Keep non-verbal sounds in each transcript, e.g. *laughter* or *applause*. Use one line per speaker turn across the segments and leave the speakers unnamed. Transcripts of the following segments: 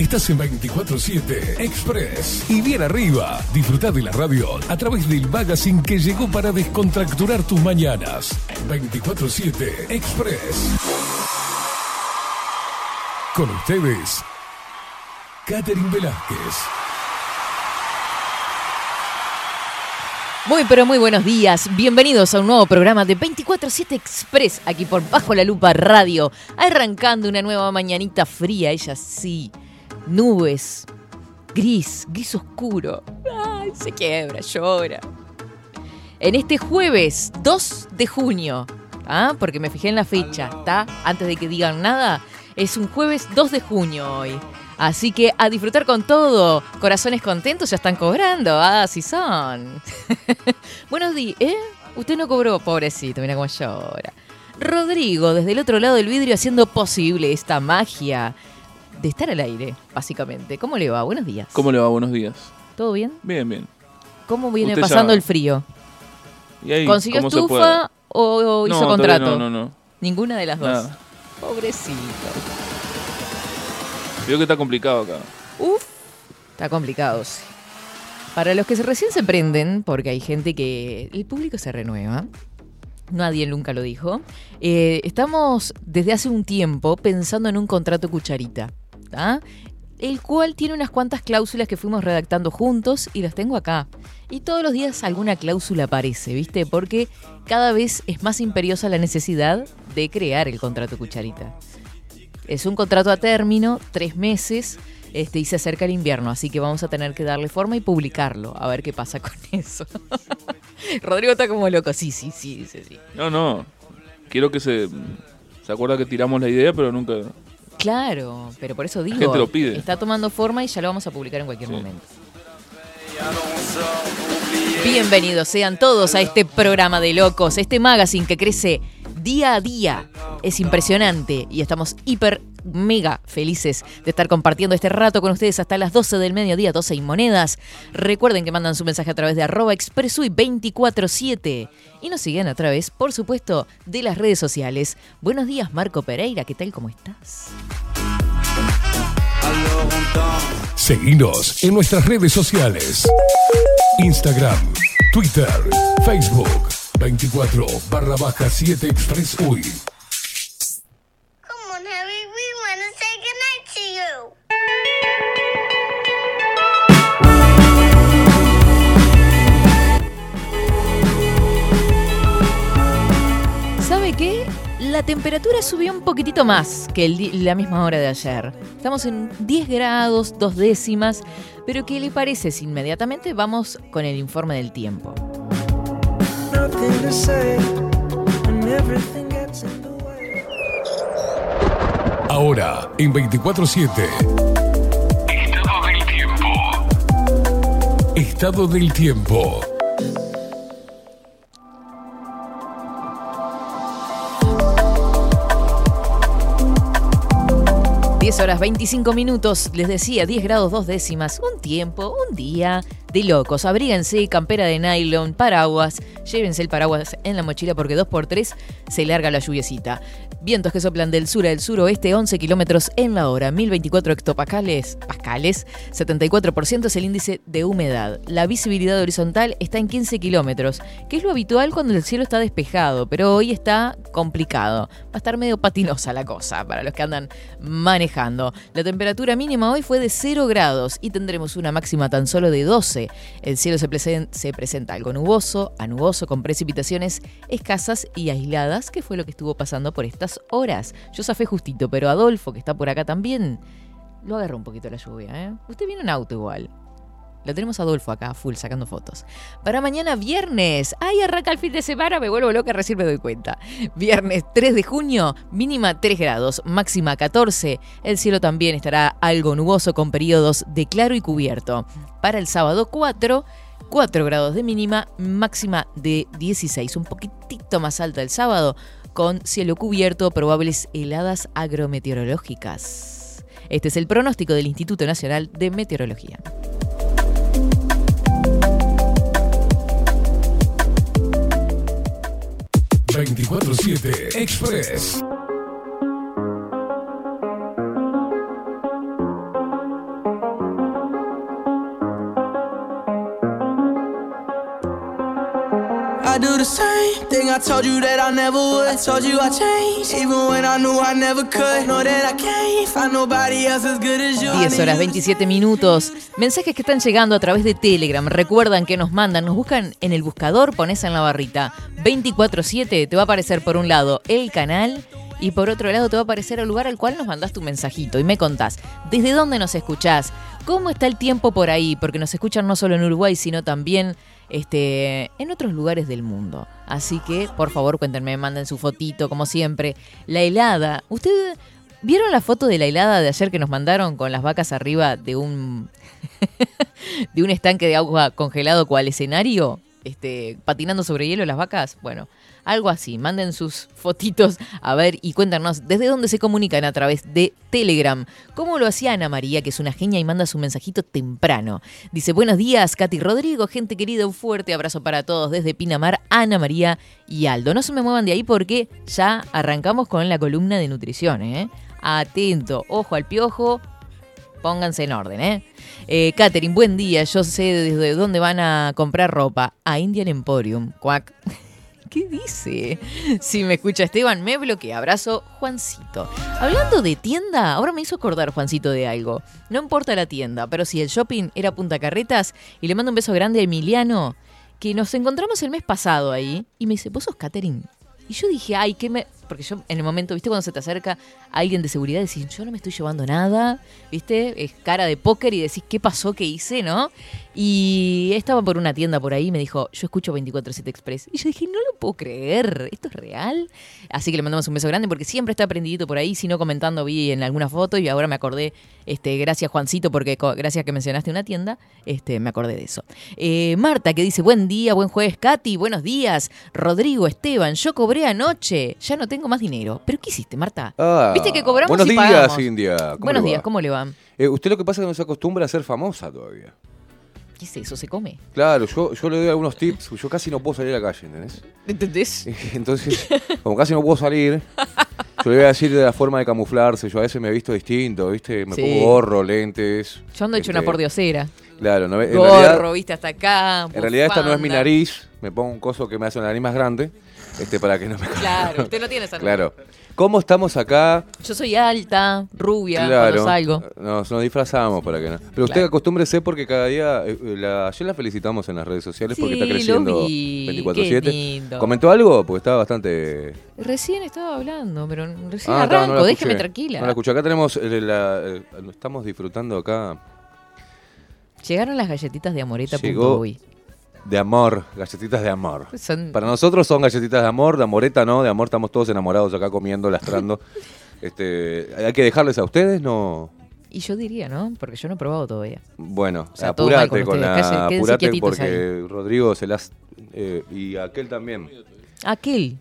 Estás en 24-7 Express. Y bien arriba, disfruta de la radio a través del magazine que llegó para descontracturar tus mañanas. 24-7 Express. Con ustedes, Catherine Velázquez.
Muy pero muy buenos días, bienvenidos a un nuevo programa de 24-7 Express, aquí por Bajo la Lupa Radio, arrancando una nueva mañanita fría, ella sí, nubes, gris, gris oscuro, Ay, se quiebra, llora. En este jueves 2 de junio, ¿ah? porque me fijé en la fecha, ¿está? Antes de que digan nada, es un jueves 2 de junio hoy. Así que a disfrutar con todo. Corazones contentos ya están cobrando. Ah, sí son. *laughs* Buenos días. ¿Eh? Usted no cobró, pobrecito. Mira cómo llora. Rodrigo, desde el otro lado del vidrio, haciendo posible esta magia de estar al aire, básicamente. ¿Cómo le va? Buenos días.
¿Cómo le va? Buenos días.
¿Todo bien?
Bien, bien.
¿Cómo viene
Usted
pasando
ya-
el frío?
¿Y ahí,
¿Consiguió estufa o, o hizo
No,
contrato?
No, no, no.
Ninguna de las dos.
Nada.
Pobrecito.
Veo que está complicado acá.
Uf, está complicado, sí. Para los que recién se prenden, porque hay gente que el público se renueva, nadie nunca lo dijo, eh, estamos desde hace un tiempo pensando en un contrato cucharita, el cual tiene unas cuantas cláusulas que fuimos redactando juntos y las tengo acá. Y todos los días alguna cláusula aparece, ¿viste? Porque cada vez es más imperiosa la necesidad de crear el contrato cucharita. Es un contrato a término, tres meses, este, y se acerca el invierno, así que vamos a tener que darle forma y publicarlo, a ver qué pasa con *laughs* eso. Rodrigo está como loco, sí, sí, sí, dice sí.
No, no. Quiero que se... Se acuerda que tiramos la idea, pero nunca...
Claro, pero por eso digo,
gente lo pide.
está tomando forma y ya lo vamos a publicar en cualquier
Sí.
momento. Bienvenidos sean todos a este programa de locos, este magazine que crece día a día. Es impresionante y estamos hiper mega felices de estar compartiendo este rato con ustedes hasta las 12 del mediodía, 12 y monedas. Recuerden que mandan su mensaje a través de arroba expresui247 y nos siguen a través, por supuesto, de las redes sociales. Buenos días, Marco Pereira, ¿qué tal? ¿Cómo estás?
Seguinos en nuestras redes sociales. Instagram, Twitter, Facebook. 24 barra baja 7 Express UI.
La temperatura subió un poquitito más que el la misma hora de ayer. Estamos en 10 grados, dos décimas. Pero ¿qué le parece si inmediatamente vamos con el informe del tiempo?
Ahora, en 24-7. Estado del tiempo. Estado del tiempo.
10 horas 25 minutos, les decía, 10 grados 2 décimas, un tiempo, un día de locos. Abríguense, campera de nylon, paraguas, llévense el paraguas en la mochila porque 2x3 se larga la lluviecita. Vientos que soplan del sur al suroeste, 11 kilómetros en la hora, 1024 hectopascales, pascales, 74% es el índice de humedad. La visibilidad horizontal está en 15 kilómetros, que es lo habitual cuando el cielo está despejado, pero hoy está complicado. Va a estar medio patinosa la cosa para los que andan manejando. La temperatura mínima hoy fue de 0 grados y tendremos una máxima tan solo de 12. El cielo se, se presenta algo nuboso, a con precipitaciones escasas y aisladas, que fue lo que estuvo pasando por horas. Yo zafé justito, pero Adolfo, que está por acá también, lo agarró un poquito la lluvia. ¿eh? Usted viene en auto igual. Lo tenemos a Adolfo acá, full, sacando fotos. Para mañana viernes. ¡Ay, arranca el fin de semana! Me vuelvo loca, recién me doy cuenta. Viernes 3 de junio, mínima 3 grados, máxima 14. El cielo también estará algo nuboso con periodos de claro y cubierto. Para el sábado 4, 4 grados de mínima, máxima de 16, un poquitito más alta el sábado, con cielo cubierto, probables heladas agrometeorológicas. Este es el pronóstico del Instituto Nacional de Meteorología.
...24-7 Express.
Do the same thing I told you that I never would. I told you I changed, even when I knew I never could. That I can't find nobody else as good as you.
10 horas 27 minutos. Mensajes que están llegando a través de Telegram. Recuerdan que nos mandan, nos buscan en el buscador, pones en la barrita 24-7. Te va a aparecer por un lado el canal y por otro lado te va a aparecer el lugar al cual nos mandas tu mensajito y me contás desde dónde nos escuchás, cómo está el tiempo por ahí, porque nos escuchan no solo en Uruguay, sino también este, en otros lugares del mundo. Así que, por favor, cuéntenme, manden su fotito, como siempre. La helada. ¿Ustedes vieron la foto de la helada de ayer que nos mandaron con las vacas arriba de un *laughs* de un estanque de agua congelado cual escenario? Este, patinando sobre hielo las vacas. Bueno, algo así. Manden sus fotitos a ver y cuéntanos desde dónde se comunican a través de Telegram. ¿Cómo lo hacía Ana María, que es una genia y manda su mensajito temprano? Dice, buenos días, Katy Rodrigo, gente querida, un fuerte abrazo para todos desde Pinamar, Ana María y Aldo. No se me muevan de ahí porque ya arrancamos con la columna de nutrición, ¿eh? Atento, ojo al piojo, pónganse en orden, ¿eh? Eh, Catherine, buen día. Yo sé desde dónde van a comprar ropa. A Indian Emporium. Cuac. ¿Qué dice? Si me escucha Esteban, me bloquea. Abrazo, Juancito. Hablando de tienda, ahora me hizo acordar Juancito de algo. No importa la tienda, pero si el shopping era Punta Carretas, y le mando un beso grande a Emiliano, que nos encontramos el mes pasado ahí, y me dice, ¿vos sos Catherine? Y yo dije, ay, ¿qué me...? Porque yo en el momento, ¿viste? Cuando se te acerca alguien de seguridad, decís, yo no me estoy llevando nada, ¿viste? Es cara de póker y decís, ¿qué pasó? ¿Qué hice? ¿No? Y estaba por una tienda por ahí y me dijo, yo escucho 24-7 Express. Y yo dije, no lo puedo creer, ¿esto es real? Así que le mandamos un beso grande porque siempre está prendidito por ahí, si no comentando vi en alguna foto y ahora me acordé, este, gracias Juancito, porque gracias que mencionaste una tienda, este, me acordé de eso. Eh, Marta que dice, buen día, buen jueves, Katy, buenos días. Rodrigo, Esteban, yo cobré anoche, ya no tengo más dinero. ¿Pero qué hiciste, Marta?
Ah,
Viste que cobramos
buenos
y
días,
pagamos.
India. ¿Cómo
Buenos
va?
días, ¿cómo le van?
Eh, usted lo que pasa es que no se acostumbra a ser famosa todavía.
¿Qué es eso? ¿Se come?
Claro, yo, yo le doy algunos tips. Yo casi no puedo salir a la calle, ¿entendés?
¿Entendés? *laughs*
Entonces, como casi no puedo salir, yo le voy a decir de la forma de camuflarse. Yo a veces me he visto distinto, ¿viste? Me
Sí.
pongo gorro, lentes.
Yo ando hecho una
este,
pordiosera.
Claro, no, en
Gorro,
realidad,
viste, hasta acá.
en realidad esta no es mi nariz. Me pongo un coso que me hace la nariz más grande. Este, para que no me
Claro, *laughs* usted no tiene esa
Claro. ¿Cómo estamos acá?
Yo soy alta, rubia,
Claro.
salgo.
Nos, nos disfrazamos para que no. Pero usted acostúmbrese porque cada día. eh, eh, la- ayer la felicitamos en las redes sociales porque está creciendo
vi.
24-7.
Qué lindo.
¿Comentó algo? Porque estaba bastante.
Recién estaba hablando, pero recién
Ah,
arranco,
no
déjeme tranquila.
No la escuché. Acá tenemos. eh, la- eh, estamos disfrutando acá.
Llegaron las galletitas de amoreta.
De amor. Galletitas de amor.
Son-
Para nosotros son galletitas de amor. De amoreta no. De amor estamos todos enamorados acá comiendo, lastrando. *laughs* este, ¿Hay que dejarles a ustedes? No.
Y yo diría, ¿no? Porque yo no he probado todavía.
Bueno,
sea, mal
apurate
con
la. Apurate porque Rodrigo se las. eh, y aquel también.
Aquel.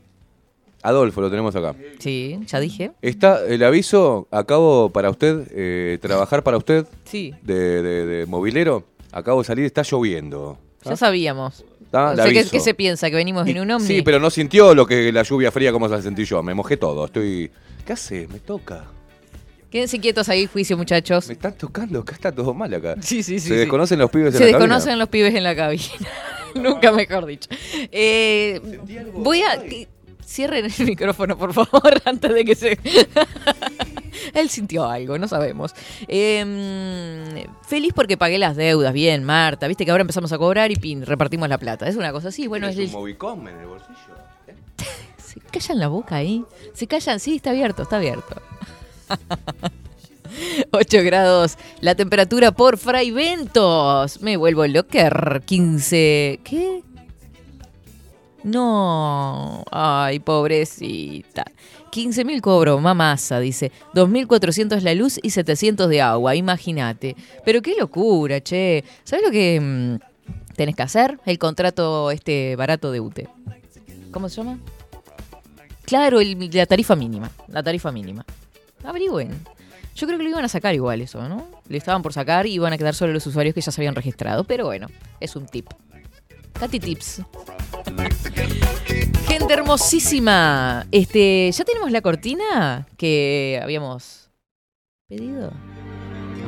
Adolfo, lo tenemos acá.
Sí, ya dije.
Está el aviso, acabo para usted, eh, trabajar para usted
Sí.
de, de- de movilero. Acabo de salir, está lloviendo.
Ya sabíamos.
Ah,
No
le
sé qué, se piensa, que venimos en un ovni.
Sí, pero no sintió lo que la lluvia fría como se la sentí yo. Me mojé todo. Estoy. ¿Qué hace? Me toca.
Quédense quietos ahí, juicio, muchos.
Me están tocando. Acá está todo mal acá.
Sí, sí, sí.
Se
sí.
desconocen los pibes
Se
en la cabina?
desconocen los pibes en la cabina. *laughs* Nunca mejor dicho. Eh, voy a. Cierren el micrófono, por favor, *laughs* antes de que se. *laughs* *laughs* Él sintió algo, no sabemos. Eh, feliz porque pagué las deudas, bien, Marta. Viste que ahora empezamos a cobrar y pin, repartimos la plata. Es una cosa así, bueno, es
¿Tienes
el-
un Movicom en el bolsillo? ¿Eh? *laughs*
Se callan la boca ahí. Se callan, sí, está abierto, está abierto. *laughs* 8 grados la temperatura por Fray Ventos. Me vuelvo locker. 15. ¿Qué? No. Ay, pobrecita. 15 mil cobro, mamasa, dice. 2.400 la luz y 700 de agua, imagínate. Pero qué locura, che. ¿Sabes lo que mm, tenés que hacer? El contrato este barato de UTE. ¿Cómo se llama? Claro, el- la tarifa mínima. La tarifa mínima. Averigüen. Yo creo que lo iban a sacar igual eso, ¿no? Le estaban por sacar y iban a quedar solo los usuarios que ya se habían registrado. Pero bueno, es un tip. Katy Tips. Gente hermosísima. Este, ¿ya tenemos la cortina que habíamos pedido?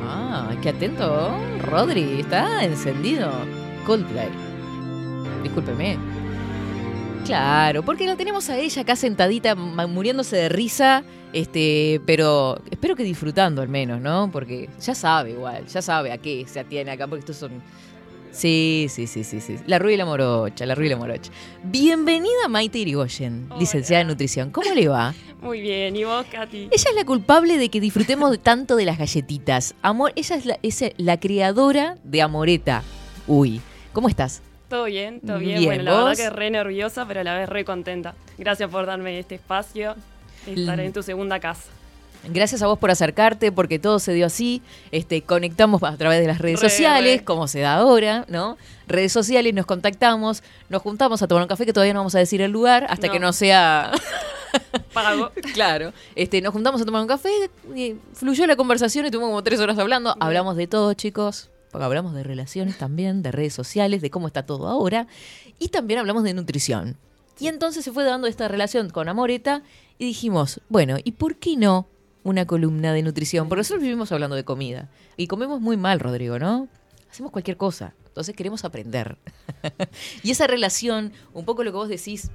Ah, qué atento. Rodri, está encendido. Coldplay. Discúlpeme. Claro, porque la tenemos a ella acá sentadita, muriéndose de risa, este, pero espero que disfrutando al menos, ¿no? Porque ya sabe igual, ya sabe a qué se atiene acá, porque estos son... Sí, sí, sí, sí, sí. La Rui y la Morocha, la Rui y la Morocha. Bienvenida Maite Irigoyen, licenciada en nutrición. ¿Cómo le va?
Muy bien, ¿y vos, Katy?
Ella es la culpable de que disfrutemos tanto de las galletitas. Amor, ella es la, es la creadora de Amoreta. Uy, ¿cómo estás?
¿Todo bien? ¿Todo bien?
Bien,
bueno, la verdad que re nerviosa, pero a la vez re contenta. Gracias por darme este espacio, estar
Mm.
en tu segunda casa.
Gracias a vos por acercarte, porque todo se dio así. Este, conectamos a través de las redes
Re,
sociales,
re.
como se da ahora, ¿no? Redes sociales, nos contactamos, nos juntamos a tomar un café, que todavía no vamos a decir el lugar, hasta
No.
que no sea. *laughs*
Pago. *laughs*
claro. Este, nos juntamos a tomar un café, y fluyó la conversación y tuvimos como tres horas hablando. Hablamos de todo, chicos. Porque hablamos de relaciones también, de redes sociales, de cómo está todo ahora. Y también hablamos de nutrición. Y entonces se fue dando esta relación con Amoreta y dijimos, bueno, ¿y por qué no una columna de nutrición? Porque nosotros vivimos hablando de comida. Y comemos muy mal, Rodrigo, ¿no? Hacemos cualquier cosa. Entonces queremos aprender. *laughs* y esa relación, un poco lo que vos decís,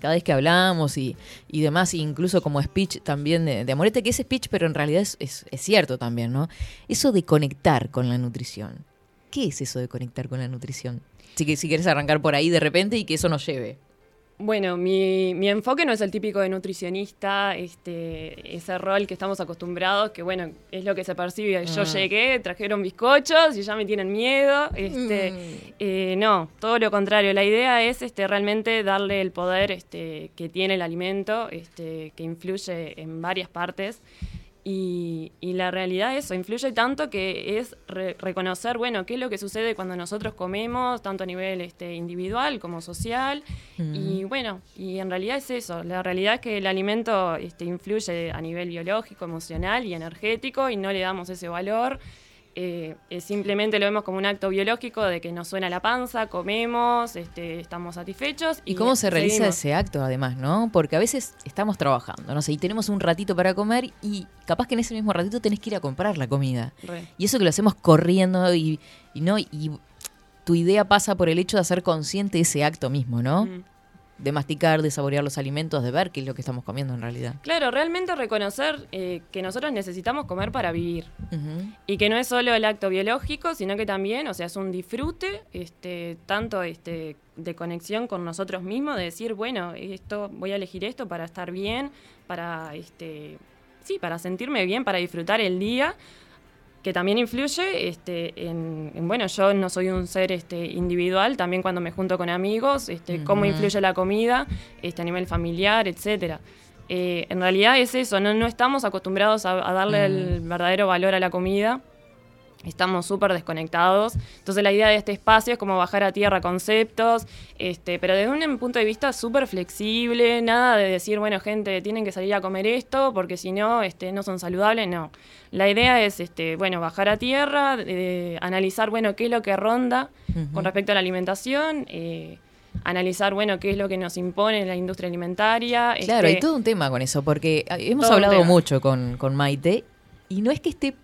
cada vez que hablamos y, y demás, incluso como speech también de, Amorete, que es speech, pero en realidad es, es- es cierto también, ¿no? Eso de conectar con la nutrición. ¿Qué es eso de conectar con la nutrición? Si quieres arrancar por ahí de repente y que eso nos lleve.
Bueno, mi, mi enfoque no es el típico de nutricionista, este, ese rol que estamos acostumbrados, que bueno, es lo que se percibe. Yo
Ah.
llegué, trajeron bizcochos y ya me tienen miedo. Este,
Mm.
eh, no, todo lo contrario. La idea es este, realmente darle el poder este, que tiene el alimento, este, que influye en varias partes. Y, y la realidad es eso, influye tanto que es re- reconocer, bueno, qué es lo que sucede cuando nosotros comemos, tanto a nivel este, individual como social. Y bueno, y en realidad es eso, la realidad es que el alimento este, influye a nivel biológico, emocional y energético y no le damos ese valor. Eh, simplemente lo vemos como un acto biológico de que nos suena la panza, comemos, este, estamos satisfechos.
¿Y cómo se realiza
seguimos.
ese acto además, no? Porque a veces estamos trabajando, no sé, y tenemos un ratito para comer y capaz que en ese mismo ratito tenés que ir a comprar la comida.
Re.
Y eso que lo hacemos corriendo y, y no y tu idea pasa por el hecho de hacer consciente ese acto mismo, ¿no?
Mm.
De masticar, de saborear los alimentos, de ver qué es lo que estamos comiendo en realidad.
Claro, realmente reconocer eh, que nosotros necesitamos comer para vivir. Y que no es solo el acto biológico, sino que también, o sea, es un disfrute, este, tanto este, de conexión con nosotros mismos, de decir, bueno, esto, voy a elegir esto para estar bien, para este, sí, para sentirme bien, para disfrutar el día, que también influye este, en, en, bueno, yo no soy un ser este, individual, también cuando me junto con amigos, este, cómo influye la comida este, a nivel familiar, etcétera. Eh, en realidad es eso, no, no estamos acostumbrados a, a darle el verdadero valor a la comida. Estamos súper desconectados. Entonces la idea de este espacio es como bajar a tierra conceptos, este, pero desde un punto de vista súper flexible, nada de decir, bueno, gente, tienen que salir a comer esto porque si no, este, no son saludables, no. La idea es, este, bueno, bajar a tierra, de- analizar, bueno, qué es lo que ronda con respecto a la alimentación, eh, analizar, bueno, qué es lo que nos impone la industria alimentaria.
Claro,
este,
hay todo un tema con eso, porque ah, hemos hablado mucho con, con Maite y no es que esté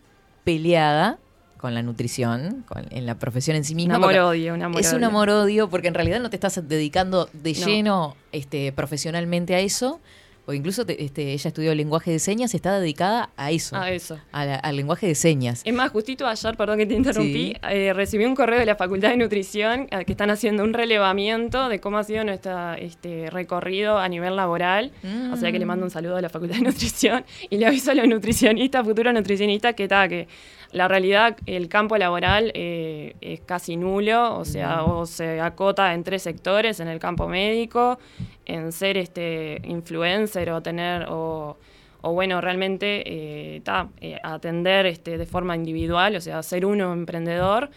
peleada con la nutrición, con- en la profesión en sí
un
misma. porque
amor-odio, un amor
Es un amor-odio porque en realidad no te estás dedicando de
No.
lleno este, profesionalmente a eso. O incluso te- este, ella estudió lenguaje de señas, está dedicada a eso,
A eso.
a la- al lenguaje de señas.
Es más, justito ayer, perdón que te interrumpí,
Sí.
eh, recibí un correo de la Facultad de Nutrición eh, que están haciendo un relevamiento de cómo ha sido nuestro este, recorrido a nivel laboral. O sea que le mando un saludo a la Facultad de *laughs* Nutrición y le aviso a los nutricionistas, futuros nutricionistas, que, ta, que la realidad, el campo laboral eh, es casi nulo, o sea, o se acota en tres sectores, en el campo médico, en ser este influencer o tener... O, o bueno, realmente eh, ta, eh, atender este, de forma individual, o sea, ser uno emprendedor.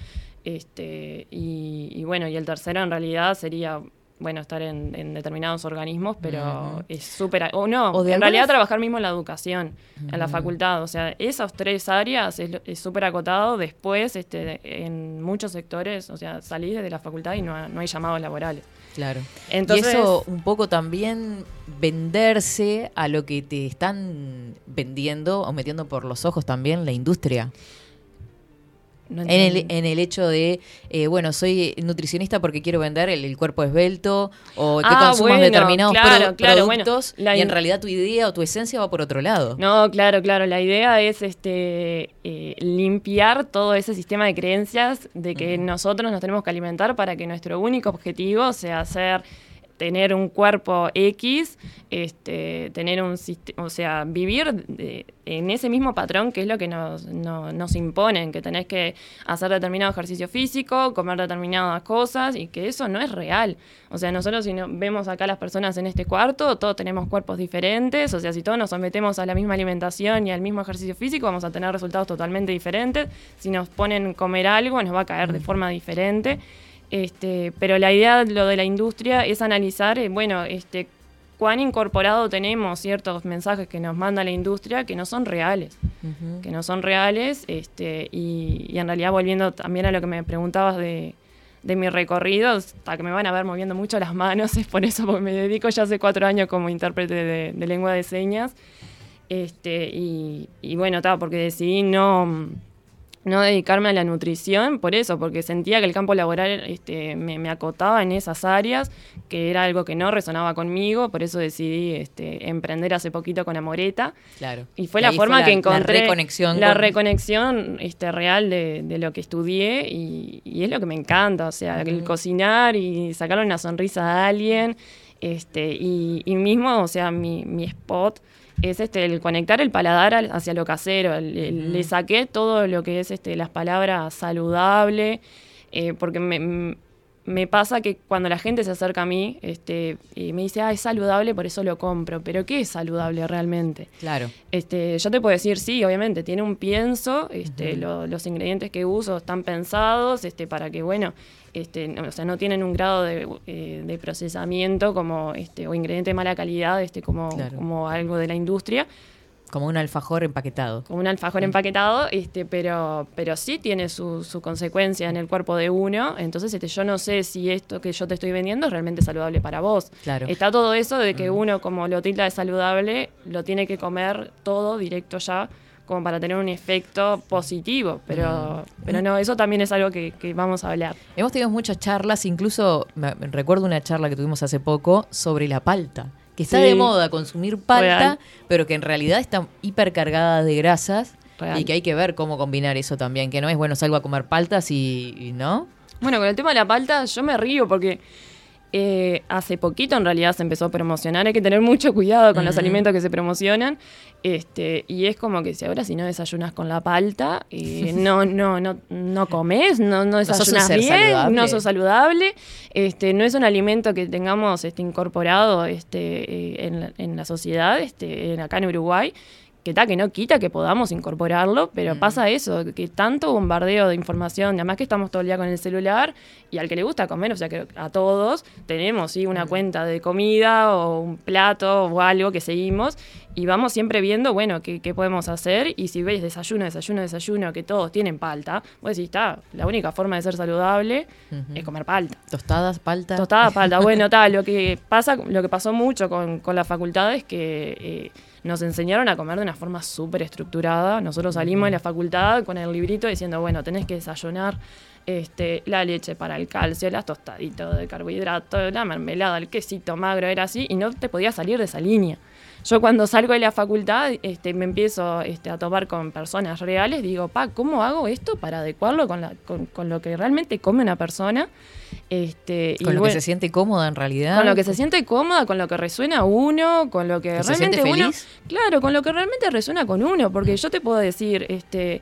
Este, y, y bueno, y el tercero en realidad sería bueno, estar en, en determinados organismos, pero es súper... O no,
O de
en realidad trabajar mismo en la educación, en la facultad. O sea, esas tres áreas es súper acotado. Después, este, en muchos sectores, o sea, salís desde la facultad y no, no hay llamados laborales.
Claro.
Entonces-
y eso un poco también venderse a lo que te están vendiendo o metiendo por los ojos también la industria.
No
En el, en el hecho de, eh, bueno, soy nutricionista porque quiero vender el, el cuerpo esbelto o que
Ah,
consumas
bueno,
determinados
claro,
pro-
claro, bueno,
productos
la
y en realidad tu idea o tu esencia va por otro lado.
No, claro, claro. La idea es este eh, limpiar todo ese sistema de creencias de que nosotros nos tenemos que alimentar para que nuestro único objetivo sea ser tener un cuerpo X, este, tener un o sea, vivir de- en ese mismo patrón que es lo que nos, no- nos imponen, que tenés que hacer determinado ejercicio físico, comer determinadas cosas y que eso no es real. O sea, nosotros si no, vemos acá las personas en este cuarto, todos tenemos cuerpos diferentes, o sea, si todos nos sometemos a la misma alimentación y al mismo ejercicio físico, vamos a tener resultados totalmente diferentes. Si nos ponen comer algo, nos va a caer de forma diferente. Este, pero la idea lo de la industria es analizar, eh, bueno, este, cuán incorporado tenemos ciertos mensajes que nos manda la industria que no son reales, que no son reales, este, y, y en realidad volviendo también a lo que me preguntabas de, de mi recorrido, hasta que me van a ver moviendo mucho las manos, *laughs* es por eso, porque me dedico ya hace cuatro años como intérprete de, de lengua de señas, este, y, y bueno, porque decidí no no dedicarme a la nutrición, por eso, porque sentía que el campo laboral este, me, me acotaba en esas áreas, que era algo que no resonaba conmigo, por eso decidí este, emprender hace poquito con Amoreta.
Claro.
Y fue
Y
la
fue
forma
la-
que
la
encontré.
reconexión
La
con-
reconexión este, real de, de lo que estudié y, y es lo que me encanta. O sea, el cocinar y sacarle una sonrisa a alguien. Este, y, y mismo, o sea, mi, mi spot es este el conectar el paladar al- hacia lo casero. El- el- Le saqué todo lo que es este, las palabras saludable, eh, porque me, me pasa que cuando la gente se acerca a mí este, y me dice, ah, es saludable, por eso lo compro. Pero ¿qué es saludable realmente?
Claro.
Este, yo te puedo decir, sí, obviamente, tiene un pienso, este, lo- los ingredientes que uso están pensados este, para que, bueno, este, no, o sea, no tienen un grado de, eh, de procesamiento como, este, o ingrediente de mala calidad, este, como,
Claro.
como algo de la industria,
Como un alfajor empaquetado.
como un alfajor empaquetado, este, pero, pero sí tiene su, su consecuencia en el cuerpo de uno, entonces este, yo no sé si esto que yo te estoy vendiendo es realmente saludable para vos.
Claro.
Está todo eso de que uno, como lo tilda de saludable, lo tiene que comer todo directo ya, como para tener un efecto positivo. Pero, pero no, eso también es algo que, que vamos a hablar.
Hemos tenido muchas charlas, incluso me, me recuerdo una charla que tuvimos hace poco sobre la palta. Que está
Sí.
de moda consumir palta,
Real.
pero que en realidad está hipercargada de grasas
Real.
y que hay que ver cómo combinar eso también. Que no es bueno, salgo a comer paltas y, y no.
Bueno, con el tema de la palta, yo me río porque eh, hace poquito en realidad se empezó a promocionar. Hay que tener mucho cuidado con los alimentos que se promocionan. Este, y es como que si ahora si no desayunas con la palta, eh, *laughs* no, no, no, no comes, no, no desayunas bien,
saludable.
no sos saludable, este, no es un alimento que tengamos este, incorporado este, eh, en, la, en la sociedad, este, en- acá en Uruguay que tal, que no quita que podamos incorporarlo, pero pasa eso, que tanto bombardeo de información, además que estamos todo el día con el celular, y al que le gusta comer, o sea que a todos tenemos ¿sí? una cuenta de comida o un plato o algo que seguimos, y vamos siempre viendo, bueno, qué, qué podemos hacer, y si veis desayuno, desayuno, desayuno, que todos tienen palta, vos decís, está, la única forma de ser saludable es comer palta.
Tostadas, palta.
Tostada, palta. Bueno, *laughs* tal, lo que pasa, lo que pasó mucho con, con la facultad es que eh, nos enseñaron a comer de una forma súper estructurada. Nosotros salimos de la facultad con el librito diciendo, bueno, tenés que desayunar este, la leche para el calcio, las tostaditos de carbohidrato, la mermelada, el quesito magro, era así, y no te podías salir de esa línea. Yo cuando salgo de la facultad este, me empiezo este, a tomar con personas reales, digo, pa, ¿cómo hago esto para adecuarlo con, la, con, con lo que realmente come una persona? Este, y
Con lo
bueno,
que se siente cómoda en realidad.
con lo que se siente cómoda, con lo que resuena uno, con lo que,
¿Que se
realmente
siente
uno.
feliz?
Claro, con lo que realmente resuena con uno, porque yo te puedo decir, este.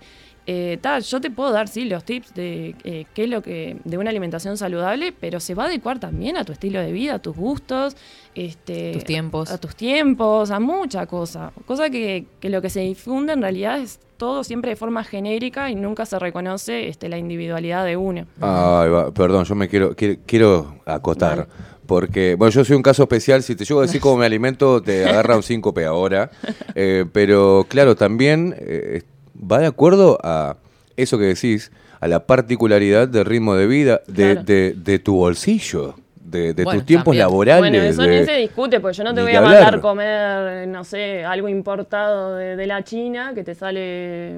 Eh, ta, yo te puedo dar, sí, los tips de eh, qué es lo que, de una alimentación saludable, pero se va a adecuar también a tu estilo de vida, a tus gustos, este,
Tus tiempos.
a tus tiempos, a mucha cosa. Cosa que, que lo que se difunde en realidad es todo siempre de forma genérica y nunca se reconoce este, la individualidad de uno.
Ay, va, perdón, yo me quiero, quiero, quiero acotar. Porque, bueno, yo soy un caso especial. Si te llego a decir cómo me alimento, te agarra un síncope ahora. *laughs* Eh, pero, claro, también eh, va de acuerdo a eso que decís, a la particularidad del ritmo de vida, de,
Claro.
de- de tu bolsillo, de, de
Bueno,
tus tiempos
también.
laborales.
Bueno, eso
de-
ni se discute, porque yo no te voy a
hablar.
mandar comer, no sé, algo importado de, de la China que te sale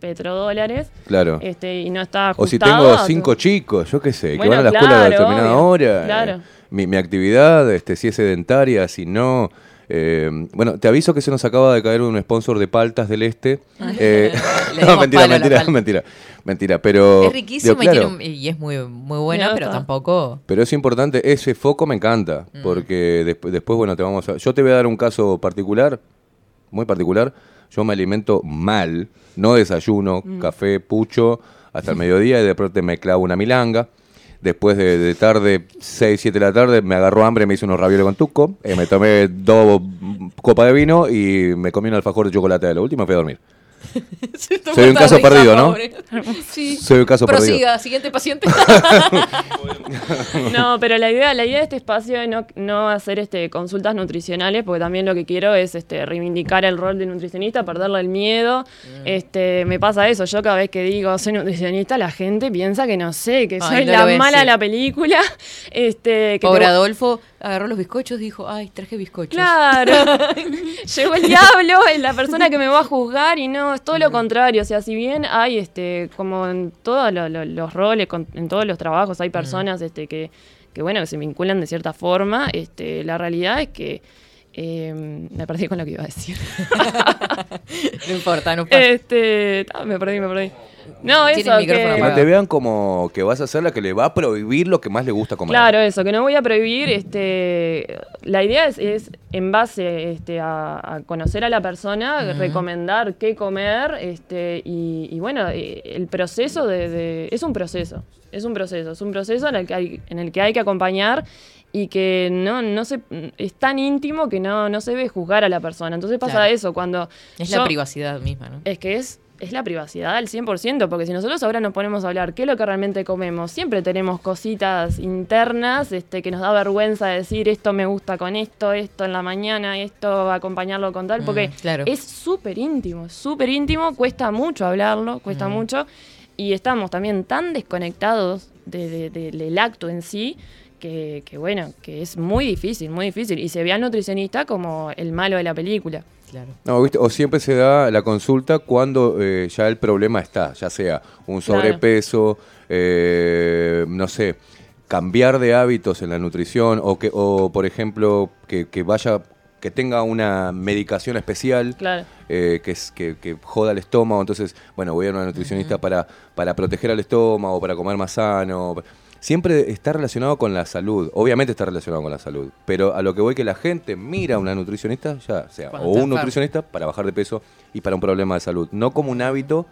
petrodólares.
Claro.
Este, y no está
O si
ajustado
tengo cinco chicos, yo qué sé, que van a la escuela a determinada
obvio,
hora. eh,
claro.
mi, mi actividad, este, si es sedentaria, si no. Eh, bueno, te aviso que se nos acaba de caer un sponsor de Paltas del Este. Eh,
Le *laughs*
no, mentira, mentira, mentira. Mentira, pero.
es riquísima
digo,
y, tiene un- y es muy, muy buena, pero tampoco.
Pero es importante, ese foco me encanta,
Mm.
porque después, después, bueno, te vamos a... Yo te voy a dar un caso particular, muy particular. Yo me alimento mal, no desayuno,
Mm.
café, pucho, hasta el mediodía y de pronto me clavo una milanga. Después de, de tarde, 6, 7 de la tarde, me agarró hambre, me hice unos ravioles con tuco, eh, me tomé dos copas de vino y me comí un alfajor de chocolate de la última fui a dormir. *laughs* Soy un caso perdido, ¿no?
Sí.
Soy un caso perdido.
Prosiga, siguiente paciente. *laughs* *laughs*
No, pero la idea, la idea de este espacio es no, no hacer este, consultas nutricionales, porque también lo que quiero es este, reivindicar el rol de nutricionista, perderle el miedo.
Mm.
Este, me pasa eso, yo cada vez que digo soy nutricionista, la gente piensa que no sé, que
Ay,
soy
no
la mala de la película. Este, que
Pobre
te-
Adolfo agarró los bizcochos y dijo, ay, traje bizcochos.
Claro, *laughs* llegó el diablo, es la persona que me va a juzgar y no, es todo lo contrario. O sea, si bien hay, este, como en todos lo- lo- los roles, con- en todos los trabajos, hay personas este, que, que, bueno, que se vinculan de cierta forma, este, la realidad es que eh, me perdí con lo que iba a decir. *laughs*
No importa, no importa.
este, ah, me perdí, me perdí. No,
Tiene
eso, que,
Que
apagado.
te vean como que vas a ser la que le va a prohibir lo que más le gusta comer.
Claro, eso, que no voy a prohibir, este, la idea es, es en base este, a, a conocer a la persona, recomendar qué comer, este, y, y bueno, eh, el proceso de, de- es un proceso, es un proceso, es un proceso en el que hay, en el que, hay que acompañar y que no, no se, es tan íntimo que no, no se debe juzgar a la persona. Entonces pasa
Claro.
eso, cuando...
es
yo-
la privacidad misma, ¿no?
es que es, es la privacidad al 100%, porque si nosotros ahora nos ponemos a hablar qué es lo que realmente comemos, siempre tenemos cositas internas este, que nos da vergüenza decir esto me gusta con esto, esto en la mañana, esto acompañarlo con tal, porque
Mm, claro.
es súper íntimo, súper íntimo, cuesta mucho hablarlo, cuesta
Mm.
mucho, y estamos también tan desconectados de- de- de- del acto en sí. Que, que bueno, que es muy difícil, muy difícil. Y se ve al nutricionista como el malo de la película.
Claro.
No, ¿viste? O siempre se da la consulta cuando eh, ya el problema está, ya sea un
Claro.
sobrepeso, eh, no sé, cambiar de hábitos en la nutrición o que, o por ejemplo, que, que vaya, que tenga una medicación especial.
Claro.
eh, que, es, que, que joda el estómago, entonces, bueno, voy a una nutricionista para, para proteger al estómago, para comer más sano. Siempre está relacionado con la salud, obviamente está relacionado con la salud, pero a lo que voy que la gente mira a una nutricionista, ya sea,
Cuando
o un nutricionista para bajar de peso y para un problema de salud, no como un hábito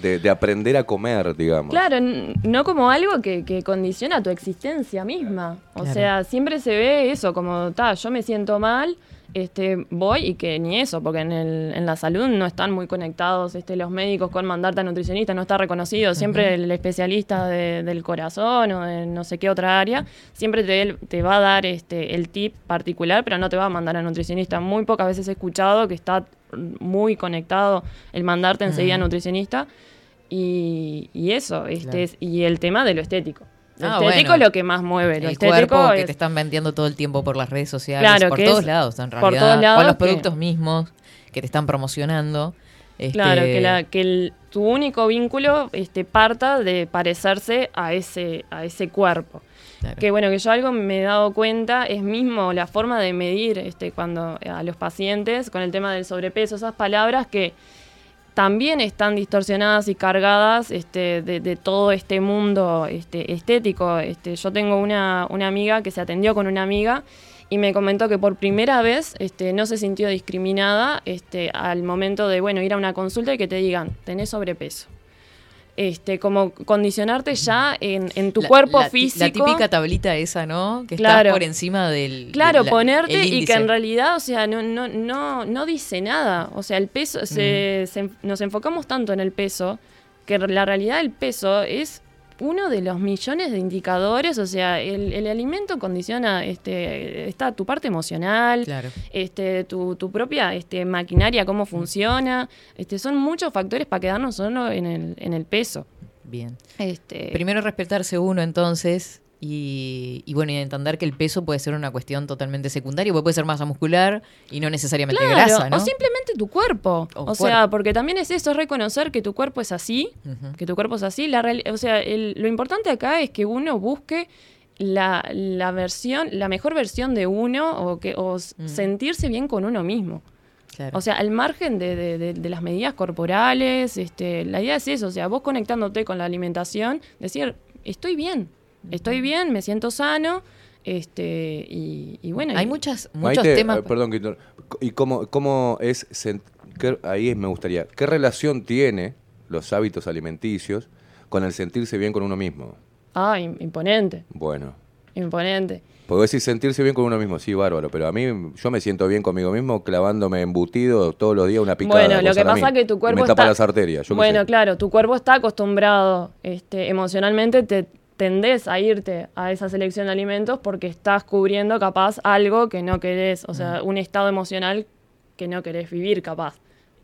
de, de aprender a comer, digamos.
Claro, n- no como algo que, que condiciona tu existencia misma. O
Claro.
sea, siempre se ve eso, como, ta, yo me siento mal, este, voy y que ni eso, porque en, el, en la salud no están muy conectados este, los médicos con mandarte a nutricionista, no está reconocido. Siempre el especialista de- del corazón o de no sé qué otra área, siempre te, te va a dar este, el tip particular, pero no te va a mandar a nutricionista. Muy pocas veces he escuchado que está muy conectado el mandarte enseguida a nutricionista. Y, y eso, este
Claro.
es, y el tema de lo estético. Lo
Ah,
estético
bueno.
es lo que más mueve. Lo
el cuerpo que te están vendiendo todo el tiempo por las redes sociales,
Claro,
por todos
es-
lados en
por
realidad,
todos lados
con los
que-
productos mismos que te están promocionando. Este,
Claro, que, la- que el- tu único vínculo este, parta de parecerse a ese, a ese cuerpo.
claro.
Que bueno, que yo algo me he dado cuenta es mismo la forma de medir este, cuando a los pacientes con el tema del sobrepeso, esas palabras que también están distorsionadas y cargadas este, de, todo este mundo este, estético. Este, yo tengo una, una amiga que se atendió con una amiga y me comentó que por primera vez este, no se sintió discriminada este, al momento de bueno ir a una consulta y que te digan, tenés sobrepeso. Este, como condicionarte ya en, en tu
La-
cuerpo
la,
físico.
La típica tablita esa, ¿no? Que
Claro.
está por encima del.
Claro,
del-
ponerte y que en realidad, o sea, no, no, no, no dice nada. O sea, el peso, se, se- nos enfocamos tanto en el peso que la realidad del peso es uno de los millones de indicadores. O sea, el, el alimento condiciona este, está tu parte emocional,
Claro.
este, tu, tu propia este, maquinaria, cómo funciona. Este, son muchos factores para quedarnos solo en el, en el peso.
Bien.
Este,
Primero respetarse uno entonces y, y bueno, y entender que el peso puede ser una cuestión totalmente secundaria, porque puede ser masa muscular y no necesariamente
Claro,
grasa, ¿no?
O simplemente tu cuerpo.
O
O, sea, porque también es eso, es reconocer que tu cuerpo es así, que tu cuerpo es así. La o sea, el- lo importante acá es que uno busque la, la versión, la mejor versión de uno o, que, o sentirse bien con uno mismo.
Claro.
O sea, al margen de, de- de- de las medidas corporales, este, la idea es eso, o sea, vos conectándote con la alimentación, decir, estoy bien, estoy bien, me siento sano, este, y, y bueno.
Hay
y-
muchas, muchos
Maite,
temas.
eh, perdón, ¿y cómo, cómo es, qué- ahí me gustaría, qué relación tiene los hábitos alimenticios con el sentirse bien con uno mismo?
Ah, im- imponente,
Bueno,
imponente.
puedo decir sentirse bien con uno mismo, sí, bárbaro, pero a mí yo me siento bien conmigo mismo clavándome embutido todos los días una picada.
Bueno, lo que pasa es que tu
Y
cuerpo
me tapa
está...
las arterias, yo
Bueno, claro, tu cuerpo está acostumbrado, este, emocionalmente te tendés a irte a esa selección de alimentos porque estás cubriendo capaz algo que no querés, o
Mm.
sea, un estado emocional que no querés vivir capaz.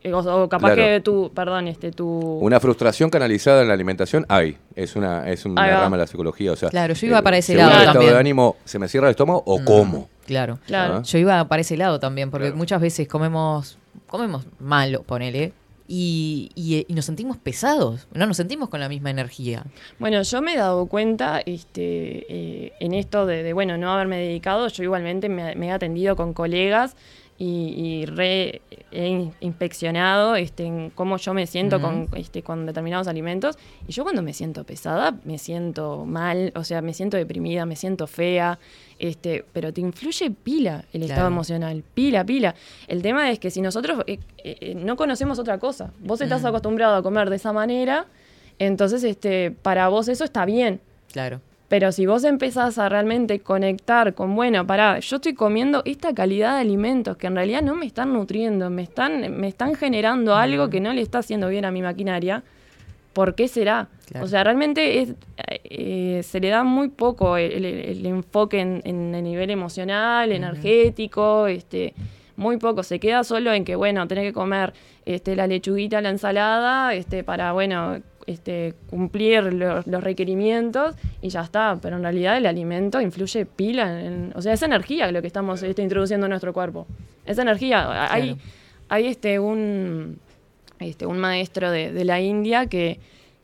Eh, O, o capaz
Claro.
que tu, perdón, este, tu...
Una frustración canalizada en la alimentación hay, es una, es una rama de la psicología, o sea.
Claro, yo iba para ese lado
el estado
también.
de ánimo, ¿se me cierra el estómago o como?
Claro.
Claro.
Ah.
Yo iba para ese lado también, porque
Claro.
muchas veces comemos, comemos malo, ponele, y, y- y nos sentimos pesados, no nos sentimos con la misma energía.
Bueno, yo me he dado cuenta este, eh, en esto de, de, bueno, no haberme dedicado, yo igualmente me, me he atendido con colegas y, y re he in- inspeccionado este, en cómo yo me siento con, este, con determinados alimentos. Y yo cuando me siento pesada, me siento mal, o sea, me siento deprimida, me siento fea, este, pero te influye pila el estado emocional, pila, pila. El tema es que si nosotros eh, eh, no conocemos otra cosa, vos estás acostumbrado a comer de esa manera, entonces este, para vos eso está bien.
Claro.
Pero si vos empezás a realmente conectar con, bueno, pará, yo estoy comiendo esta calidad de alimentos que en realidad no me están nutriendo, me están, me están generando algo que no le está haciendo bien a mi maquinaria, ¿por qué será?
Claro.
O sea, realmente es, eh, se le da muy poco el, el- el enfoque en, en el nivel emocional, energético, este, muy poco. Se queda solo en que, bueno, tenés que comer este, la lechuguita, la ensalada, este, para, bueno, este, cumplir lo- los requerimientos y ya está. Pero en realidad el alimento influye pila. En, o sea, es energía lo que estamos este, introduciendo en nuestro cuerpo. Esa energía. Hay,
Claro.
hay este, un, este, un maestro de, de la India que,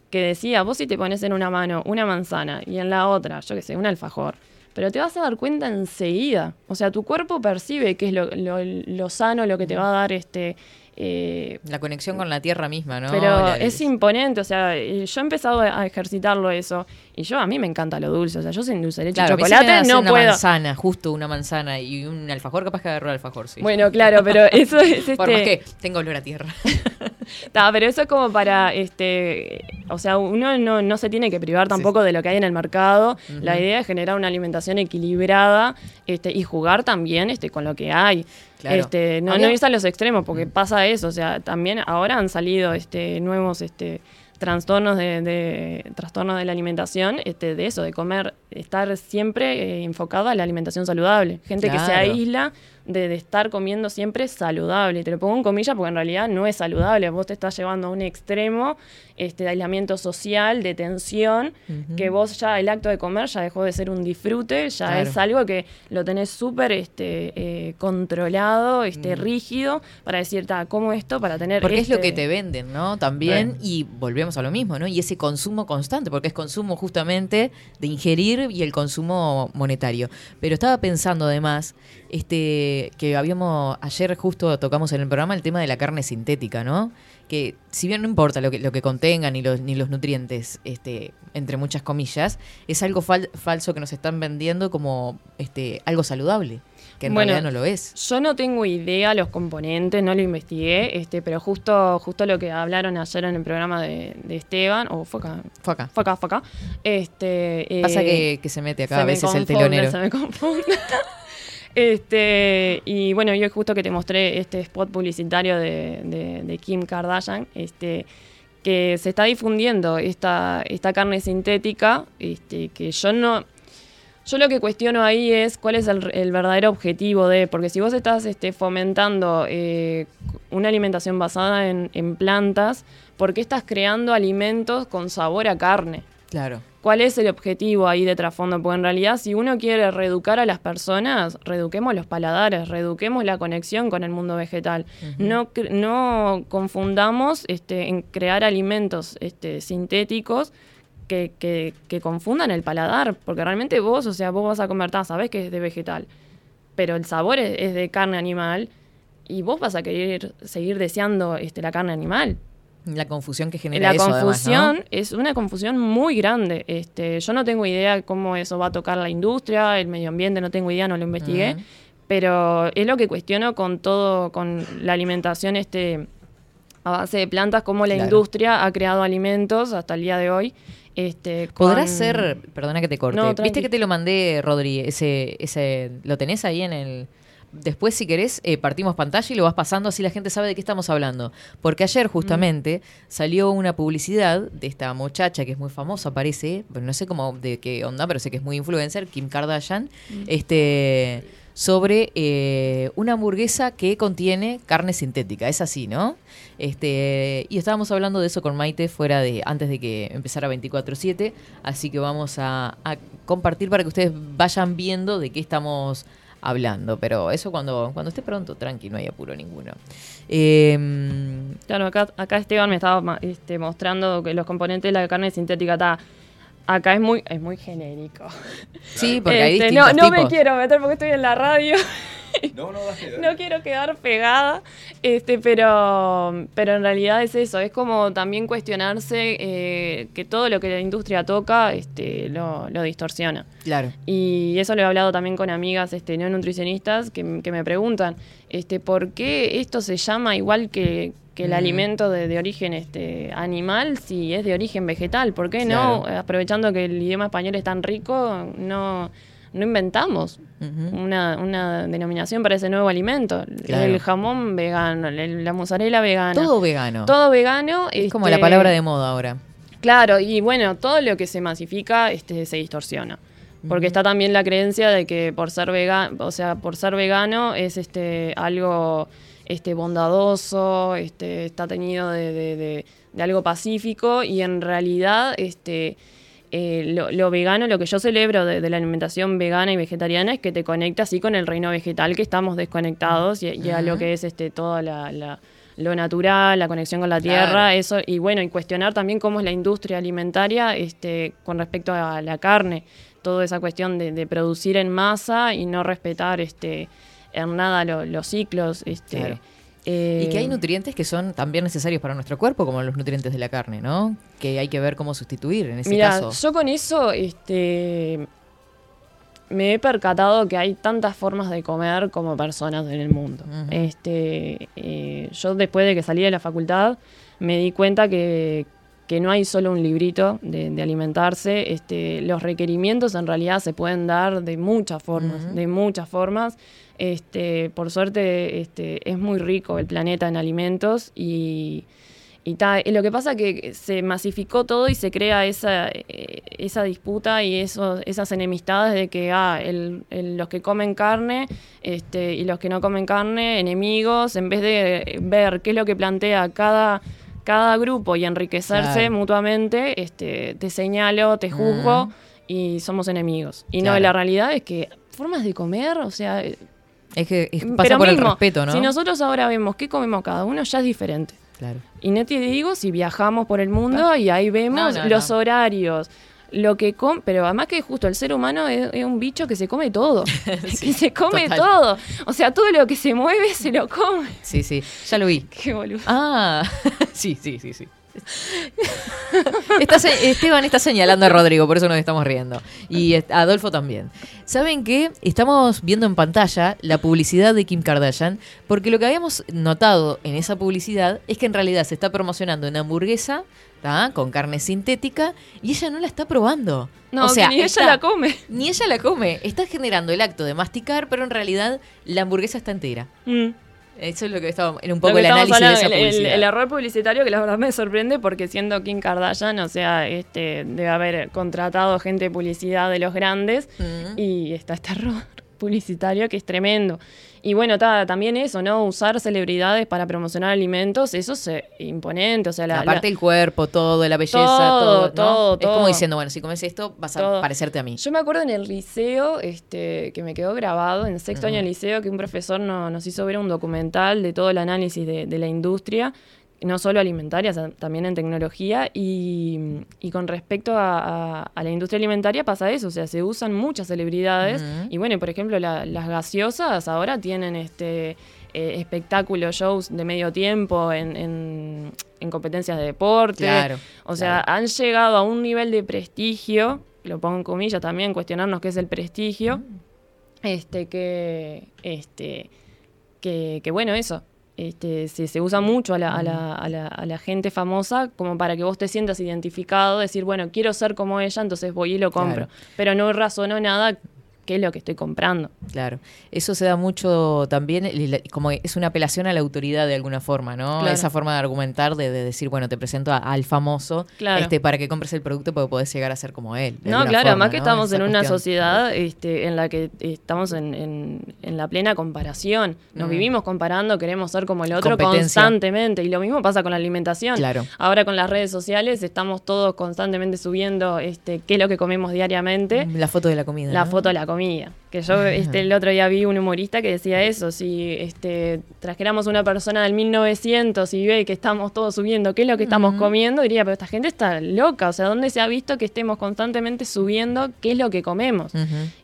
que decía, vos si te pones en una mano una manzana y en la otra, yo qué sé, un alfajor, pero te vas a dar cuenta enseguida. O sea, tu cuerpo percibe qué es lo, lo- lo sano, lo que te va a dar este... eh,
La conexión con la tierra misma, ¿no?
pero
La-
es imponente, o sea, eh, yo he empezado a ejercitarlo eso, y yo a mí me encanta lo dulce, o sea, yo sin dulce de leche
Claro, a
y
mí se me
chocolate no
una
puedo.
manzana, justo una manzana y un alfajor, capaz que agarró el alfajor, sí.
Bueno, claro, pero *laughs* eso es
Por más
este,
que tengo olor a tierra. *laughs*
Ta, pero eso es como para, este, o sea, uno no, no se tiene que privar tampoco de lo que hay en el mercado. La idea es generar una alimentación equilibrada este, y jugar también este, con lo que hay.
Claro.
Este, no,
Había-
no irse a los extremos, porque pasa eso. O sea, también ahora han salido este, nuevos este, trastornos de, de- trastornos de la alimentación, este, de eso, de comer, estar siempre eh, enfocado a la alimentación saludable. Gente que se aísla de, de estar comiendo siempre saludable. Te lo pongo en comillas porque en realidad no es saludable. Vos te estás llevando a un extremo este, de aislamiento social, de tensión, que vos ya el acto de comer ya dejó de ser un disfrute, ya
Claro.
es algo que lo tenés súper este, eh, controlado, este, rígido, para decir, ta, ¿cómo esto? Para tener
Porque es lo
este-
que te venden, ¿no? También, y volvemos a lo mismo, ¿no? Y ese consumo constante, porque es consumo justamente de ingerir y el consumo monetario. Pero estaba pensando además, este, que habíamos, ayer justo tocamos en el programa el tema de la carne sintética, ¿no? Que si bien no importa lo que, lo que contengan ni los, ni los nutrientes, este, entre muchas comillas, es algo fal- falso que nos están vendiendo como este, algo saludable. Que que en
Bueno,
realidad no lo es.
Yo no tengo idea los componentes, no lo investigué, este, pero justo, justo lo que hablaron ayer en el programa de, de Esteban, o fue acá,
Fue acá.
fue acá, fue acá. Este,
Pasa
eh,
que, que se mete acá
se
a veces el telonero.
Se me confunde. *laughs* Este, y bueno, yo justo que te mostré este spot publicitario de, de- de Kim Kardashian, este, que se está difundiendo esta, esta carne sintética, este, que yo no, yo lo que cuestiono ahí es cuál es el, el verdadero objetivo de, porque si vos estás este, fomentando eh, una alimentación basada en, en plantas, ¿por qué estás creando alimentos con sabor a carne?
Claro.
¿Cuál es el objetivo ahí de trasfondo? Porque en realidad si uno quiere reeducar a las personas, reeduquemos los paladares, reeduquemos la conexión con el mundo vegetal. no, no confundamos este, en crear alimentos este, sintéticos que, que- que confundan el paladar, porque realmente vos, o sea, vos vas a comer, ta, sabés que es de vegetal, pero el sabor es, es de carne animal y vos vas a querer seguir deseando este, la carne animal.
La confusión que genera
La
eso, además, ¿no?
confusión es una confusión muy grande. Este, yo no tengo idea cómo eso va a tocar la industria, el medio ambiente, no tengo idea, no lo investigué. Pero es lo que cuestiono con todo, con la alimentación este, a base de plantas, cómo la
Claro.
industria ha creado alimentos hasta el día de hoy. Este,
¿Podrá
con-
ser, perdona que te corte,
No,
viste que te lo mandé, Rodri, ese, ese, lo tenés ahí en el... Después, si querés, eh, partimos pantalla y lo vas pasando así la gente sabe de qué estamos hablando. Porque ayer, justamente, salió una publicidad de esta muchacha que es muy famosa, parece, pero no sé cómo, de qué onda, pero sé que es muy influencer, Kim Kardashian, este sobre eh, una hamburguesa que contiene carne sintética. Es así, ¿no? Este, y estábamos hablando de eso con Maite fuera de antes de que empezara 24/7, así que vamos a, a compartir para que ustedes vayan viendo de qué estamos hablando, pero eso cuando cuando esté pronto, tranqui, no hay apuro ninguno. Eh,
Claro, acá, acá Esteban me estaba este, mostrando que los componentes de la carne sintética está. Acá es muy, es muy genérico.
sí, *laughs* porque hay
Este,
distintos
no, no me quiero meter porque estoy en la radio. *laughs*
No, no, dale,
no quiero quedar pegada, este, pero, pero en realidad es eso, es como también cuestionarse eh, que todo lo que la industria toca este, lo, lo distorsiona.
Claro.
Y eso lo he hablado también con amigas este, no nutricionistas que, que me preguntan, este, ¿por qué esto se llama igual que, que el
Mm.
alimento de, de origen este, animal si es de origen vegetal? ¿Por qué no, aprovechando que el idioma español es tan rico, no, no inventamos Una, una denominación para ese nuevo alimento?
Claro.
El jamón vegano, el- la mozzarella vegana.
Todo vegano.
Todo vegano.
es como
este,
la palabra de moda ahora.
Claro, y bueno, todo lo que se masifica este, se distorsiona. Porque está también la creencia de que por ser vegano, o sea, por ser vegano es este algo este bondadoso, este, está teñido de, de- de- de algo pacífico, y en realidad este eh, lo, lo vegano, lo que yo celebro de, de la alimentación vegana y vegetariana es que te conecta así con el reino vegetal, que estamos desconectados, y, y a lo que es este toda la, la- lo natural, la conexión con la
Claro.
tierra, eso, y bueno, y cuestionar también cómo es la industria alimentaria este, con respecto a la carne, toda esa cuestión de, de producir en masa y no respetar este, en nada lo- los ciclos. Este,
Claro.
Eh,
Y que hay nutrientes que son también necesarios para nuestro cuerpo, como los nutrientes de la carne, ¿no? Que hay que ver cómo sustituir en ese caso.
yo con eso este, me he percatado que hay tantas formas de comer como personas en el mundo. Este, eh, yo después de que salí de la facultad me di cuenta que, que no hay solo un librito de, de alimentarse. Este, los requerimientos en realidad se pueden dar de muchas formas, de muchas formas. Este, por suerte este, es muy rico el planeta en alimentos y, y ta, y lo que pasa es que se masificó todo y se crea esa, eh, esa disputa y eso, esas enemistades de que ah, el- el- los que comen carne este, y los que no comen carne, enemigos, en vez de ver qué es lo que plantea cada, cada grupo y enriquecerse
Claro.
mutuamente, este, te señalo, te juzgo y somos enemigos. Y no, la realidad es que formas de comer, o sea...
Es que es- pasa
pero
por el
mismo,
respeto, ¿no?
Si nosotros ahora vemos qué comemos cada uno, ya es diferente.
Claro.
Y no te digo si viajamos por el mundo y ahí vemos
No, no,
los
no.
horarios, lo que com pero además que justo el ser humano es, es un bicho que se come todo, *laughs*
Sí, *laughs*
que se come
total.
todo, o sea, todo lo que se mueve se lo come.
Sí, sí, ya lo vi. *laughs*
Qué boludo.
Ah, sí, sí, sí, sí. Está Esteban está señalando a Rodrigo, por eso nos estamos riendo. Y eh, Adolfo también. ¿Saben qué? Estamos viendo en pantalla la publicidad de Kim Kardashian, porque lo que habíamos notado en esa publicidad es que en realidad se está promocionando una hamburguesa ¿tá? con carne sintética y ella no la está probando.
No,
o sea,
ni
está-
ella la come.
Ni ella la come. Está generando el acto de masticar, pero en realidad la hamburguesa está entera.
Mm.
Eso es lo que estaba en un poco el análisis de
hablando,
esa
el- el,
publicidad.
el error publicitario que la verdad me sorprende porque siendo Kim Kardashian, o sea, este debe haber contratado gente de publicidad de los grandes
Mm.
y está este error *laughs* publicitario que es tremendo. Y bueno, ta- también eso, ¿no? Usar celebridades para promocionar alimentos, eso es eh, imponente, o sea, la,
Aparte
la-
el cuerpo, todo, la belleza,
Todo,
todo, ¿no?
todo,
Es como diciendo, bueno, si comes esto, vas a parecerte a mí.
Yo me acuerdo en el liceo, este, que me quedó grabado, en sexto año de liceo, que un profesor no- nos hizo ver un documental de todo el análisis de, de la industria, no solo alimentaria, sa- también en tecnología, y, y con respecto a, a- a la industria alimentaria pasa eso, o sea, se usan muchas celebridades, y bueno, por ejemplo, la- las gaseosas ahora tienen este eh, espectáculos, shows de medio tiempo en, en- en competencias de deporte.
Claro,
O sea,
claro.
han llegado a un nivel de prestigio, lo pongo en comillas también, cuestionarnos qué es el prestigio,
Mm.
este, que, este, que, que bueno, eso. Este, se, se usa mucho a la, a, la, a, la, a la gente famosa como para que vos te sientas identificado, decir, bueno, quiero ser como ella, entonces voy y lo compro.
Claro.
Pero no razonó nada qué es lo que estoy comprando.
Claro. Eso se da mucho también, como es una apelación a la autoridad de alguna forma, ¿no?
Claro.
Esa forma de argumentar, de, de decir, bueno, te presento a- al famoso
Claro.
este, para que compres el producto porque podés llegar a ser como él.
No, claro,
forma,
además que
¿no?
estamos
Esa
en una sociedad este, en la que estamos en, en- en la plena comparación. Nos
Mm.
vivimos comparando, queremos ser como el otro constantemente. Y lo mismo pasa con la alimentación.
Claro.
Ahora con las redes sociales estamos todos constantemente subiendo este, qué es lo que comemos diariamente.
La foto de la comida.
La
¿no?
foto de la comida. Que yo este, el otro día vi un humorista que decía eso. Si este, trajéramos una persona del 1900 y ve que estamos todos subiendo qué es lo que estamos comiendo, diría, pero esta gente está loca. O sea, ¿dónde se ha visto que estemos constantemente subiendo qué es lo que comemos?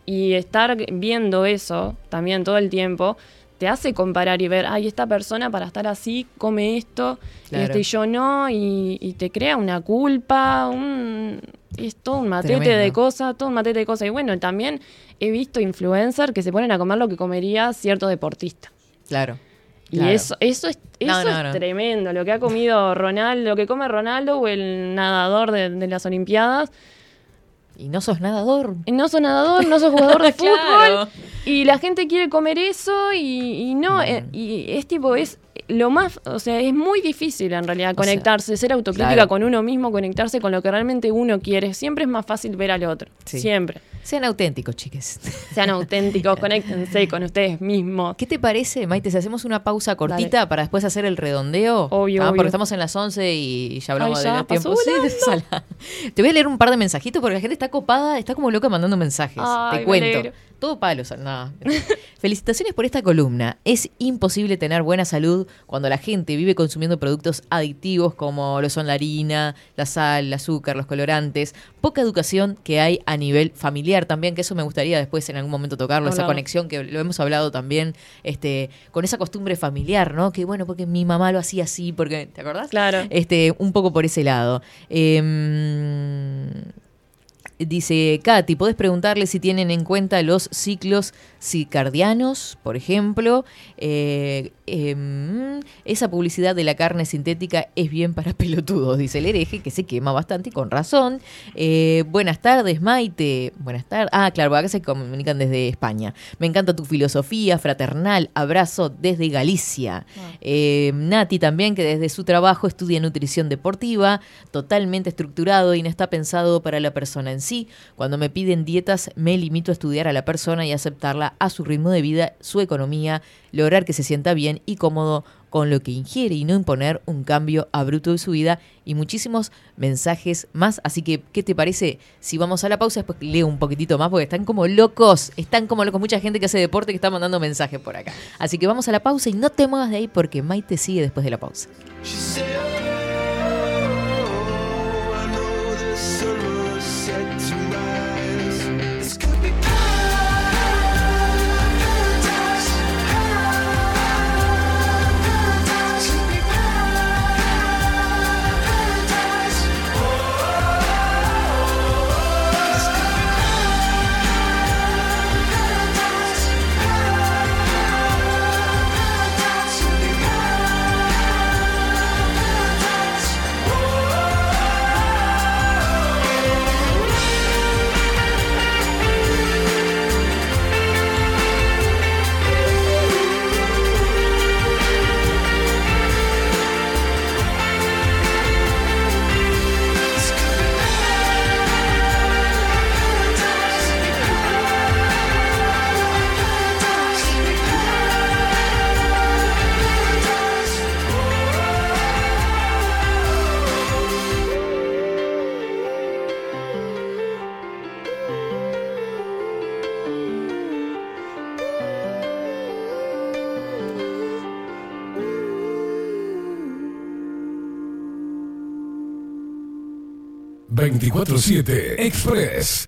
Y estar viendo eso también todo el tiempo te hace comparar y ver, ay, esta persona para estar así come esto
Claro.
este, y yo no, y, y te crea una culpa, un, es todo un matete
Tremendo.
de cosas, todo un matete de cosas. Y bueno, también he visto influencers que se ponen a comer lo que comería cierto deportista.
Claro.
Y
claro.
eso, eso es,
No,
eso
no,
es
no.
tremendo, lo que ha comido Ronaldo, lo que come Ronaldo o el nadador de, de las Olimpiadas.
Y no sos nadador.
Y No sos nadador, no sos jugador de *laughs* fútbol.
Claro.
Y la gente quiere comer eso y, y no, eh, y es tipo, es lo más, o sea, es muy difícil en realidad
sea,
conectarse, ser autocrítica
claro.
con uno mismo, conectarse con lo que realmente uno quiere. Siempre es más fácil ver al otro,
Sí.
siempre.
Sean auténticos, chiques.
Sean auténticos, *laughs* conéctense con ustedes mismos.
¿Qué te parece, Maite, si hacemos una pausa cortita para después hacer el redondeo?
Obvio,
Ah,
obvio.
porque estamos en las 11 y ya hablamos
Ay,
de
ya,
los
pasó
tiempos. Sí. *laughs* Te voy a leer un par de mensajitos porque la gente está copada, está como loca mandando mensajes.
Ay,
Te cuento. Todo palos. No. *laughs* Felicitaciones por esta columna. Es imposible tener buena salud cuando la gente vive consumiendo productos adictivos como lo son la harina, la sal, el azúcar, los colorantes. Poca educación que hay a nivel familiar también, que eso me gustaría después en algún momento tocarlo, esa conexión que lo hemos hablado también, este, con esa costumbre familiar, ¿no? Que bueno, porque mi mamá lo hacía así, porque, ¿te acordás?
Claro.
Este, un poco por ese lado. Em, Dice Katy, podés preguntarle si tienen en cuenta los ciclos circadianos, por ejemplo. Eh, em, esa publicidad de la carne sintética es bien para *laughs* pelotudos, dice el hereje, que se quema bastante y con razón. Eh, buenas tardes, Maite. Buenas tardes. Ah, claro, acá se comunican desde España. Me encanta tu filosofía fraternal. Abrazo desde Galicia. Eh, Nati también, que desde su trabajo estudia nutrición deportiva, totalmente estructurado y no está pensado para la persona en sí. Cuando me piden dietas, me limito a estudiar a la persona y aceptarla a su ritmo de vida, su economía, lograr que se sienta bien y cómodo con lo que ingiere y no imponer un cambio abrupto de su vida y muchísimos mensajes más. Así que, ¿qué te parece? Si vamos a la pausa, después leo un poquitito más porque están como locos, están como locos. Mucha gente que hace deporte que está mandando mensajes por acá. Así que vamos a la pausa y no te muevas de ahí porque Maite sigue después de la pausa.
24-7 Express.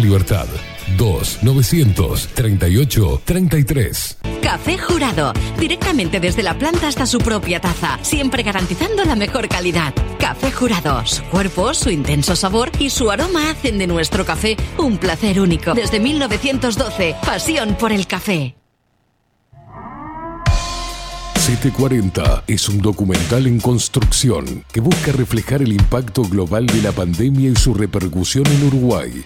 Libertad. 2 900 38 33.
Café Jurado, directamente desde la planta hasta su propia taza, siempre garantizando la mejor calidad. Café Jurado, su cuerpo, su intenso sabor y su aroma hacen de nuestro café un placer único. Desde 1912, pasión por el café.
740 es un documental en construcción que busca reflejar el impacto global de la pandemia y su repercusión en Uruguay.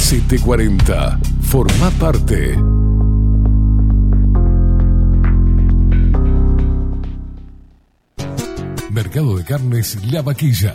740. Forma parte. Mercado de Carnes La Vaquilla.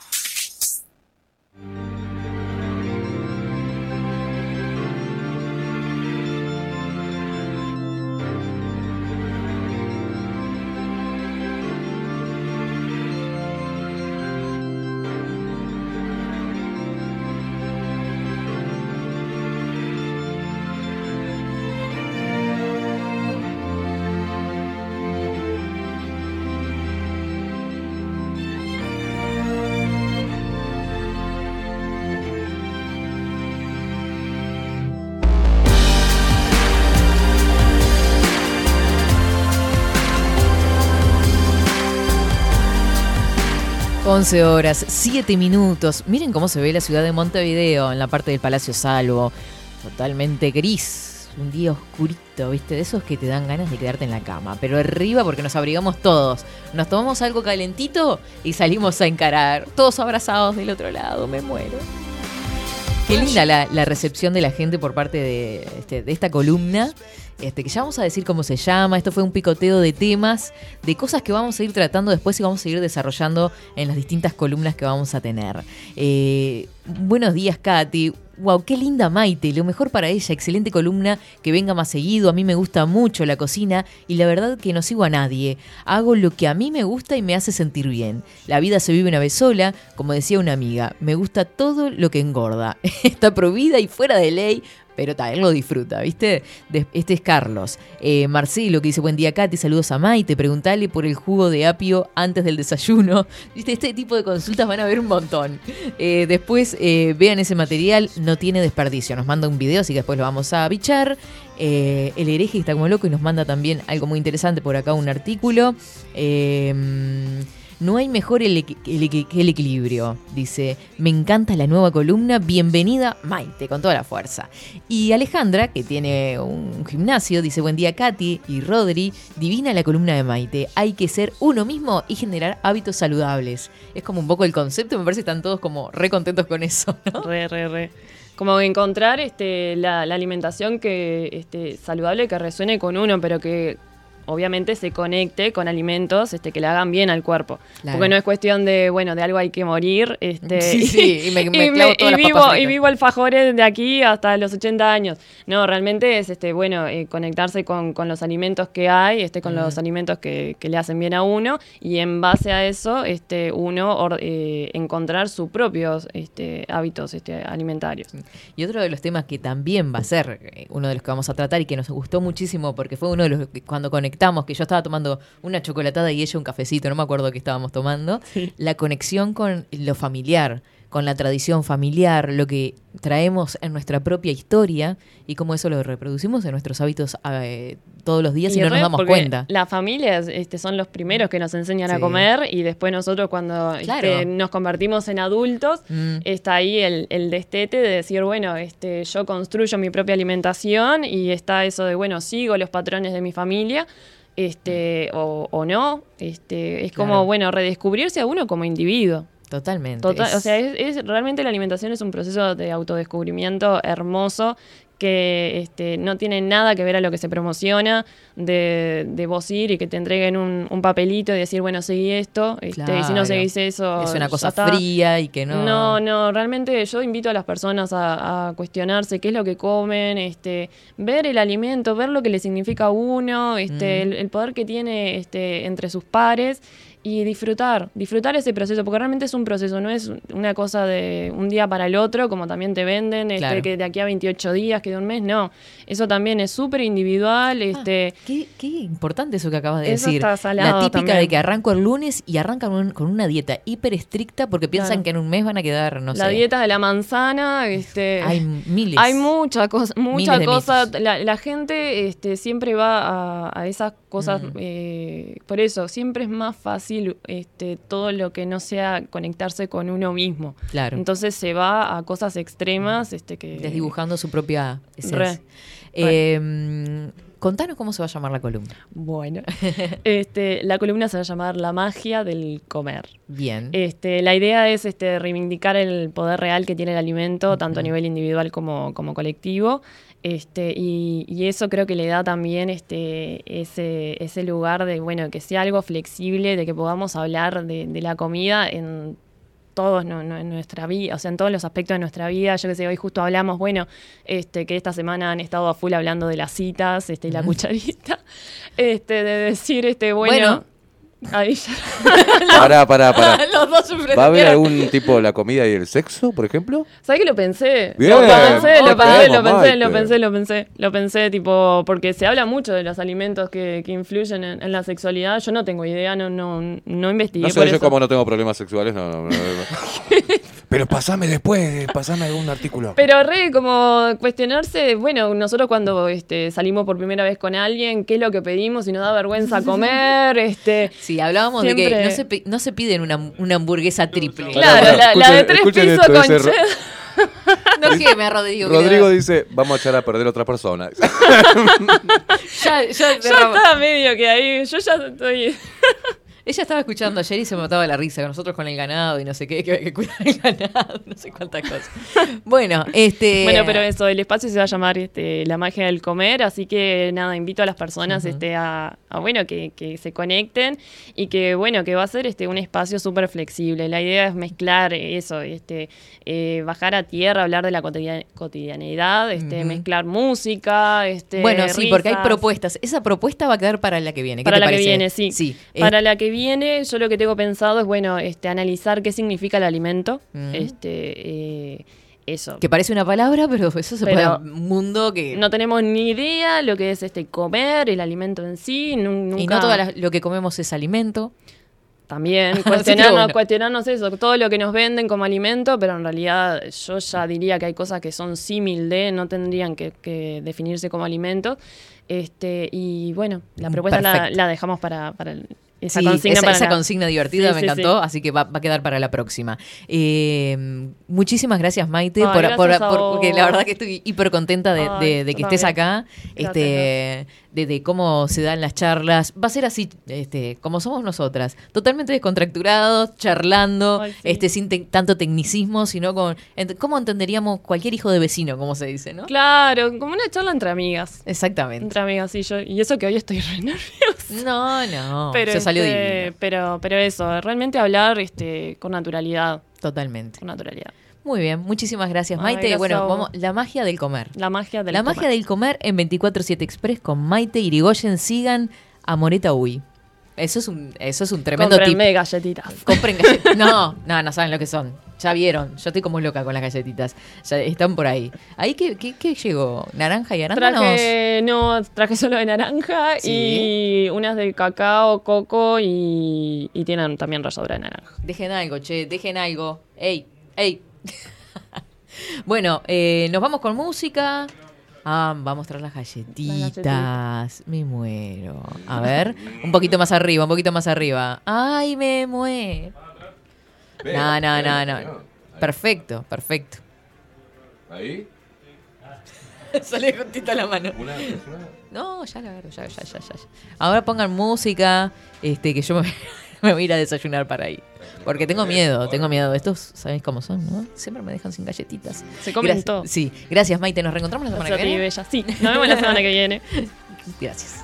11 horas, 7 minutos. Miren cómo se ve la ciudad de Montevideo en la parte del Palacio Salvo. Totalmente gris. Un día oscurito, ¿viste? De esos que te dan ganas de quedarte en la cama. Pero arriba porque nos abrigamos todos. Nos tomamos algo calentito y salimos a encarar. Todos abrazados del otro lado. Me muero. Qué linda la, la recepción de la gente por parte de, este, de esta columna. Este, que ya vamos a decir cómo se llama. Esto fue un picoteo de temas, de cosas que vamos a ir tratando después y vamos a ir desarrollando en las distintas columnas que vamos a tener. Eh, buenos días, Katy. Wow, qué linda Maite, lo mejor para ella, excelente columna, que venga más seguido, a mí me gusta mucho la cocina y la verdad que no sigo a nadie, hago lo que a mí me gusta y me hace sentir bien. La vida se vive una vez sola, como decía una amiga, me gusta todo lo que engorda, *laughs* está prohibida y fuera de ley, pero él lo disfruta, ¿viste? Este es Carlos. Eh, Marcelo que dice, buen día Katy, saludos a Maite, preguntale por el jugo de apio antes del desayuno. *laughs* ¿Viste? Este tipo de consultas van a haber un montón. Eh, después eh, vean ese material, no tiene desperdicio. Nos manda un video, así que después lo vamos a bichar. El hereje está como loco y nos manda también algo muy interesante por acá, un artículo. Eh, no hay mejor el, el equilibrio, dice. Me encanta la nueva columna. Bienvenida, Maite, con toda la fuerza. Y Alejandra, que tiene un gimnasio, dice: Buen día, Katy y Rodri. Divina la columna de Maite. Hay que ser uno mismo y generar hábitos saludables. Es como un poco el concepto. Me parece que están todos como re contentos con eso, ¿no?
Re, re, re. Como encontrar este, la, la alimentación que este, saludable que resuene con uno, pero que obviamente se conecte con alimentos este, que le hagan bien al cuerpo.
Claro.
Porque no es cuestión de, bueno, de algo hay que morir. Este,
Sí, sí, y me- *laughs* me
y
las
vivo, y vivo alfajores de aquí hasta los 80 años. No, realmente es este, bueno eh, conectarse con, con los alimentos que hay, este, con los alimentos que, que le hacen bien a uno, y en base a eso, este, uno or- eh, encontrar sus propios este, hábitos este, alimentarios.
Y otro de los temas que también va a ser eh, uno de los que vamos a tratar y que nos gustó muchísimo porque fue uno de los que cuando conectamos, que yo estaba tomando una chocolatada y ella un cafecito, no me acuerdo qué estábamos tomando, la conexión con lo familiar, con la tradición familiar, lo que traemos en nuestra propia historia y cómo eso lo reproducimos en nuestros hábitos eh, todos los días y, no nos damos cuenta.
Las familias este, son los primeros que nos enseñan a comer y después nosotros cuando este, nos convertimos en adultos,
Mm.
está ahí el, el destete de decir, bueno, este, yo construyo mi propia alimentación y está eso de, bueno, sigo los patrones de mi familia. Este, o, o no, este, es como, bueno, redescubrirse a uno como individuo.
Totalmente.
Total, O sea, es, es- realmente la alimentación es un proceso de autodescubrimiento hermoso que este, no tiene nada que ver a lo que se promociona de, de vos ir y que te entreguen un, un papelito y decir, bueno, seguí esto, este, y si no seguís eso...
es una cosa
está.
fría y que no...
No, no, realmente yo invito a las personas a, a cuestionarse qué es lo que comen, este, ver el alimento, ver lo que le significa a uno, este,
Mm.
el, el poder que tiene este, entre sus pares y disfrutar, disfrutar ese proceso, porque realmente es un proceso, no es una cosa de un día para el otro, como también te venden, este,
Claro.
que de aquí a 28 días, que de un mes, no, eso también es súper individual, este...
Qué, qué importante eso que acabas de
Eso
decir.
está salado
la típica
también.
de que arranco el lunes y arrancan un- con una dieta hiper estricta porque piensan
Claro.
que en un mes van a quedar, no
la
sé.
dieta de la manzana, este...
Hay miles.
Hay mucha cosa, mucha
Miles
cosa. La, la gente este, siempre va a, a esas cosas.
Mm.
eh, por eso, siempre es más fácil este, todo lo que no sea conectarse con uno mismo.
Claro.
Entonces se va a cosas extremas. Este, que
Desdibujando su propia esencia. Eh, contanos cómo se va a llamar la columna.
Bueno, *laughs* este, la columna se va a llamar La magia del comer.
Bien.
Este, la idea es este, reivindicar el poder real que tiene el alimento, tanto a nivel individual como, como colectivo. Este, y, y eso creo que le da también este, ese, ese lugar de bueno, que sea algo flexible, de que podamos hablar de, de la comida en todos no, no, en nuestra vida, o sea, en todos los aspectos de nuestra vida. Yo que sé, hoy justo hablamos, bueno, este, que esta semana han estado a full hablando de las citas, este, y la cucharita, *laughs* este, de decir, este, bueno,
Bueno.
Ahí ya- *laughs*
Pará, pará, pará. *laughs*
Los dos se
¿Va a haber algún tipo de la comida y el sexo, por ejemplo?
¿Sabes que lo pensé?
Bien,
lo pensé, lo pensé, lo pensé, lo pensé, lo pensé, lo pensé, tipo, porque se habla mucho de los alimentos que, que influyen en, en la sexualidad. Yo no tengo idea, no, no, no investigué
No sé,
por
yo
eso.
como no tengo problemas sexuales, no, no, no, no. *laughs* Pero pasame después, pasame algún artículo.
Pero re como cuestionarse, bueno, nosotros cuando este, salimos por primera vez con alguien, ¿qué es lo que pedimos? Si nos da vergüenza *laughs* comer, este.
Sí, hablábamos de que no se, no se piden una, una hamburguesa triple.
Claro, la, la de tres pisos con
ese. *laughs*
No queme a Rodrigo.
Rodrigo dice, vamos a echar a perder a otra persona. *laughs*
Ya, ya
Ya estaba medio que ahí, yo ya estoy.
Ella estaba escuchando ayer y se mataba la risa con nosotros con el ganado y no sé qué, que hay que cuidar el ganado, no sé cuántas cosas. *laughs* Bueno, este.
Bueno, pero eso, el espacio se va a llamar este, La magia del comer, así que nada, invito a las personas este, a, a, bueno, que, que se conecten y que bueno, que va a ser este, un espacio súper flexible. La idea es mezclar eso, este, eh, bajar a tierra, hablar de la cotidia- cotidianeidad, este, mezclar música, este,
Bueno, sí, porque hay propuestas. Esa propuesta va a quedar para la que viene. ¿Qué
Para
te
la que viene, sí.
Sí.
Para la que viene, yo lo que tengo pensado es, bueno, este, analizar qué significa el alimento. Este, eh, eso.
que parece una palabra, pero eso se puede un mundo que.
No tenemos ni idea lo que es este comer, el alimento en sí. nu- Nunca...
y no todo lo que comemos es alimento.
También *laughs* cuestionarnos,
bueno.
cuestionarnos eso, todo lo que nos venden como alimento, pero en realidad yo ya diría que hay cosas que son símil de, no tendrían que, que definirse como alimento. Este, y bueno, la propuesta la, la dejamos para, para el- esa
Sí,
consigna.
esa,
para
esa
la-
consigna divertida
Sí,
me
sí,
encantó,
sí.
así que va, va a quedar para la próxima. Eh, muchísimas gracias, Maite,
Ay,
por,
gracias
por-
a
por-
vos.
porque la verdad que estoy hiper contenta de,
Ay,
de- de
yo
que estés acá, este, de, de cómo se dan las charlas. Va a ser así, este, como somos nosotras, totalmente descontracturados, charlando,
Ay,
este, sin te- tanto tecnicismo, sino con ent- cómo entenderíamos cualquier hijo de vecino, como se dice, ¿no?
Claro, como una charla entre amigas.
Exactamente.
Entre amigas, sí, yo. Y eso que hoy estoy re *laughs* nerviosa.
No, no,
pero,
se salió
este,
divino.
pero, pero eso, realmente hablar este, con naturalidad.
Totalmente.
Con naturalidad.
Muy bien, muchísimas gracias,
Ay,
Maite.
gracias
bueno, vamos, la magia del comer.
La magia del
La
comer.
magia del comer en 24-7 Express con Maite Irigoyen. Sigan a Moreta Uy. Eso es un, eso es un tremendo tip.
Cómprenme galletitas.
Compren galletitas. *laughs* No, no, no saben lo que son. Ya vieron. Yo estoy como loca con las galletitas. Ya están por ahí. ¿Ahí qué, qué, qué llegó? ¿Naranja y arándanos?
Traje, no, traje solo de naranja
Sí.
y unas de cacao, coco y, y tienen también ralladura de naranja.
Dejen algo, che, dejen algo. Ey, ey. *laughs* bueno, eh, nos vamos con música. Ah, va a mostrar las galletitas.
galletitas.
Me muero. A ver, un poquito más arriba, un poquito más arriba. Ay, me muero. No, no, no, no. Perfecto, perfecto.
Ahí. *laughs*
Sale juntito la mano. No, ya la agarro, ya, ya, ya, ya. Ahora pongan música, este, que yo me, *laughs* me voy a ir a desayunar para ahí. Porque tengo miedo, tengo miedo. Estos, ¿sabéis cómo son, no? Siempre me dejan sin galletitas.
Se comen todo.
Sí, gracias Maite. Nos reencontramos la semana que
a
viene.
Bella. Sí, nos vemos la semana que viene. *laughs*
Gracias.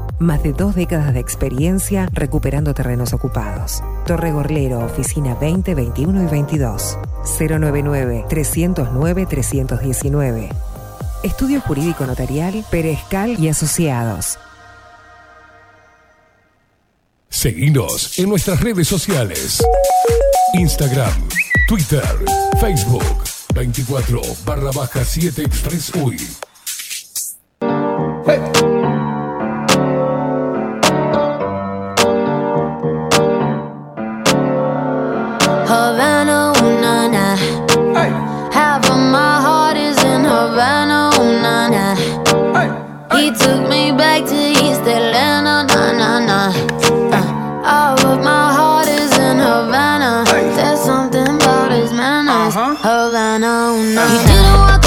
Más de dos décadas de experiencia recuperando terrenos ocupados. Torre Gorlero, oficina 20, 21 y 22. 099-309-319. Estudio Jurídico Notarial, Perezcal y Asociados.
Seguinos en nuestras redes sociales. Instagram, Twitter, Facebook, 24 barra baja 7 Express UI.
Havana, know. Oh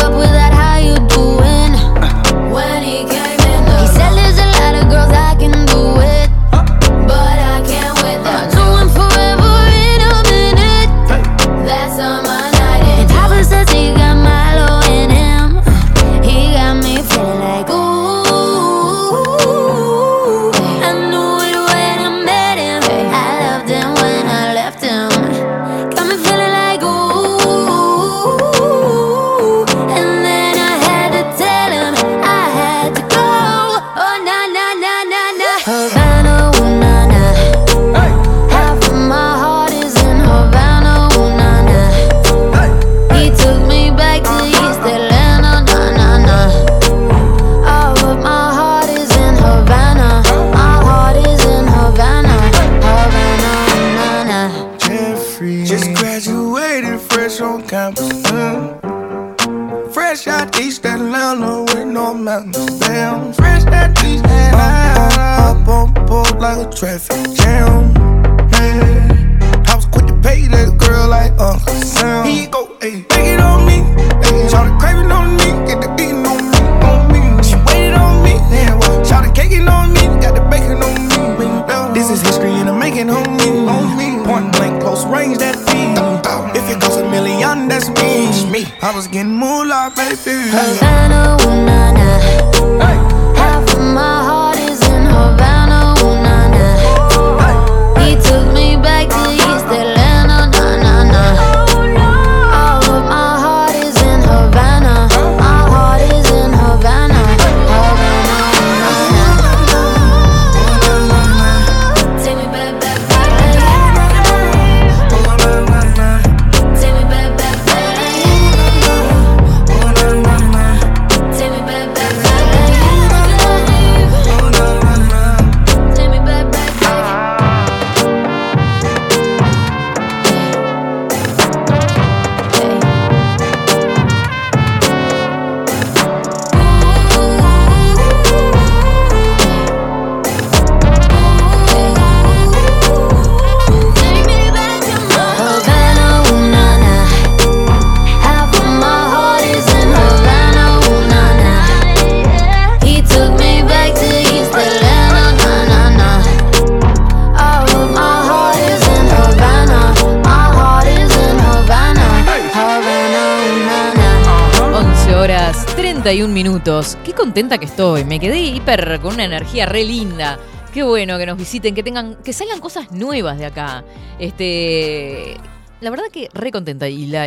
contenta que estoy. Me quedé hiper con una energía re linda. Qué bueno que nos visiten, que tengan, que salgan cosas nuevas de acá. Este, la verdad que re contenta y la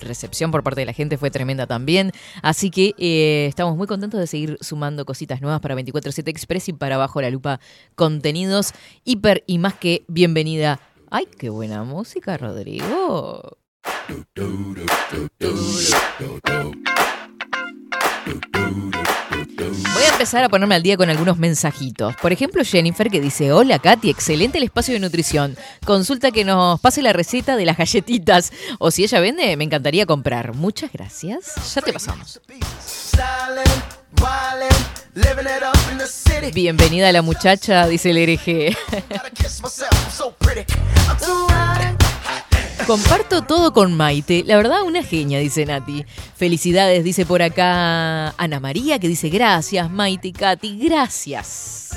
recepción por parte de la gente fue tremenda también. Así que eh, estamos muy contentos de seguir sumando cositas nuevas para 24/7 Express y para Bajo la Lupa contenidos hiper y más que bienvenida. Ay, qué buena música, Rodrigo. A ponerme al día con algunos mensajitos. Por ejemplo, Jennifer que dice, hola Katy, excelente el espacio de nutrición. Consulta que nos pase la receta de las galletitas. O si ella vende, me encantaría comprar. Muchas gracias. Ya te pasamos. Bienvenida a la muchacha, dice el hereje. *laughs* Comparto todo con Maite. La verdad, una genia, dice Nati. Felicidades, dice por acá Ana María, que dice gracias, Maite y Katy, gracias.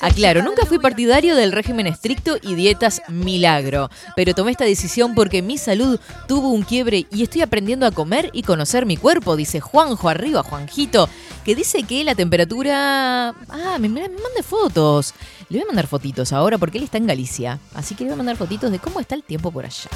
Aclaro,
you,
nunca fui partidario del régimen estricto y dietas milagro, pero tomé esta decisión porque mi salud tuvo un quiebre y estoy aprendiendo a comer y conocer mi cuerpo, dice Juanjo arriba, Juanjito, que dice que la temperatura... Ah, me, me mande fotos. Le voy a mandar fotitos ahora porque él está en Galicia, así que le voy a mandar fotitos de cómo está el tiempo por allá.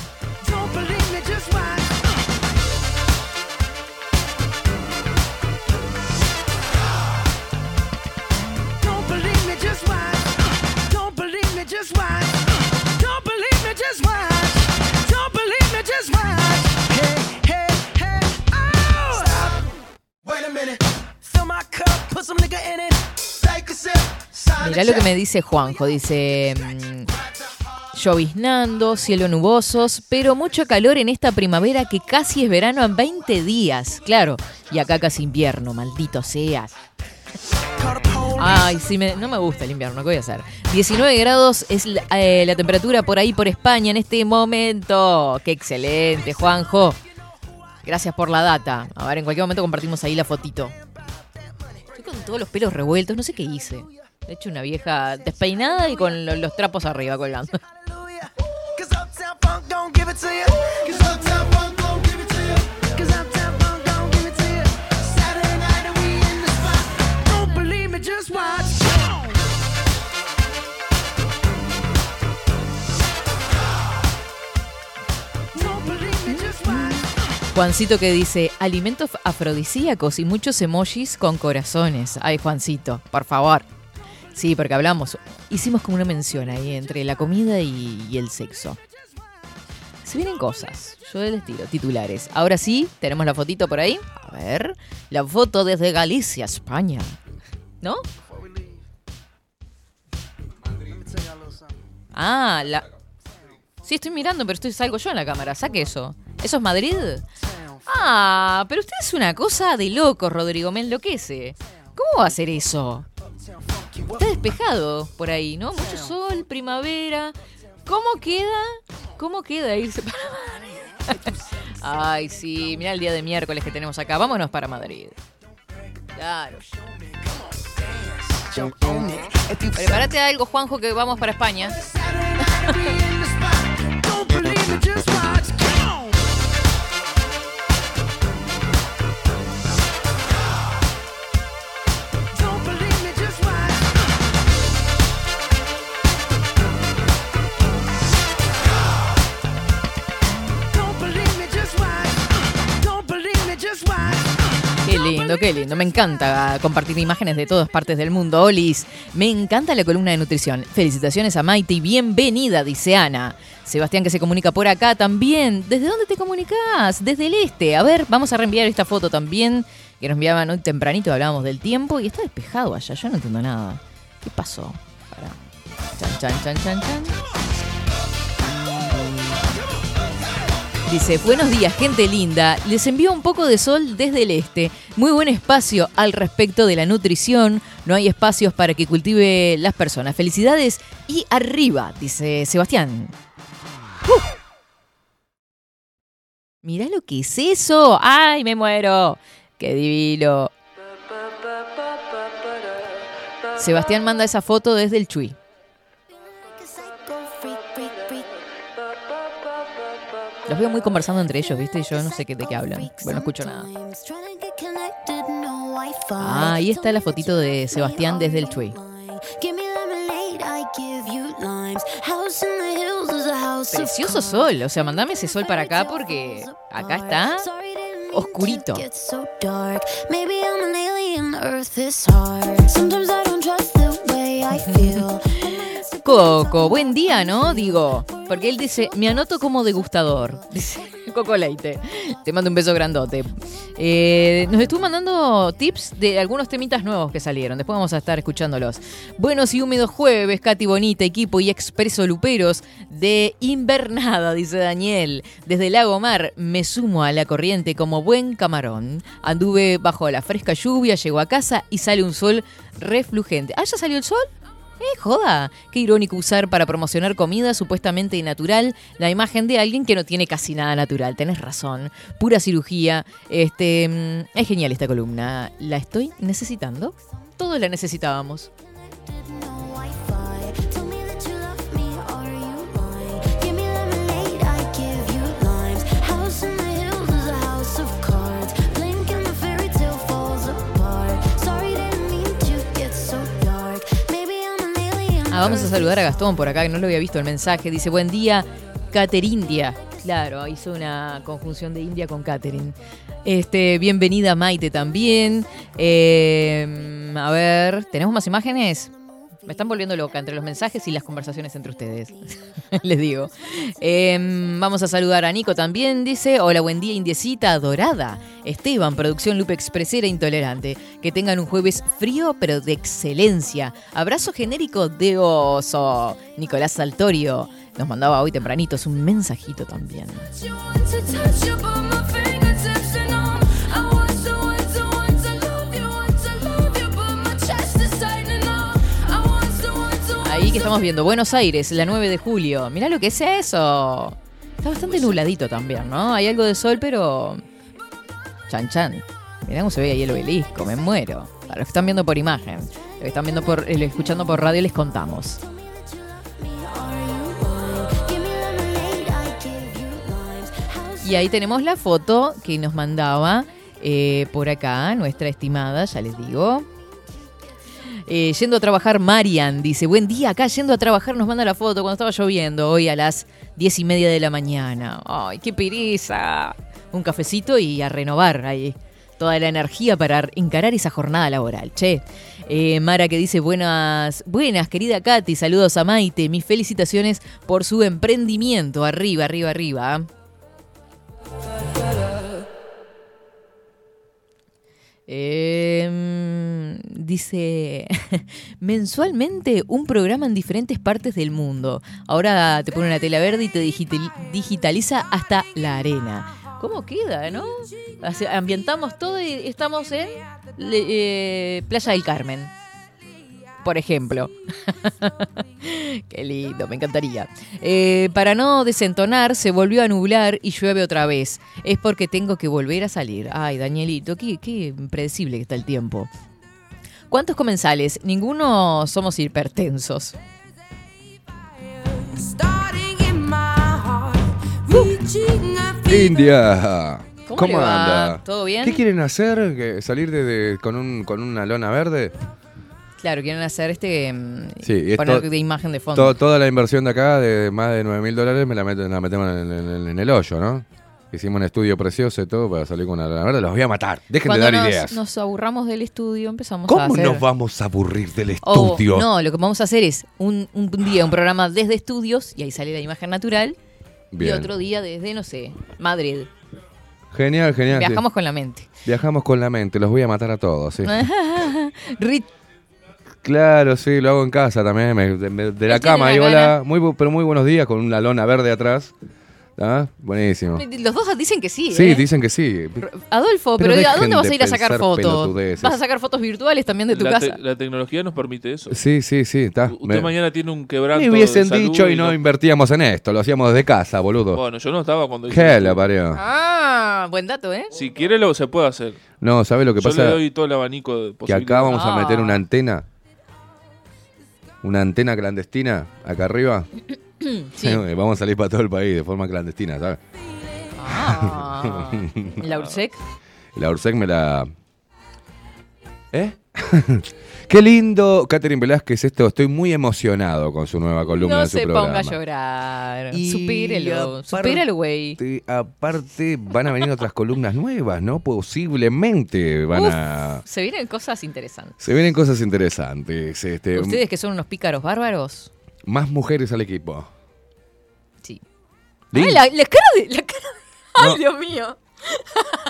A minute. Fill my cup, put some nigga in it. Take a sip. Sign
Mirá lo que me dice Juanjo, dice... mm, Lloviznando, cielo nubosos, pero mucho calor en esta primavera que casi es verano en 20 días. Claro, y acá casi invierno, maldito seas. Ay, sí, me- no me gusta el invierno, ¿qué voy a hacer? 19 grados es la, eh, la temperatura por ahí por España en este momento. ¡Qué excelente, Juanjo! Gracias por la data. A ver, en cualquier momento compartimos ahí la fotito. Estoy con todos los pelos revueltos, no sé qué hice. De hecho, una vieja despeinada y con lo- los trapos arriba colgando. Juancito que dice, alimentos afrodisíacos y muchos emojis con corazones. Ay, Juancito, por favor. Sí, porque hablamos, hicimos como una mención ahí entre la comida y, el sexo. Se vienen cosas, yo les tiro titulares. Ahora sí, tenemos la fotito por ahí. A ver, la foto desde Galicia, España. ¿No? Ah, la... Sí, estoy mirando, pero estoy salgo yo en la cámara. Saque eso. ¿Eso es Madrid? Ah, pero usted es una cosa de loco, Rodrigo. Me enloquece. ¿Cómo va a ser eso? Está despejado por ahí, ¿no? Mucho sol, primavera. ¿Cómo queda? ¿Cómo queda irse para Madrid? *laughs* Ay, sí, mira el día de miércoles que tenemos acá. Vámonos para Madrid. Claro. Prepárate algo, Juanjo, que vamos para España. *laughs* *laughs* lindo, qué lindo. Me encanta compartir imágenes de todas partes del mundo. Olis, me encanta la columna de nutrición. Felicitaciones a Maite y bienvenida, dice Ana. Sebastián que se comunica por acá también. ¿Desde dónde te comunicas? Desde el este. A ver, vamos a reenviar esta foto también que nos enviaban hoy tempranito. Hablábamos del tiempo y está despejado allá. Yo no entiendo nada. ¿Qué pasó? Chan, chan, chan, chan, chan. Dice, buenos días, gente linda. Les envío un poco de sol desde el este. Muy buen espacio al respecto de la nutrición. No hay espacios para que cultive las personas. Felicidades y arriba, dice Sebastián. ¡Uh! Mirá lo que es eso. ¡Ay, me muero! ¡Qué divino! Sebastián manda esa foto desde el Chuy. Los veo muy conversando entre ellos, ¿viste? Y yo no sé de qué hablan. Bueno, no escucho nada. Ah, ahí está la fotito de Sebastián desde el Chuy. Precioso sol, o sea, mandame ese sol para acá porque acá está oscurito. Coco, buen día, ¿no? Digo, porque él dice, me anoto como degustador. *laughs* Dice, Coco Leite. Te mando un beso grandote. Eh, nos estuvo mandando tips de algunos temitas nuevos que salieron. Después vamos a estar escuchándolos. Buenos y húmedos jueves, Katy Bonita, equipo y expreso Luperos de Invernada, dice Daniel. Desde Lago Mar me sumo a la corriente como buen camarón. Anduve bajo la fresca lluvia, llego a casa y sale un sol reflujente. ¿Ah, ya salió el sol? ¡Eh, joda! Qué irónico usar para promocionar comida supuestamente natural la imagen de alguien que no tiene casi nada natural. Tenés razón. Pura cirugía. Este, mm, es genial esta columna. ¿La estoy necesitando? Todos la necesitábamos. Ah, vamos a saludar a Gastón por acá, que no lo había visto el mensaje. Dice, buen día, Caterindia. Claro, hizo una conjunción de India con Catherine. Este, bienvenida Maite también. Eh, a ver, ¿tenemos más imágenes? Me están volviendo loca entre los mensajes y las conversaciones entre ustedes. *laughs* Les digo. Eh, vamos a saludar a Nico también. Dice: Hola, buen día, Indiecita dorada. Esteban, producción Lupe Expresera Intolerante. Que tengan un jueves frío, pero de excelencia. Abrazo genérico de oso. Nicolás Saltorio. Nos mandaba hoy tempranito un mensajito también. Ahí que estamos viendo Buenos Aires, la 9 de julio. Mirá lo que es eso. Está bastante nubladito también, ¿no? Hay algo de sol, pero. Chan chan. Mirá cómo se ve ahí el obelisco, me muero. Para los que están viendo por imagen, los que están viendo por, eh, escuchando por radio, les contamos. Y ahí tenemos la foto que nos mandaba eh, por acá, nuestra estimada, ya les digo. Eh, yendo a trabajar, Marian dice: Buen día, acá yendo a trabajar nos manda la foto cuando estaba lloviendo, hoy a las diez y media de la mañana. ¡Ay, qué pereza! Un cafecito y a renovar ahí toda la energía para encarar esa jornada laboral. Che, Eh, Mara que dice: Buenas, buenas, querida Katy, saludos a Maite, mis felicitaciones por su emprendimiento. Arriba, arriba, arriba. Eh, dice, *laughs* mensualmente un programa en diferentes partes del mundo. Ahora te pone una tela verde y te digital- digitaliza hasta la arena. ¿Cómo queda, no? Ambientamos todo y estamos en eh, Playa del Carmen, por ejemplo. *laughs* Qué lindo, me encantaría. Eh, para no desentonar, se volvió a nublar y llueve otra vez. Es porque tengo que volver a salir. Ay, Danielito, qué, qué impredecible que está el tiempo. ¿Cuántos comensales? Ninguno somos hipertensos.
India.
¿Cómo le va?
anda?
¿Todo bien?
¿Qué quieren hacer? ¿Que ¿Salir de, de- con, un, con una lona verde?
Claro, quieren hacer este. mm,
Sí, es
poner
to-
de imagen de fondo.
to- toda la inversión de acá, de más de 9 mil dólares, me la, meten- la metemos en, en- en el hoyo, ¿no? Hicimos un estudio precioso y todo para salir con una lona verde. Los voy a matar. Dejen
Cuando
de dar
nos,
ideas.
nos aburramos del estudio, empezamos a
¿Cómo
hacer.
nos vamos a aburrir del
O,
estudio?
no, lo que vamos a hacer es un, un día un programa desde estudios y ahí sale la imagen natural. Y otro día desde, no sé, Madrid.
Genial, genial. sí.
Viajamos con la mente.
Viajamos con la mente. Los voy a matar a todos, sí. *laughs*
Rit-
Claro, sí, lo hago en casa también. me- de, la cama, y hola. Muy, bu- pero muy buenos días con una lona verde atrás. ¿Ah? Buenísimo.
Los dos dicen que sí.
Sí,
¿eh?
dicen que sí.
Adolfo,
Pero
pero, ¿a dónde vas a ir a sacar fotos? ¿Vas a sacar fotos virtuales también de tu
la,
casa?
te- la tecnología nos permite eso.
Sí, sí, sí. Está.
Usted
Me,
mañana tiene un quebranto.
me hubiesen
de salud
dicho y no invertíamos en esto. Lo hacíamos desde casa, boludo.
Bueno, yo no estaba cuando hice
¿Qué la parió?
Ah, buen dato, ¿eh?
Si quiere, lo se puede hacer.
No, ¿sabes lo que
yo
pasa?
le doy todo el abanico de
que acá vamos a meter
Ah.
una antena. Una antena clandestina acá arriba.
Sí. *laughs*
Vamos a salir para todo el país de forma clandestina, ¿sabes?
Ah, la Ursec. *laughs*
La Ursec me la. ¿Eh? *laughs* Qué lindo, Catherine Velázquez, esto. Estoy muy emocionado con su nueva columna
No
su
se
programa.
ponga a llorar.
Y
Supérelo.
aparte-
Supéralo, güey.
Aparte, van a venir otras columnas nuevas, ¿no? Posiblemente van
Uf,
a.
Se vienen cosas interesantes.
Se vienen cosas interesantes. Este,
Ustedes que son unos pícaros bárbaros.
Más mujeres al equipo.
Sí.
Lin-
Ay, la, la cara de. La cara de- *laughs* Ay, Dios mío.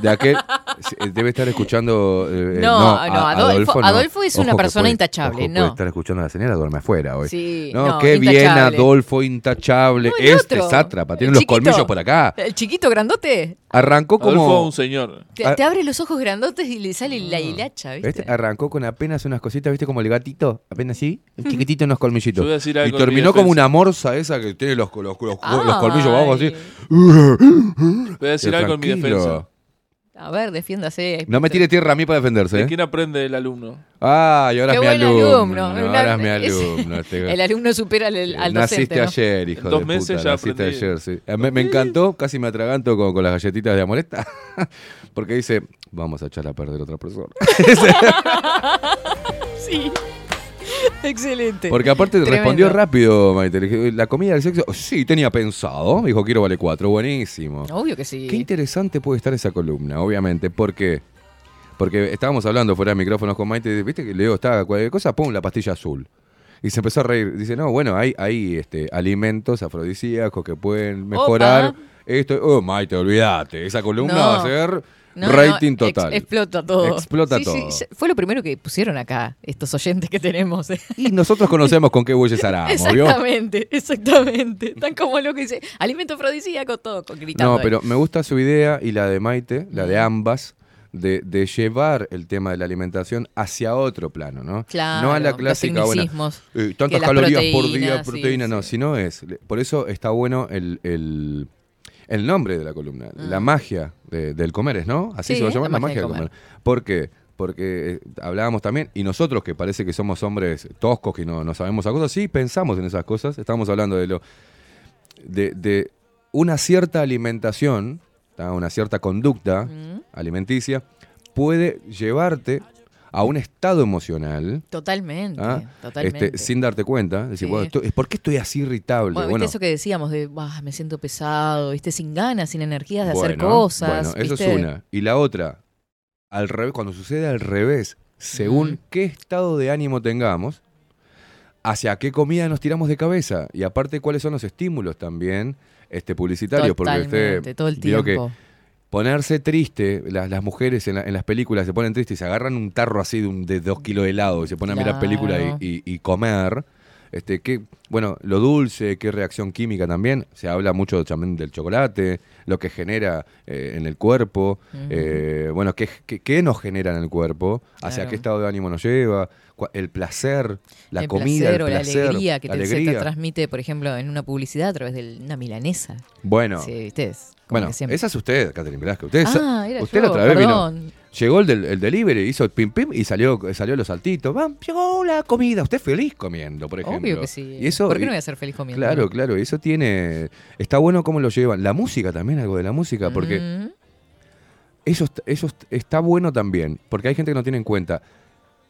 De aquel eh, debe estar escuchando. eh,
No, no,
a-
Adolfo-
no.
Adolfo es una persona
puede-
intachable,
ojo,
no.
Puede estar escuchando a la señora, duerme afuera hoy.
Sí,
no,
no,
qué bien. Adolfo, intachable.
No, el
este sátrapa, tiene
El
los
chiquito.
colmillos por acá.
El chiquito grandote.
Arrancó como.
Adolfo, un señor.
Te,
Ah.
te abre los ojos grandotes y le sale la hilacha, ¿viste?
¿Viste? Arrancó con apenas unas cositas, ¿viste? Como el gatito, apenas así, chiquitito unos colmillitos.
Yo voy a decir
y
algo
terminó como
defensa.
una morsa esa que tiene los, los, los- colmillos abajo así.
Voy a decir
Pero
algo en mi
tranquilo.
A ver, defiéndase.
No me tire tierra a mí para defenderse.
¿De
¿eh?
quién aprende el alumno?
Ah, y ahora
Qué
es mi
buen
alumno.
alumno.
Ahora es mi
Es-
alumno. este- *laughs*
El alumno supera al, al
Naciste
docente, ¿no?
ayer, hijo
En dos
de
meses
puta.
ya
Naciste
aprendí.
ayer, sí. Eh, Me, me encantó, casi me atraganto con, con las galletitas de amoresta. *laughs* Porque dice, vamos a echar a perder a otra persona. *laughs*
sí. *laughs* Excelente.
Porque aparte
Tremendo.
respondió rápido, Maite. Le dije, ¿La comida del sexo? Sí, tenía pensado. Me dijo, quiero vale cuatro. Buenísimo.
Obvio que sí.
Qué interesante puede estar esa columna, obviamente. ¿Por qué? Porque estábamos hablando fuera de micrófonos con Maite, viste que Leo estaba cualquier cosa, pum, la pastilla azul. Y se empezó a reír. Dice, no, bueno, hay, hay este, alimentos afrodisíacos que pueden mejorar
Opa.
esto. Oh, Maite, olvídate. Esa columna
No.
va a ser
No,
rating
no,
total.
ex- explota todo.
Explota
Sí,
todo.
fue lo primero que pusieron acá, estos oyentes que tenemos.
Y nosotros conocemos con qué bueyes *laughs* aramos, ¿vio?
exactamente, exactamente. Tan como lo que dice, alimento afrodisíaco, todo con- gritando.
No,
ahí.
pero me gusta su idea y la de Maite, la de ambas, de, de llevar el tema de la alimentación hacia otro plano, ¿no?
Claro,
no a la clásica, bueno, eh, tantas calorías por día,
sí,
proteína, no,
sí.
sino es. Por eso está bueno el, el, el nombre de la columna, la
Mm.
magia de- del comer, ¿es, ¿no? Así
Sí,
se va a llamar
la
la
magia del
comer. ¿Por qué? Porque eh, hablábamos también, y nosotros que parece que somos hombres toscos, que no, no sabemos esas cosas, sí pensamos en esas cosas, estamos hablando de lo de, de una cierta alimentación, una cierta conducta alimenticia, puede llevarte a un estado emocional
Totalmente,
¿ah?
totalmente.
Este, sin darte cuenta. Decir,
Sí.
bueno, esto- ¿por qué estoy así irritable?
Bueno,
Bueno,
¿viste eso que decíamos de, "Bah, me siento pesado, viste, sin ganas, sin energías de hacer cosas?
bueno, eso
¿viste?
es una. Y la otra, al revés, cuando sucede al revés, según qué estado de ánimo tengamos, hacia qué comida nos tiramos de cabeza. Y aparte, cuáles son los estímulos también este, publicitarios. Porque
Totalmente,
usted
todo el
que
tiempo.
Ponerse triste, las, las mujeres en, la- en las películas se ponen tristes y se agarran un tarro así de, un- de dos kilos de helado y se ponen a mirar películas y, y- y comer. Este, que, bueno, lo dulce, qué reacción química también. Se habla mucho también del chocolate, lo que genera eh, en el cuerpo. Eh, bueno, qué, qué, qué nos genera en el cuerpo, hacia
Claro.
qué estado de ánimo nos lleva, el placer, la
el
comida,
placer
el
o la
placer,
alegría que
la
te, se te
alegría.
transmite, por ejemplo, en una publicidad a través de una milanesa.
Bueno,
Sí, ¿viste?
Bueno esa es usted, Catherine Velázquez. Usted,
Ah, era
usted
yo,
la otra vez vino. Llegó el, del, el delivery, hizo pim pim y salió, salió los saltitos. Bam, llegó la comida. Usted feliz comiendo, por ejemplo.
Obvio que sí.
Y eso,
¿Por qué no voy a ser feliz comiendo?
Claro, claro. Eso tiene. Está bueno cómo lo llevan. La música también, algo de la música, porque
Mm,
eso, eso est- está bueno también. Porque hay gente que no tiene en cuenta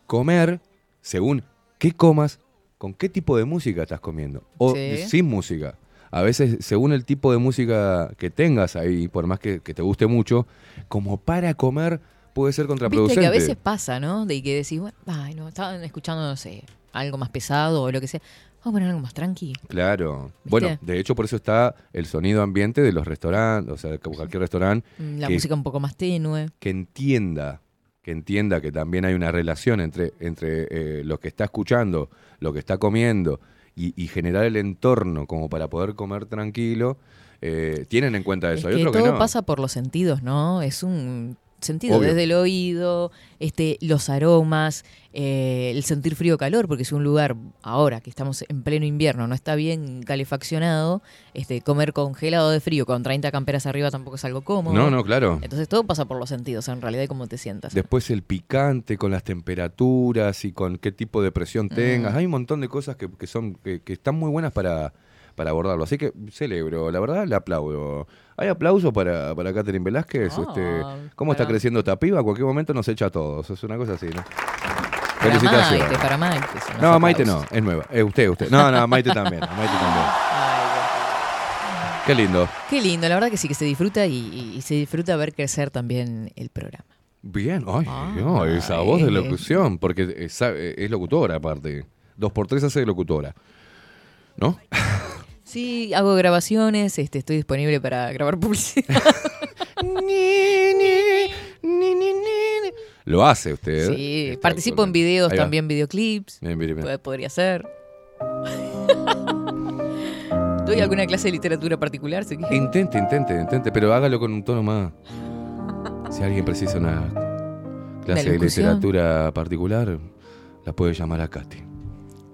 comer según qué comas, con qué tipo de música estás comiendo. O
Sí.
sin música. A veces, según el tipo de música que tengas ahí, por más que, que te guste mucho, como para comer puede ser
Viste
contraproducente.
que a veces pasa, ¿no? De que decís, bueno, ay, no, estaban escuchando, no sé, algo más pesado o lo que sea. Vamos a poner algo más tranqui.
Claro.
¿Viste?
Bueno, de hecho, por eso está el sonido ambiente de los restaurantes, o sea, cualquier restaurante,
Mm, La
que,
música un poco más tenue.
que entienda, que entienda que también hay una relación entre, entre eh, lo que está escuchando, lo que está comiendo y, y generar el entorno como para poder comer tranquilo. eh, tienen en cuenta
Es
eso. Hay
que
otro
todo
que no.
pasa por los sentidos, ¿no? Es un sentido
Obvio.
desde el oído, este, los aromas, eh, el sentir frío o calor, porque si un lugar ahora que estamos en pleno invierno no está bien calefaccionado, este, comer congelado de frío con 30 camperas arriba tampoco es algo cómodo.
No, no, claro.
Entonces todo pasa por los sentidos, en realidad, y cómo te sientas.
Después el picante con las temperaturas y con qué tipo de presión tengas.
Mm.
Hay un montón de cosas que, que son que, que están muy buenas para, para abordarlo. Así que celebro, la verdad le aplaudo. ¿Hay aplauso para, para Catherine Velázquez?
Ah,
Este, ¿Cómo está creciendo esta piba? A cualquier momento nos echa a todos. Es una cosa así, ¿no?
Para
Felicitaciones.
Maite, para Maite.
No, Maite no, es nueva. Es usted, usted. No, no, Maite también. Maite también. *laughs* Qué lindo.
Qué lindo, la verdad que sí, que se disfruta y, se disfruta ver crecer también el programa.
Bien, ay,
Ah,
no, esa voz de
eh.
locución, porque es, locutora aparte. Dos por tres hace de locutora. ¿No? *laughs*
Sí, hago grabaciones, este, estoy disponible para grabar publicidad. *laughs*
Lo hace usted.
Sí,
Está
participo en videos, también videoclips.
Bien, bien, bien.
Pod- Podría ser. *laughs* ¿Doy alguna clase de literatura particular?
Intente, intente, intente, pero hágalo con un tono más. Si alguien precisa una clase de literatura particular, la puede llamar a Katy.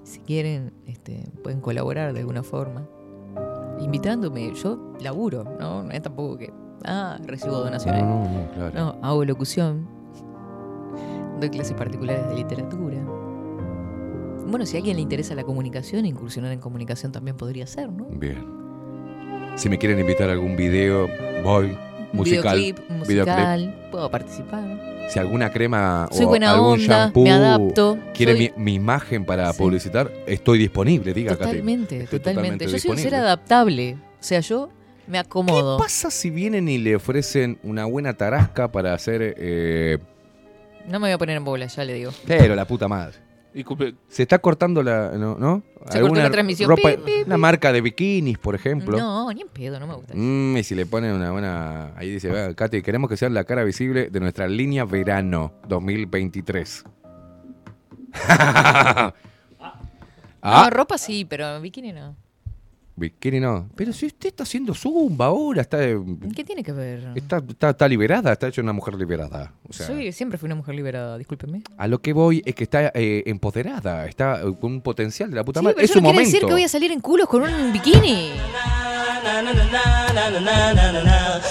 Si quieren, este, pueden colaborar de alguna forma. Invitándome, yo laburo, ¿no? No es tampoco que. Ah, recibo donaciones.
No, no, no, claro.
No, hago locución. Doy clases particulares de literatura. Bueno, si a alguien le interesa la comunicación, incursionar en comunicación también podría ser, ¿no?
Bien. Si me quieren invitar a algún video, voy. Musical.
Videoclip, musical, puedo participar.
Si alguna crema
Soy
o
buena
algún
onda,
shampoo
me adapto,
quiere
soy-
mi, mi imagen para publicitar, estoy disponible, diga Katy.
Totalmente,
Estoy
totalmente. Yo soy un ser
disponible.
adaptable. O sea, yo me acomodo.
¿Qué pasa si vienen y le ofrecen una buena tarasca para hacer... Eh,
No me voy a poner en bola, ya le digo.
pero la puta madre. Se está cortando la... ¿No? ¿no?
Se cortó la transmisión.
ropa-
Pi, pi,
una marca de bikinis, por ejemplo.
No, ni en pedo, no me gusta.
Mm, y si le ponen una buena... Ahí dice, "Vea, Katy, queremos que sean la cara visible de nuestra línea verano 2023. *laughs* ah,
No, ropa sí, pero bikini no.
Bikini no. Pero si usted está haciendo zumba ahora, está,
¿Qué tiene que ver?
está, está, está liberada, está hecha una mujer liberada. O sea,
Soy, siempre fui una mujer liberada, discúlpeme.
a lo que voy es que está eh, empoderada, está eh, con un potencial de la puta
Sí,
madre.
pero
Es
eso
su
no quiere
momento.
decir que voy a salir en culos con un bikini.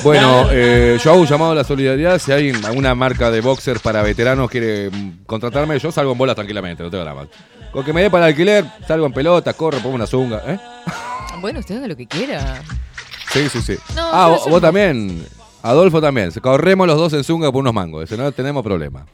Bueno, eh, yo hago un llamado a la solidaridad. Si hay alguna marca de boxer para veteranos quiere mm, contratarme, yo salgo en bolas tranquilamente, no tengo nada más. Con que me dé para alquiler, salgo en pelota, corro, pongo una zunga. ¿eh?
Bueno, usted haga lo que quiera.
Sí, sí, sí.
No,
ah, vos, también. Adolfo también. Corremos los dos en zunga por unos mangos. Eso no tenemos problema.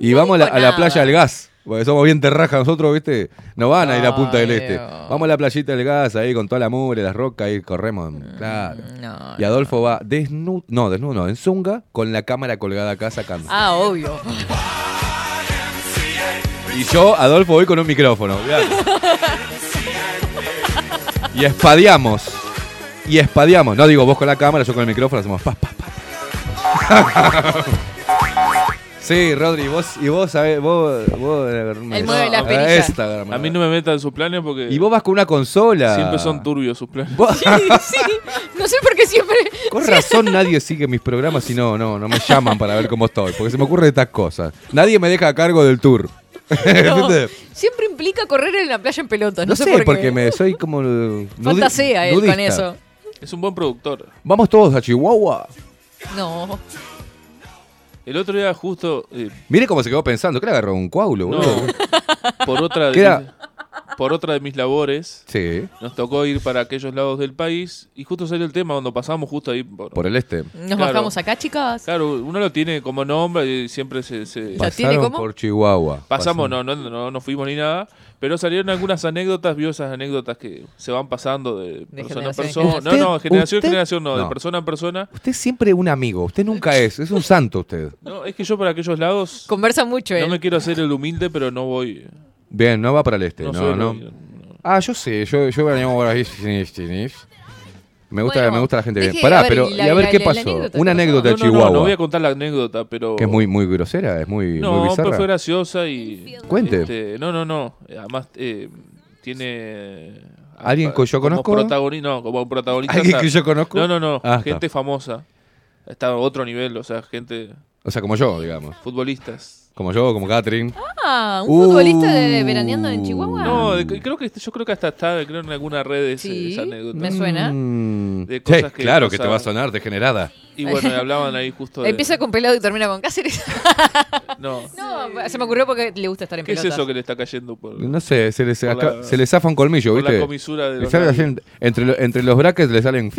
Y vamos a la, a la
nada.
playa del gas. Porque somos bien terrajas nosotros, ¿viste? No van a ir a Punta del Este. Vamos a la playita del gas ahí con toda la mugre, las rocas, ahí corremos. Claro.
No,
Y Adolfo va desnudo, no, desnudo, no, en zunga, con la cámara colgada acá sacando.
Ah, obvio.
Y yo, Adolfo, voy con un micrófono. *laughs* y espadeamos. Y espadeamos. No digo vos con la cámara, yo con el micrófono, hacemos pa, pa, pa. sí, Rodri, vos, y vos sabés, vos, vos
Él mueve la
Ah,
perilla.
esta,
A mí no me metan en sus planes porque
Y vos vas con una consola.
siempre son turbios sus planes.
Vos-
Sí, sí. No sé por qué siempre.
Con razón nadie sigue mis programas y no, no, no me llaman para ver cómo estoy, porque se me ocurren estas cosas. Nadie me deja a cargo del tour. *laughs*
Siempre implica correr en la playa en pelota. No,
No,
sé,
sé,
por qué.
porque me soy como *laughs*
Fantasea él con
nudista.
eso.
Es un buen productor.
Vamos todos a Chihuahua.
No.
El otro día justo eh,
Mire cómo se quedó pensando, que le agarró un coágulo,
No.
boludo.
por otra
¿Qué
de
era?
mis, por otra de mis labores
Sí,
nos tocó ir para aquellos lados del país y justo salió el tema cuando pasamos justo ahí por,
por el este.
Nos
Claro.
bajamos acá, chicas.
Claro, uno lo tiene como nombre y siempre se, se-
por Chihuahua.
pasamos, no, no, no, no fuimos ni nada, pero salieron algunas anécdotas, vio esas anécdotas que se van pasando de, persona en
generación en
persona. No, no, generación
¿Usted?
en generación no,
No.
de persona en persona.
Usted es siempre un amigo, usted nunca *laughs* es, es un santo usted.
No, es que yo para aquellos lados
Conversa mucho
no
él.
me quiero hacer el humilde, pero no voy.
Bien, no va para el este,
No
no, no. Ah, yo sé, yo, yo venimos por ahí. Me gusta,
Bueno,
me gusta la gente bien. Pará,
ver,
pero
y
¿y
la-
a ver
la-
qué
la- la
pasó? Una anécdota de
No, no, no,
Chihuahua.
no voy a contar la anécdota, pero.
Que es muy, muy grosera, es muy, muy
No,
bizarra.
pero fue graciosa y.
Cuente.
este, no, no, no. Además, eh, tiene.
¿Alguien que yo
como
conozco?
protagoni- no, como protagonista.
¿Alguien
está-
que yo conozco?
No, no, no.
Ah, está.
gente famosa. Está a otro nivel, o sea, gente.
O sea, como yo, digamos.
Futbolistas.
Como yo, como Catherine.
Ah, un
Uh.
futbolista de veraneando en Chihuahua.
No, de- creo que yo creo que hasta está creo en alguna red ese-
Sí,
esa anécdota.
me suena.
Mm,
De
sí,
cosas que
claro que te va a sonar degenerada.
Y bueno, y hablaban ahí justo de.
Empieza con pelado y termina con Cáceres. *laughs*
No.
no, se me ocurrió porque le gusta estar en
¿Qué es eso que le está cayendo por.?
No sé, se le,
Por
acá-
la-
se le zafa un colmillo,
por la
¿viste?
comisura de
Le
los
sale
labios.
así, entre, lo- entre los brackets le salen.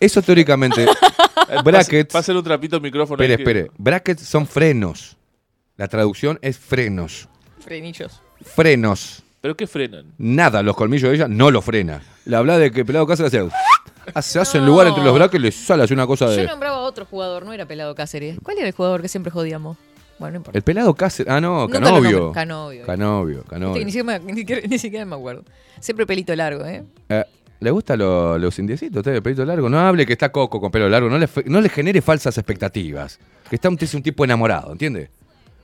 Eso teóricamente. *laughs* brackets.
Pásale un trapito al micrófono.
Espere,
que-
espere. Brackets son frenos. La traducción es frenos.
Frenillos.
Frenos.
¿Pero qué frenan?
Nada, los colmillos de ella no lo frena. Le habla de que Pelado Cáceres hace. *laughs* Se hace en lugar entre los brackets y le sale así una cosa
Yo
de.
nombraba a otro jugador, no era pelado Cáceres. ¿Cuál era el jugador que siempre jodíamos? Bueno, no importa.
El pelado Cáceres. Ah, no,
Nunca lo
Canovio.
nombré. Canovio.
Canovio,
Viste
Canovio.
que Ni siquiera, me- ni siquiera- ni siquiera me acuerdo. Siempre pelito largo, ¿eh?
Eh, ¿Le gustan lo- los indiecitos, usted de pelito largo? No hable que está Coco con pelo largo, no le, fe- no le genere falsas expectativas. Que está usted es un tipo enamorado, ¿entiende?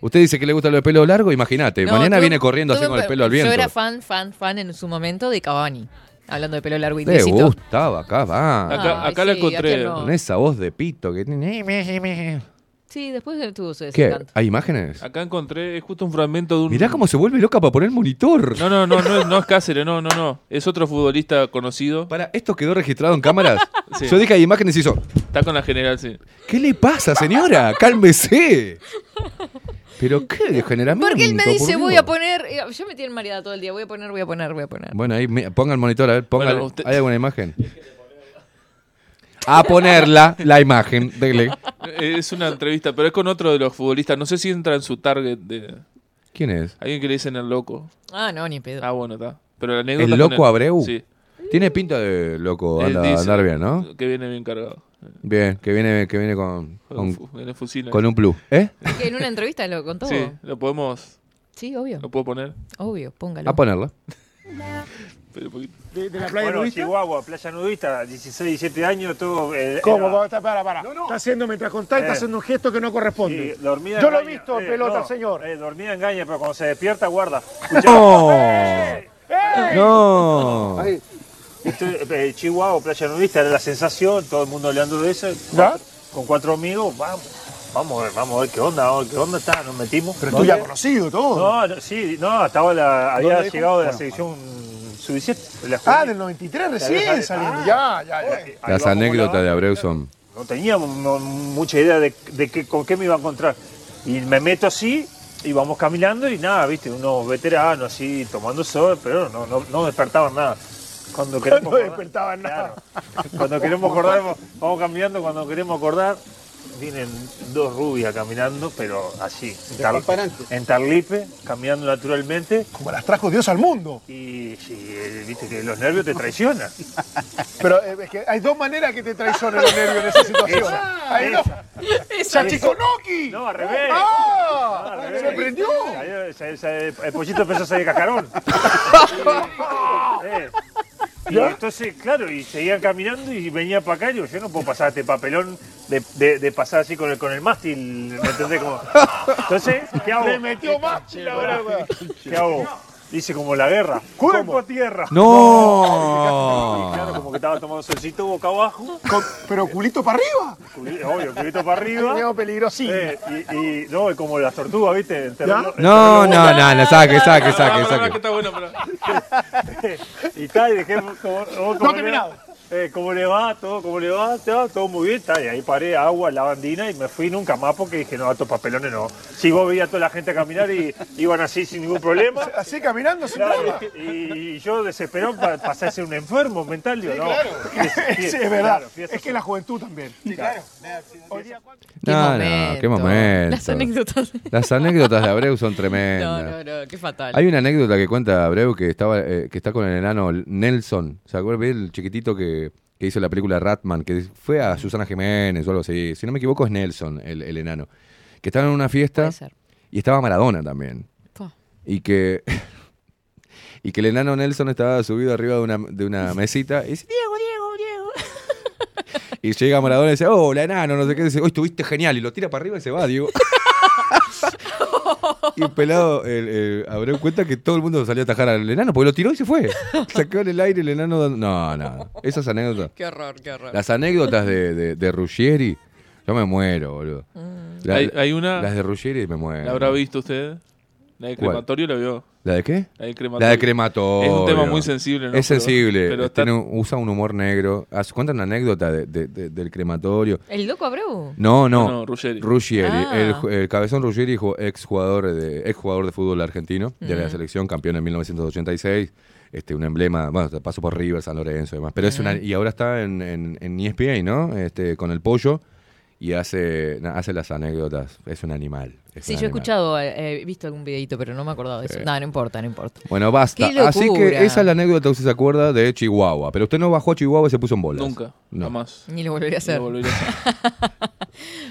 Usted dice que le gusta lo de pelo largo, imagínate.
No,
Mañana viene corriendo así con el pelo al viento.
Yo era fan, fan, fan en su momento de Cavani. Hablando de pelo largo y
Le
indecito.
gustaba, acá va.
Acá, acá encontré.
no.
Con esa voz de pito que tiene.
Sí, después tuvo su
¿Qué?
desencanto.
¿Hay imágenes?
Acá encontré es justo un fragmento de un.
Mirá cómo se vuelve loca para poner el monitor.
No, no, no, no, es- no es Cáceres, no, no, no. Es otro futbolista conocido.
Para, ¿esto quedó registrado en cámaras? *laughs*
Sí.
Yo dije hay imágenes y hizo.
Está con la general, sí.
¿Qué le pasa, señora? Cálmese. ¿Pero qué degeneramiento?
Porque él me dice, voy a poner. eh, Yo me tiene mareada todo el día. Voy a poner, voy a poner, voy a poner.
Bueno, ahí mi- ponga el monitor, a ver, ponga.
Bueno, usted-
¿Hay alguna imagen? A ponerla, la imagen, dele.
Es una entrevista, pero es con otro de los futbolistas. No sé si entra en su target de.
¿Quién es?
Alguien que le dicen el loco.
Ah, no, ni pedo.
Ah, bueno, está. Pero la anécdota.
¿El
con
loco Abreu?
Sí.
Tiene pinta de loco, anda,
dice
andar bien, ¿no?
Que viene bien cargado.
Bien, que viene, que viene con, con, con un plus. ¿Eh?
Que en una entrevista lo contó.
Sí, lo podemos.
Sí, obvio.
¿Lo puedo poner?
Obvio, póngalo.
A *laughs*
poquito.
De, de la playa
Bueno,
nudista.
Chihuahua, playa nudista, 16, 17 años, todo. eh,
¿Cómo? Está, para, para. Está haciendo, mientras contás, está
Eh.
haciendo un gesto que no corresponde.
Sí, dormida
Yo lo he visto,
Eh,
pelota,
no,
señor.
eh, dormida engaña, pero cuando se despierta, guarda.
¡No!
¡Eh!
¡No!
Esto, eh, Chihuahua, playa nudista, era la sensación, todo el mundo hablando de eso.
¿Ya?
Con cuatro amigos, vamos. Vamos a ver, vamos a ver qué onda, vamos a ver qué onda está, nos metimos.
Pero tú ya conocido todo.
No, no, sí, no, estaba la, había llegado de la
Bueno.
selección sub-17. de la
Ah, del 93
Ya,
recién saliendo.
ah.
Ya, ya, ya.
Las anécdotas de Abreu son.
no teníamos no- mucha idea de, de qué, con qué me iba a encontrar. Y me meto así y vamos caminando y nada, viste, unos veteranos así tomando sol, pero no, no, no despertaban nada. Cuando *laughs* queremos
No
acordar,
despertaban nada.
cuando queremos acordar, vamos, caminando, cuando queremos acordar, vienen dos rubias caminando, pero así, en, tar- en Tarlipe, caminando naturalmente.
Como las trajo Dios al mundo.
Y sí, eh, viste que los nervios te traicionan. *laughs*
Pero eh, es que hay dos maneras que te traicionan los nervios en esa situación.
Esa,
Hay
esa. No, al revés.
¡Ah!
No, al
¿Se
revés.
prendió?
Sa- sa- El pollito empezó a salir cascarón. *laughs* Eh, Y entonces, claro, y seguían caminando y venía para acá y digo, yo no puedo pasar este papelón de, de- de pasar así con el, con el mástil, ¿me entendés? Como... *laughs* Entonces, ¿qué hago?
Le metió más la verdad.
¿Qué hago? Dice como la guerra, cuerpo a tierra.
¡No! *laughs*
Claro, como que estaba tomando solcito boca abajo,
Con- Pero culito para arriba.
culi- obvio, culito para arriba. *laughs*
Peligrosín.
Eh, y, y no, como las tortugas, ¿viste? El terreno- el
No,
terreno-
no, no, no, saque, saque, saque, saque.
está bueno, *laughs*
y está, y dejé como, como-
terminado.
Eh, ¿Cómo le va? Todo, ¿cómo le va? Todo, todo muy bien. Está, y ahí paré agua, lavandina y me fui nunca más porque dije, no, estos papelones no. Si vos veías a toda la gente caminar y *laughs* iban así sin ningún problema. *laughs*
Así caminando sin
Claro,
problema.
y, y yo desesperado para pasar a ser un enfermo mental, digo,
Sí,
no.
claro. *laughs*
Fie-
Sí, es verdad.
claro,
Es que la juventud también.
Claro.
Qué
No, no,
momento.
qué momento.
Las anécdotas.
Las anécdotas de Abreu son
No,
tremendas.
no, no, qué fatal.
Hay una anécdota que cuenta Abreu que estaba eh, que está con el enano Nelson. ¿Se acuerdan? ¿Ve El chiquitito que, que hizo la película Ratman, que fue a Susana Jiménez o algo así. Si no me equivoco es Nelson, el, el enano. Que estaba en una fiesta y estaba Maradona también. Y que *laughs* y que el enano Nelson estaba subido arriba de una, de una *laughs* mesita y dice, Diego, Diego, Diego. *laughs* Y llega Maradona y dice, hola enano, no sé qué, dice, hoy estuviste genial. Y lo tira para arriba y se va, Diego. Y el pelado, el, el- cuenta que todo el mundo salió a atajar al enano porque lo tiró y se fue. Sacó en el aire el enano. dando- No, no. Esas anécdotas.
Qué horror, qué horror.
Las anécdotas de, de, de Ruggieri, yo me muero, boludo. La-
Hay, hay una.
Las de Ruggieri me muero.
¿La habrá visto usted? La de
¿Cuál?
crematorio la vio.
¿La de qué?
La de crematorio.
La de crematorio.
Es un tema muy sensible, ¿no?
Es sensible.
pero está-
Tiene usa un humor negro. Haz- Cuenta una anécdota de- de- de- del crematorio.
¿El loco Abreu?
No, no.
No, no, Ruggeri.
Ah.
El, el cabezón Ruggeri, ex jugador de, ex jugador de fútbol argentino, de la
Mm.
selección, campeón en 1986. Este, un emblema, bueno, pasó por River, San Lorenzo y demás. Pero es una,
Mm.
y ahora está en, en, en ESPN, ¿no? Este, con el pollo y hace, hace las anécdotas. Es un animal.
Sí, yo he escuchado, eh, he visto algún videito, pero no me acordaba de eso.
Sí.
No, no importa, no importa.
Bueno, basta.
¡Qué
Así que esa es la anécdota que usted se acuerda de Chihuahua. Pero usted no bajó a Chihuahua y se puso en bolas.
Nunca,
No.
jamás.
Ni lo volvería a hacer.
Lo volvería a hacer. *laughs*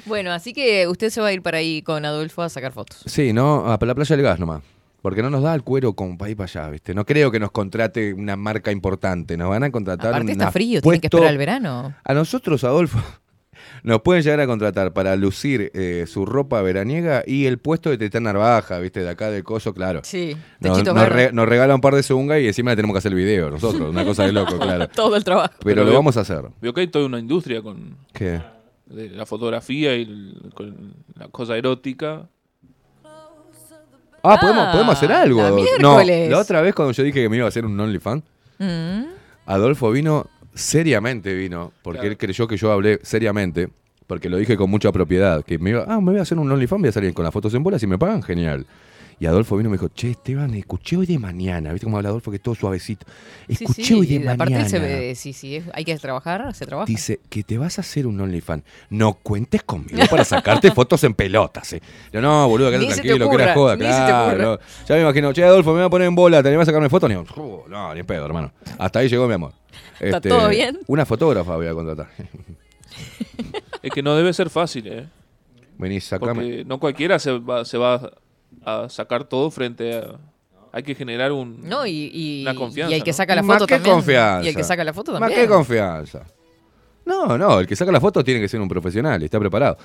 Bueno, así que usted se va a ir para ahí con Adolfo a sacar fotos.
Sí, no, a la playa del gas nomás. Porque no nos da el cuero como para ir para allá, ¿viste? No creo que nos contrate una marca importante. Nos van a contratar
Aparte está
una
frío, tienen que esperar el verano.
A nosotros, Adolfo, nos pueden llegar a contratar para lucir eh, su ropa veraniega y el puesto de Tetán Narvaja, ¿viste? De acá del coso, claro.
Sí,
Nos, nos re- nos regala un par de zunga y encima le tenemos que hacer el video nosotros. Una cosa de loco, *laughs* claro.
Todo el trabajo.
Pero, lo
veo-
vamos a hacer.
Veo que hay toda una industria con
¿Qué?
de la fotografía y el- con la cosa erótica.
Ah, podemos, podemos hacer algo. No,
miércoles.
la otra vez cuando yo dije que me iba a hacer un OnlyFans,
Mm.
Adolfo vino, seriamente vino, porque él creyó que yo hablé seriamente, porque lo dije con mucha propiedad, que me iba, ah, me voy a hacer un OnlyFans, voy a salir con las fotos en bolas y me pagan, genial. Y Adolfo vino y me dijo, che, Esteban, escuché hoy de mañana, ¿viste cómo habla Adolfo? Que es todo suavecito. Escuché
sí,
hoy de
aparte
mañana.
él se ve, sí, sí, es- hay que trabajar, se trabaja.
Dice que te vas a hacer un OnlyFans. No cuentes conmigo para sacarte fotos en pelotas. Eh. Yo, no, boludo, quédate tranquilo, que era joda, claro. Ya me imagino, che, Adolfo, me voy a poner en bola, ¿te animás a sacarme fotos? Ni, "Uh, no, ni pedo, hermano. Hasta ahí llegó mi amor. Este,
¿Está todo bien?
Una fotógrafa voy a contratar.
Es que no debe ser fácil, ¿eh?
Vení, sacame.
Porque no cualquiera se va, se va a sacar todo frente a... Hay que generar un,
No, y, y,
una confianza.
y el que
¿no?
saca la
Más
foto
que
también.
confianza.
Y el que saca la foto
Más
también.
que confianza. No, no, el que saca la foto tiene que ser un profesional, está preparado.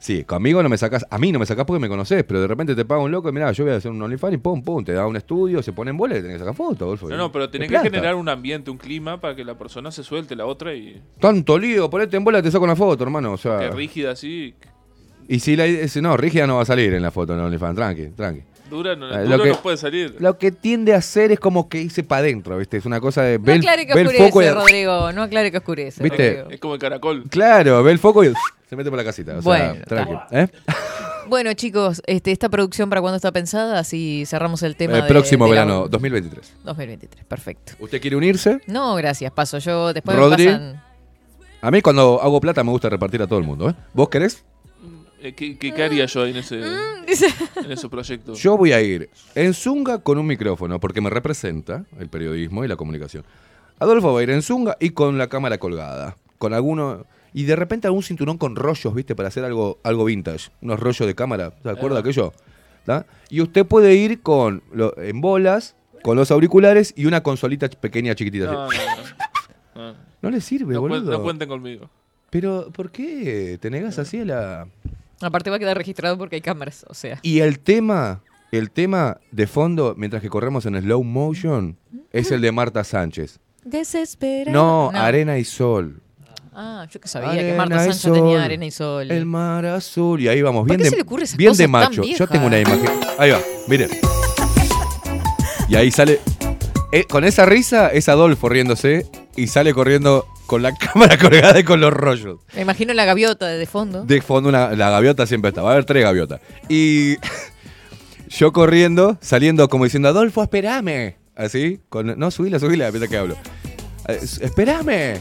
Sí, conmigo no me sacás, a mí no me sacás porque me conocés, pero de repente te paga un loco y mirá, yo voy a hacer un OnlyFans y pum, pum, te da un estudio, se pone en bola y tenés que sacar fotos, Adolfo.
No, no, pero tenés que
plata.
generar un ambiente, un clima para que la persona se suelte la otra y
Tanto lío, ponete en bola y te saco una foto, hermano, o sea.
que rígida así,
Y si la si- no, rígida no va a salir en la foto en OnlyFans, tranqui, tranqui.
dura, no,
Eh,
dura
lo que-
no puede salir.
Lo que tiende a hacer es como que hice para adentro, ¿viste? Es una cosa de.
No
ve el-
aclare que
ve el
oscurece,
foco y-
Rodrigo. No aclare que oscurece.
¿Viste?
Rodrigo.
Es como el caracol.
Claro, ve el foco y se mete por la casita. O sea,
Bueno,
tranqui. ¿eh?
Bueno, chicos, este, esta producción para cuándo está pensada, así cerramos el tema.
El
de-
próximo
de la-
verano, 2023.
2023, perfecto.
¿Usted quiere unirse?
No, gracias, paso. Yo después
Rodri.
me pasan.
A mí cuando hago plata me gusta repartir a todo el mundo, ¿eh? ¿Vos querés?
Eh, ¿Qué, qué, qué haría yo ahí en ese,
Mm,
en ese proyecto?
Yo voy a ir en Zunga con un micrófono, porque me representa el periodismo y la comunicación. Adolfo va a ir en Zunga y con la cámara colgada. Con alguno. Y de repente algún cinturón con rollos, ¿viste? Para hacer algo, algo vintage. Unos rollos de cámara. ¿Se acuerda
Ah.
aquello? ¿Ta? Y usted puede ir con lo- en bolas, con los auriculares y una consolita pequeña, chiquitita.
No,
así.
no, no. No.
No le sirve, boludo.
no cuenten conmigo.
Pero, ¿por qué te negas así a la.?
Aparte va a quedar registrado porque hay cámaras, o sea.
Y el tema, el tema de fondo, mientras que corremos en slow motion, es el de Marta Sánchez.
Desesperado.
No, arena y sol.
Ah, yo que sabía que
Arena
Marta
y
Sánchez
sol,
tenía arena y sol.
El mar azul. Y ahí vamos,
¿Por
bien
qué
de,
se le ocurre esas
bien
cosas
de
tan
macho. Yo
viejas?
tengo una imagen. Ahí va, miren. Y ahí sale. eh, con esa risa es Adolfo riéndose y sale corriendo con la *laughs* cámara colgada y con los rollos.
Me imagino la gaviota de fondo.
De fondo una, la gaviota siempre está. Va a haber tres gaviotas. Y *laughs* yo corriendo, saliendo como diciendo, Adolfo, espérame. Así, con, no, subila, subila, empieza que hablo. Eh, espérame.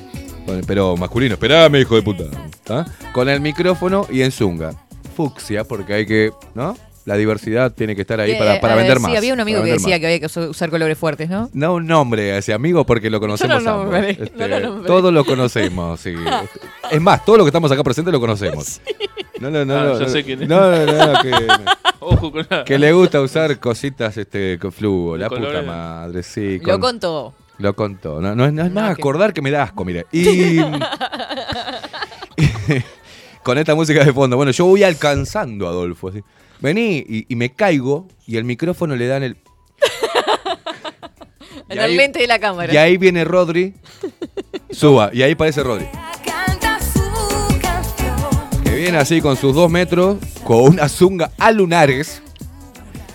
Pero masculino, espérame, hijo de puta. ¿Ah? Con el micrófono y en zunga. Fucsia, porque hay que, ¿no? La diversidad tiene que estar ahí
Que,
para, para
eh,
vender
sí,
más.
había un amigo que decía
más.
que había que usa- usar colores fuertes, ¿no?
No un nombre a ese amigo porque lo *laughs* conocemos
no
ambos.
nombré,
Este,
no lo
todos lo conocemos, sí. *laughs* Es más, todos los que estamos acá presentes lo conocemos. No, no, no.
Ah,
no,
ya
no,
sé quién es.
No, no, no, que, *laughs*
Ojo con la...
que le gusta usar cositas este, con flujo. La puta madre, sí.
Lo
con-
contó.
Lo contó. No, no, es- no es más
que-
acordar que me da asco, mire. Y. con esta música de fondo. Bueno, yo voy alcanzando a Adolfo. Así. Vení y, y me caigo y el micrófono le dan el. *laughs*
En el lente de la cámara.
Y ahí viene Rodri. Suba. Y ahí parece Rodri. Que viene así con sus dos metros, con una zunga a lunares.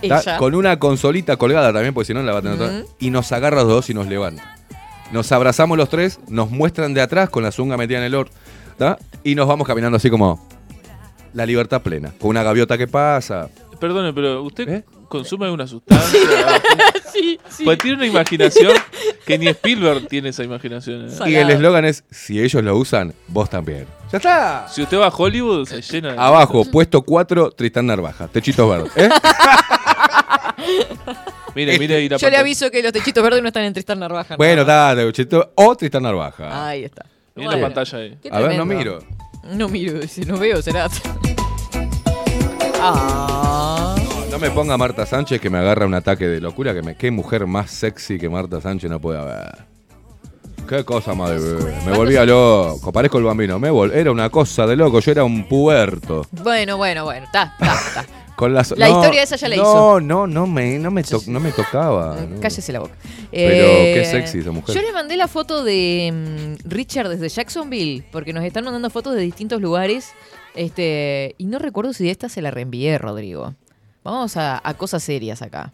Ella.
Con una consolita colgada también, porque si no la va a tener otra. Y nos agarra los dos y nos levanta. Nos abrazamos los tres, nos muestran de atrás con la zunga metida en el or. ¿tá? Y nos vamos caminando así como la libertad plena. Con una gaviota que pasa.
Perdone, pero ¿usted
¿Eh?
consume alguna sustancia? *laughs*
sí, sí.
Pues tiene una imaginación que ni Spielberg tiene esa imaginación. ¿eh?
Y el eslogan es: si ellos lo usan, vos también. ¡Ya está!
Si usted va a Hollywood, se llena de...
Abajo, puesto 4, Tristán Narvaja. Techitos verdes. ¿eh? *laughs*
Mire, mire
Yo le aviso que los techitos verdes no están en Tristan Narvaja. ¿no?
Bueno, dale. O Tristán Narvaja.
Ahí está.
Mira
Bueno.
la pantalla ahí.
A ver, no miro.
No miro, si no veo será. Ah.
No No me ponga Marta Sánchez que me agarra un ataque de locura. Que me, qué mujer más sexy que Marta Sánchez no puede haber. Qué cosa de... Me volvía loco. Parezco el bambino. Me vol- era una cosa de loco. Yo era un puerto.
Bueno, bueno, bueno. Está, está, está.
Con las-
La
no,
historia esa ya la
no,
hizo.
No, no, me, no, me, to- no me tocaba. no.
Cállese la boca.
Pero
Eh,
qué sexy esa mujer.
Yo le mandé la foto de mm, Richard desde Jacksonville, porque nos están mandando fotos de distintos lugares. Este, y no recuerdo si de esta se la reenvié, Rodrigo. Vamos a, a cosas serias acá.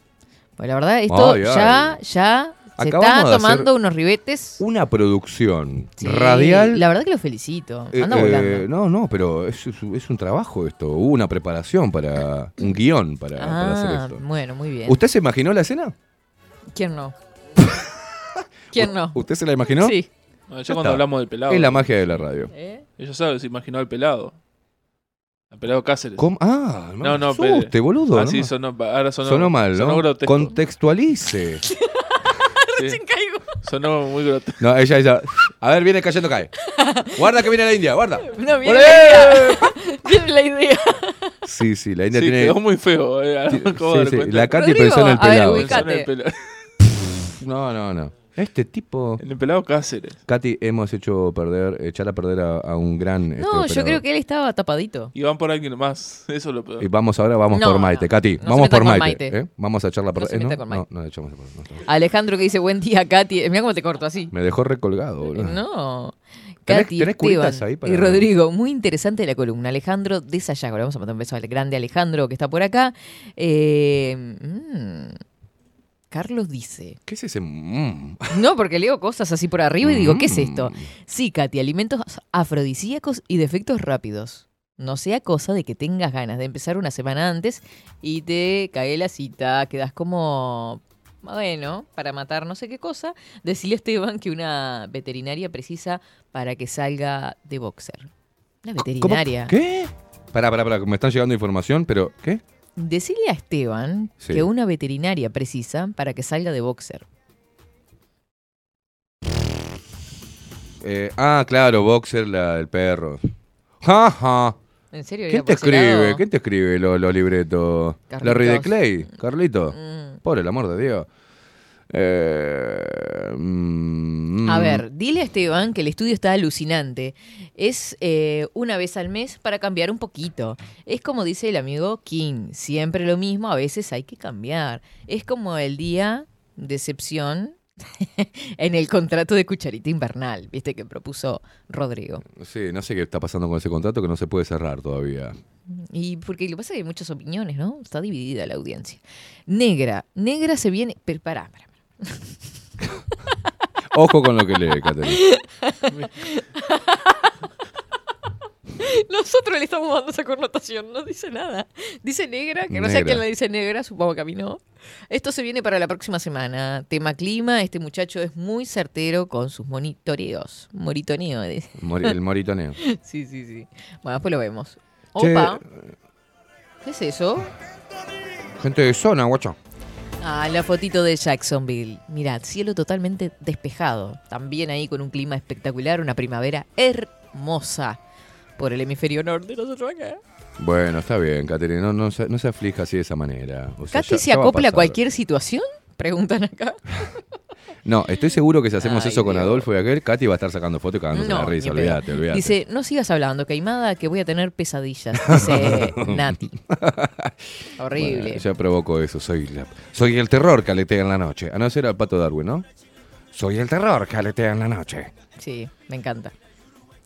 Pues la verdad, esto
Ay, ay.
ya, ya se
Acabamos
está
de
tomando
hacer
unos ribetes.
Una producción
Sí,
radial.
La verdad que lo felicito.
Eh,
Anda
eh,
volando.
no, no, pero es, un trabajo esto. Hubo una preparación para un guion para, para hacer
Ah,
esto.
bueno, muy bien.
¿Usted se imaginó la escena?
¿Quién no? *laughs* ¿Quién no?
¿Usted se la imaginó?
Sí.
Ya cuando
está.
hablamos del pelado.
Es la magia de la radio.
¿Eh?
Ella sabe, se imaginó al pelado. Al pelado Cáceres.
¿Cómo? Ah,
no, no,
asuste,
espere.
boludo,
Ah,
no
sonó, ahora sonó,
Sonó mal,
sonó
¿no?
grotesco.
Contextualice. *laughs* *laughs*
Sí. Sonó muy grotesco.
No, ella, ella. A ver, viene cayendo, cae. *laughs* Guarda que viene la India, guarda.
No, viene
¡Olé!
la idea. *laughs* Viene la idea.
Sí, sí, la India
Sí,
tiene.
quedó muy feo. eh,
Sí, sí. La Katy
Rodrigo,
pensó en el
a ver,
pelado.
ubicate.
Pensó en el pelado.
No, no, no. Este tipo.
En el pelado Cáceres.
Katy, hemos hecho perder, echar a perder a, a un gran. este,
No, yo
operador.
creo que él estaba tapadito.
Y van por alguien más. Eso es lo peor.
Y vamos ahora, vamos
No,
por Maite.
no.
Katy,
No se
vamos
meta
por
con
Maite.
Maite.
¿eh? Vamos a echarla por
No se
¿eh,
meta
no,
con
no,
Maite.
no, echamos no, no.
Alejandro que dice buen día, Katy. Mira cómo te corto así.
Me dejó recolgado, boludo.
No.
¿Tenés-
Katy,
tenés
Esteban
curitas ahí para-
y Rodrigo, muy interesante la columna. Alejandro de Sayago, le vamos a mandar un beso al grande Alejandro que está por acá. Eh, mm, Carlos dice.
¿Qué es ese? mm?
No, porque leo cosas así por arriba y digo, ¿qué es
Mm.
esto? Sí, Katy, alimentos afrodisíacos y de efectos rápidos. No sea cosa de que tengas ganas de empezar una semana antes y te cae la cita, quedas como, bueno, para matar no sé qué cosa. Decirle a Esteban que una veterinaria precisa para que salga de boxer. Una
¿Cómo?
veterinaria.
¿Qué? Pará, pará, pará, me están llegando información, pero ¿qué?
Decirle a Esteban
Sí.
que una veterinaria precisa para que salga de boxer.
Eh, ah, claro, Boxer, la, el perro. Ja, ja.
¿En serio?
¿Quién
¿Iba
te escribe? ¿Quién te escribe los, libretos? ¿Larry de Clay? ¿Carlito?
Mm.
Por el amor de Dios. Eh, mm,
A ver, dile a Esteban que el estudio está alucinante. Es eh, una vez al mes para cambiar un poquito. Es como dice el amigo King, siempre lo mismo, a veces hay que cambiar. Es como el día de excepción *laughs* en el contrato de cucharita invernal, viste que propuso Rodrigo.
Sí, no sé qué está pasando con ese contrato que no se puede cerrar todavía.
Y porque lo que pasa es que hay muchas opiniones, ¿no? Está dividida la audiencia. Negra, negra se viene... Pero pará, pará. *laughs*
Ojo con lo que lee, Caterina. *laughs*
Nosotros le estamos dando esa connotación, no dice nada. Dice negra, que no sé a quién le dice negra, supongo que a mí no. Esto se viene para la próxima semana. Tema clima, este muchacho es muy certero con sus monitoreos. Moritoneo, dice.
Mori- el *laughs* moritoneo.
sí, sí, sí. Bueno, después lo vemos.
Che,
Opa. ¿Qué es eso?
Gente de zona, guacho.
Ah, la fotito de Jacksonville. Mirad, cielo totalmente despejado. También ahí con un clima espectacular, una primavera hermosa. Por el hemisferio norte, nosotros acá.
Bueno, está bien, Caterina. No, no, se, no se aflija así de esa manera. O sea,
¿Katy
ya-
se
ya
acopla a cualquier situación? Preguntan acá. *laughs*
No, estoy seguro que si hacemos
Ay,
eso con
Dios.
Adolfo y aquel, Katy va a estar sacando fotos y cagándose
No,
la risa. Olvídate, olvídate.
Dice, no sigas hablando, Caimada, que voy a tener pesadillas. *laughs* Dice Nati. Horrible.
Bueno, ya provoco eso. Soy, la- soy el terror que aletea en la noche. A no ser al pato Darwin, ¿no? Soy el terror que aletea en la noche.
Sí, me encanta.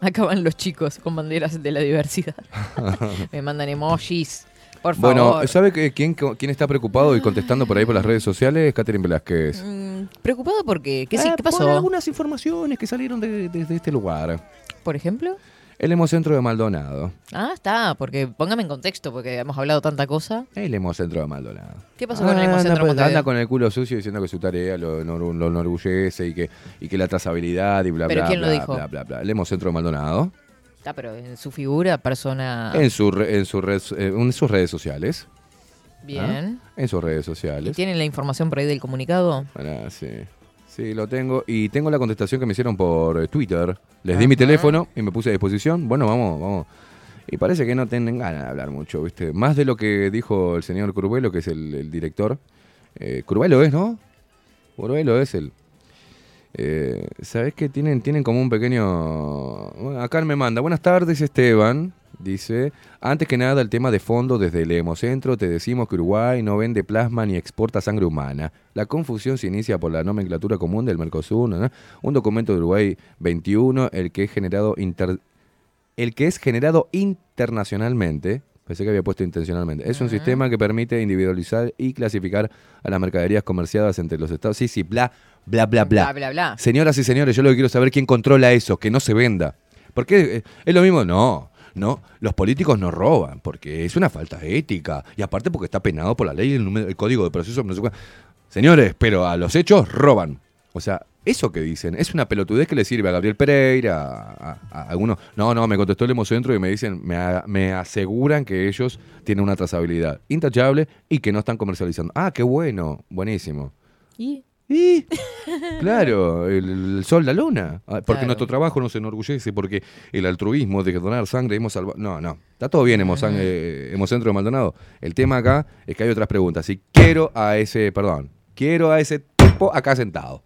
Acaban los chicos con banderas de la diversidad. *laughs* me mandan emojis. Por favor.
Bueno, ¿sabe que- quién, quién está preocupado y contestando por ahí por las redes sociales? Catherine Velázquez.
Mm, preocupado porque ¿qué, sí,
Ah,
¿qué
por
pasó?
algunas informaciones que salieron de- desde este lugar.
Por ejemplo.
El Hemocentro de Maldonado.
Ah, está, porque póngame en contexto, porque hemos hablado tanta cosa.
El Hemocentro de Maldonado.
¿Qué pasó con el
Ah,
Hemocentro
anda, pues,
Montevideo?
anda con el culo sucio diciendo que su tarea lo, enor- lo enorgullece y que, y que la trazabilidad y bla,
¿Pero
bla,
quién lo
bla,
dijo?
bla, bla, bla. El Hemocentro de Maldonado.
Está, pero en su figura, persona...
En, su, re- en, su red- eh, en sus redes sociales.
Bien.
¿Ah? En sus redes
¿Y
sociales.
tienen la información por ahí del comunicado?
Ah, sí. Sí, lo tengo. Y tengo la contestación que me hicieron por eh, Twitter. Les di mi teléfono y me puse a disposición. Bueno, vamos, vamos. Y parece que no tienen ganas de hablar mucho, ¿viste? Más de lo que dijo el señor Curvelo, que es el, el director. Eh, Curvelo es, ¿no? Curvelo es el... Eh, ¿Sabés que tienen, tienen como un pequeño... Bueno, acá me manda, buenas tardes Esteban, dice, antes que nada el tema de fondo desde el Hemocentro te decimos que Uruguay no vende plasma ni exporta sangre humana. La confusión se inicia por la nomenclatura común del Mercosur, ¿no? un documento de Uruguay 21, el que es generado inter- el que es generado internacionalmente, pensé que había puesto intencionalmente, es un sistema que permite individualizar y clasificar a las mercaderías comerciadas entre los estados. Sí, sí, bla, bla, bla, bla.
Bla, bla, bla.
Señoras y señores, yo lo que quiero saber quién controla eso, que no se venda. Porque eh, es lo mismo, no. No, los políticos no roban, porque es una falta ética. Y aparte porque está penado por la ley, el, número- el código de proceso. no sé. Señores, pero a los hechos roban. O sea, eso que dicen es una pelotudez que le sirve a Gabriel Pereira, a algunos. No, no, me contestó el Hemocentro y me dicen, me, a- me aseguran que ellos tienen una trazabilidad intachable y que no están comercializando. Ah, qué bueno, buenísimo.
¿Y?
¿Y? *laughs* Claro, el, el sol, la luna. Ah, Porque
Claro.
nuestro trabajo nos enorgullece, porque el altruismo de donar sangre hemos salvado. No, no. Está todo bien, eh, Hemocentro de Maldonado. El tema acá es que hay otras preguntas. Y quiero a ese, perdón, quiero a ese tipo acá sentado.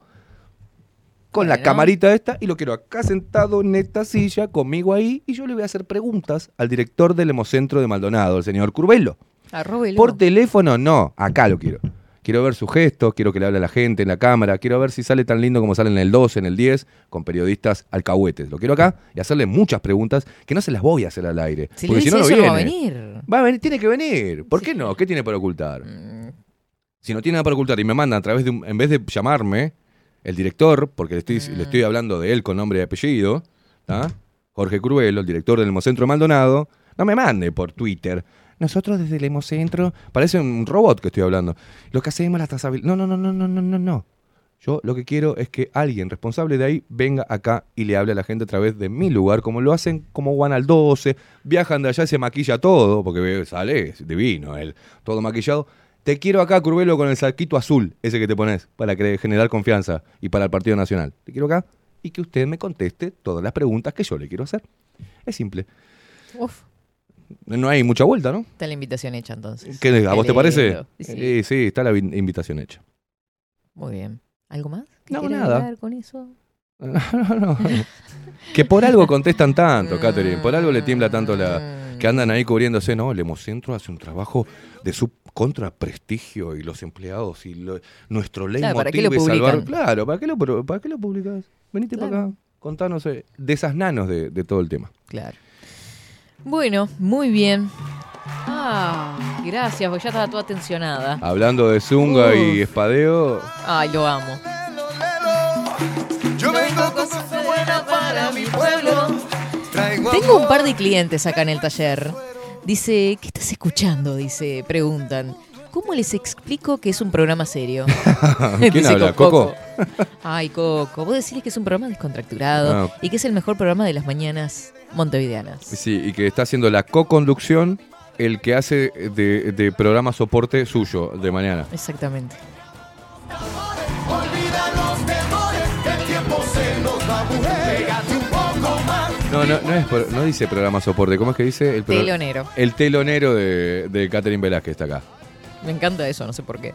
Con la camarita esta y lo quiero acá sentado en esta silla, conmigo ahí, y yo le voy a hacer preguntas al director del Hemocentro de Maldonado, el señor Curvelo.
Arróbelo.
Por teléfono, no. Acá lo quiero. Quiero ver sus gestos, quiero que le hable a la gente en la cámara, quiero ver si sale tan lindo como sale en el 12, en el 10, con periodistas alcahuetes. Lo quiero acá y hacerle muchas preguntas que no se las voy a hacer al aire.
Si
porque
le
si no, no viene.
no va a venir.
Va a venir, tiene que venir. ¿Por qué no? ¿Qué tiene para ocultar? Si no tiene nada para ocultar y me manda a través de un, en vez de llamarme, el director, porque le estoy, le estoy hablando de él con nombre y apellido, ¿tá? Jorge Curvelo, el director del Hemocentro Maldonado, no me mande por Twitter. Nosotros desde el Hemocentro, parece un robot que estoy hablando. Lo que hacemos la trazabilidad. No, no, no, no, no, no, no, no. Yo lo que quiero es que alguien responsable de ahí venga acá y le hable a la gente a través de mi lugar, como lo hacen como van al 12, viajan de allá se maquilla todo, porque sale es divino él, todo maquillado. Te quiero acá, Curvelo, con el saquito azul, ese que te pones, para generar confianza y para el Partido Nacional. Te quiero acá y que usted me conteste todas las preguntas que yo le quiero hacer. Es simple.
Uf,
No hay mucha vuelta, ¿no?
está la invitación hecha entonces.
¿Qué, ¿A vos te parece?
Sí,
Sí, sí, está la vi- invitación hecha.
Muy bien. ¿Algo más? ¿Qué
No, nada.
con eso? *laughs*
No, no, no. *laughs* Que por algo contestan tanto, Catherine. Por algo le tiembla tanto la. Que andan ahí cubriéndose, ¿no? El Hemocentro hace un trabajo de su contra prestigio y los empleados y lo- nuestro ley
Claro, ¿para qué lo
salvar. Claro, ¿para qué lo, para qué lo publicas? Venite para acá, contanos eh, de esas nanos de, de todo el tema.
Claro. Bueno, muy bien. Ah, gracias, porque ya estaba toda tensionada.
Hablando de Zunga y espadeo,
Ay, lo amo.
Yo vengo con para mi pueblo. Traigo
Tengo un par de clientes acá en el taller. Dice, ¿qué estás escuchando? Dice, preguntan. ¿Cómo les explico que es un programa serio? *laughs*
¿Quién habla?
con
¿Coco?
Ay, Coco, vos decís que es un programa descontracturado
Ah.
y que es el mejor programa de las mañanas montevideanas.
Sí, y que está haciendo la co-conducción el que hace de, de programa soporte suyo de mañana.
Exactamente.
No, no, no, es no dice programa soporte. ¿Cómo es que dice? El
Telonero.
El telonero de, de Catherine Velázquez está acá.
Me encanta eso, no sé por qué.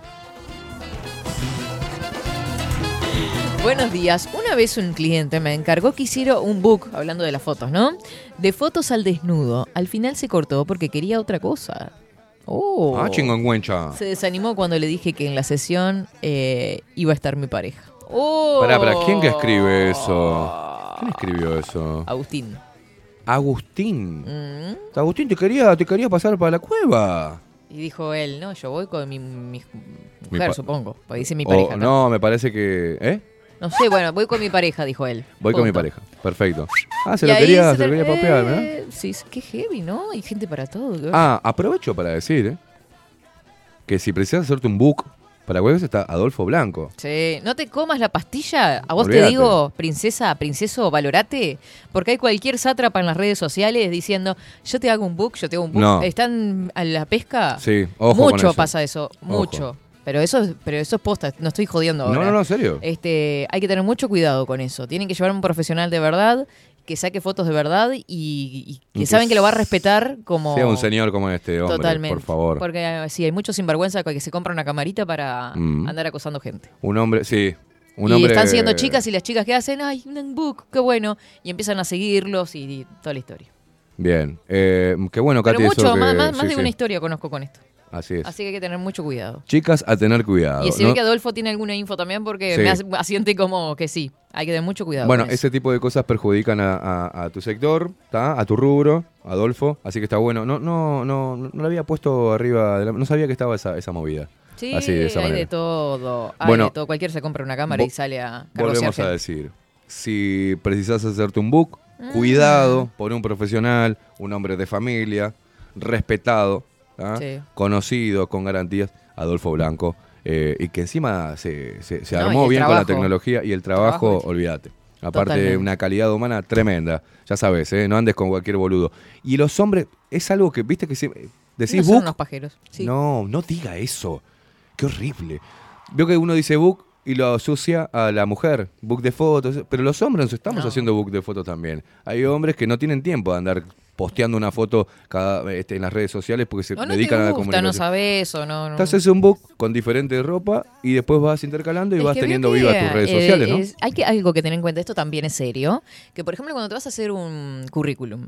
Buenos días. Una vez un cliente me encargó que hiciera un book, hablando de las fotos, ¿no? De fotos al desnudo. Al final se cortó porque quería otra cosa. Oh.
Ah, chingüengüencha.
Se desanimó cuando le dije que en la sesión eh, iba a estar mi pareja. Oh.
Pará, pará, ¿quién que escribe eso? ¿Quién escribió eso?
Agustín.
Agustín.
Mm.
Agustín, te quería, te quería pasar para la cueva.
Y dijo él, no, yo voy con mi, mi
Mi
mujer,
pa-
supongo. Porque dice mi
O-
pareja. acá.
no, me parece que. ¿Eh?
No sé, bueno, voy con mi pareja, dijo él.
Voy con mi pareja. Perfecto. Ah, se
Y
lo quería,
se
se lo quería ¿verdad?
eh, Sí, qué heavy, ¿no? Hay gente para todo. ¿qué?
Ah, aprovecho para decir, ¿eh? Que si precisas hacerte un book para webs está Adolfo Blanco.
Sí, no te comas la pastilla. A vos te digo, princesa, princeso, valorate. Porque hay cualquier sátrapa en las redes sociales diciendo, yo te hago un book, yo te hago un book.
No.
Están a la pesca.
Sí, ojo con
Mucho
eso.
pasa eso, mucho. Pero eso, es- pero eso es posta, no estoy jodiendo
No,
ahora.
no, no, en serio.
Este, hay que tener mucho cuidado con eso. Tienen que llevar a un profesional de verdad que saque fotos de verdad y, que
que
saben que lo va a respetar como...
Sea un señor como este hombre,
Totalmente.
por favor.
Porque eh, sí, hay mucho sinvergüenza que se compra una camarita para
Mm.
andar acosando gente.
Un hombre, sí. Un
y
hombre,
están siendo chicas y las chicas que hacen, ay, un book, qué bueno. Y empiezan a seguirlos y, y toda la historia.
Bien. Eh, qué bueno, Katy,
Pero
eso
mucho,
que-
más, más-
sí,
más de
sí.
una historia conozco con esto.
Así es.
Así que hay que tener mucho cuidado.
Chicas, a tener cuidado.
y
¿no?
ve que Adolfo tiene alguna info también porque
Sí.
me hace- asiente como que sí. Hay que tener mucho cuidado.
Bueno, ese tipo de cosas perjudican a, a- a tu sector, ¿tá? a tu rubro, Adolfo, así que está bueno. No, no, no, no lo había puesto arriba, de la- no sabía que estaba esa, esa movida.
Sí,
así de esa
hay
manera.
de todo. Hay
Bueno,
de todo. Cualquiera se compra una cámara y sale a
Volvemos a decir, si precisas hacerte un book,
Mm.
cuidado por un profesional, un hombre de familia, respetado,
Sí.
conocido, con garantías, Adolfo Blanco, eh, y que encima se, se- se
No,
armó bien con la tecnología y el trabajo,
Trabajo.
olvídate. Aparte,
Totalmente.
una calidad humana tremenda. Ya sabes, ¿eh? no andes con cualquier boludo. Y los hombres, es algo que, viste, que se, decís
No son unos pajeros. Sí.
No, no diga eso. Qué horrible. Veo que uno dice book y lo asocia a la mujer, book de fotos. Pero los hombres estamos
No.
haciendo book de fotos también. Hay hombres que no tienen tiempo de andar posteando una foto cada, este, en las redes sociales porque se
O no
dedican a
te
la
gusta,
comunicación.
no sabes o no. no.
Te haces un book con diferente ropa y después vas intercalando y
Es
vas teniendo
que,
vivas tus redes
eh,
sociales, ¿no?
es- hay que, algo que tener en cuenta, esto también es serio, que por ejemplo cuando te vas a hacer un currículum,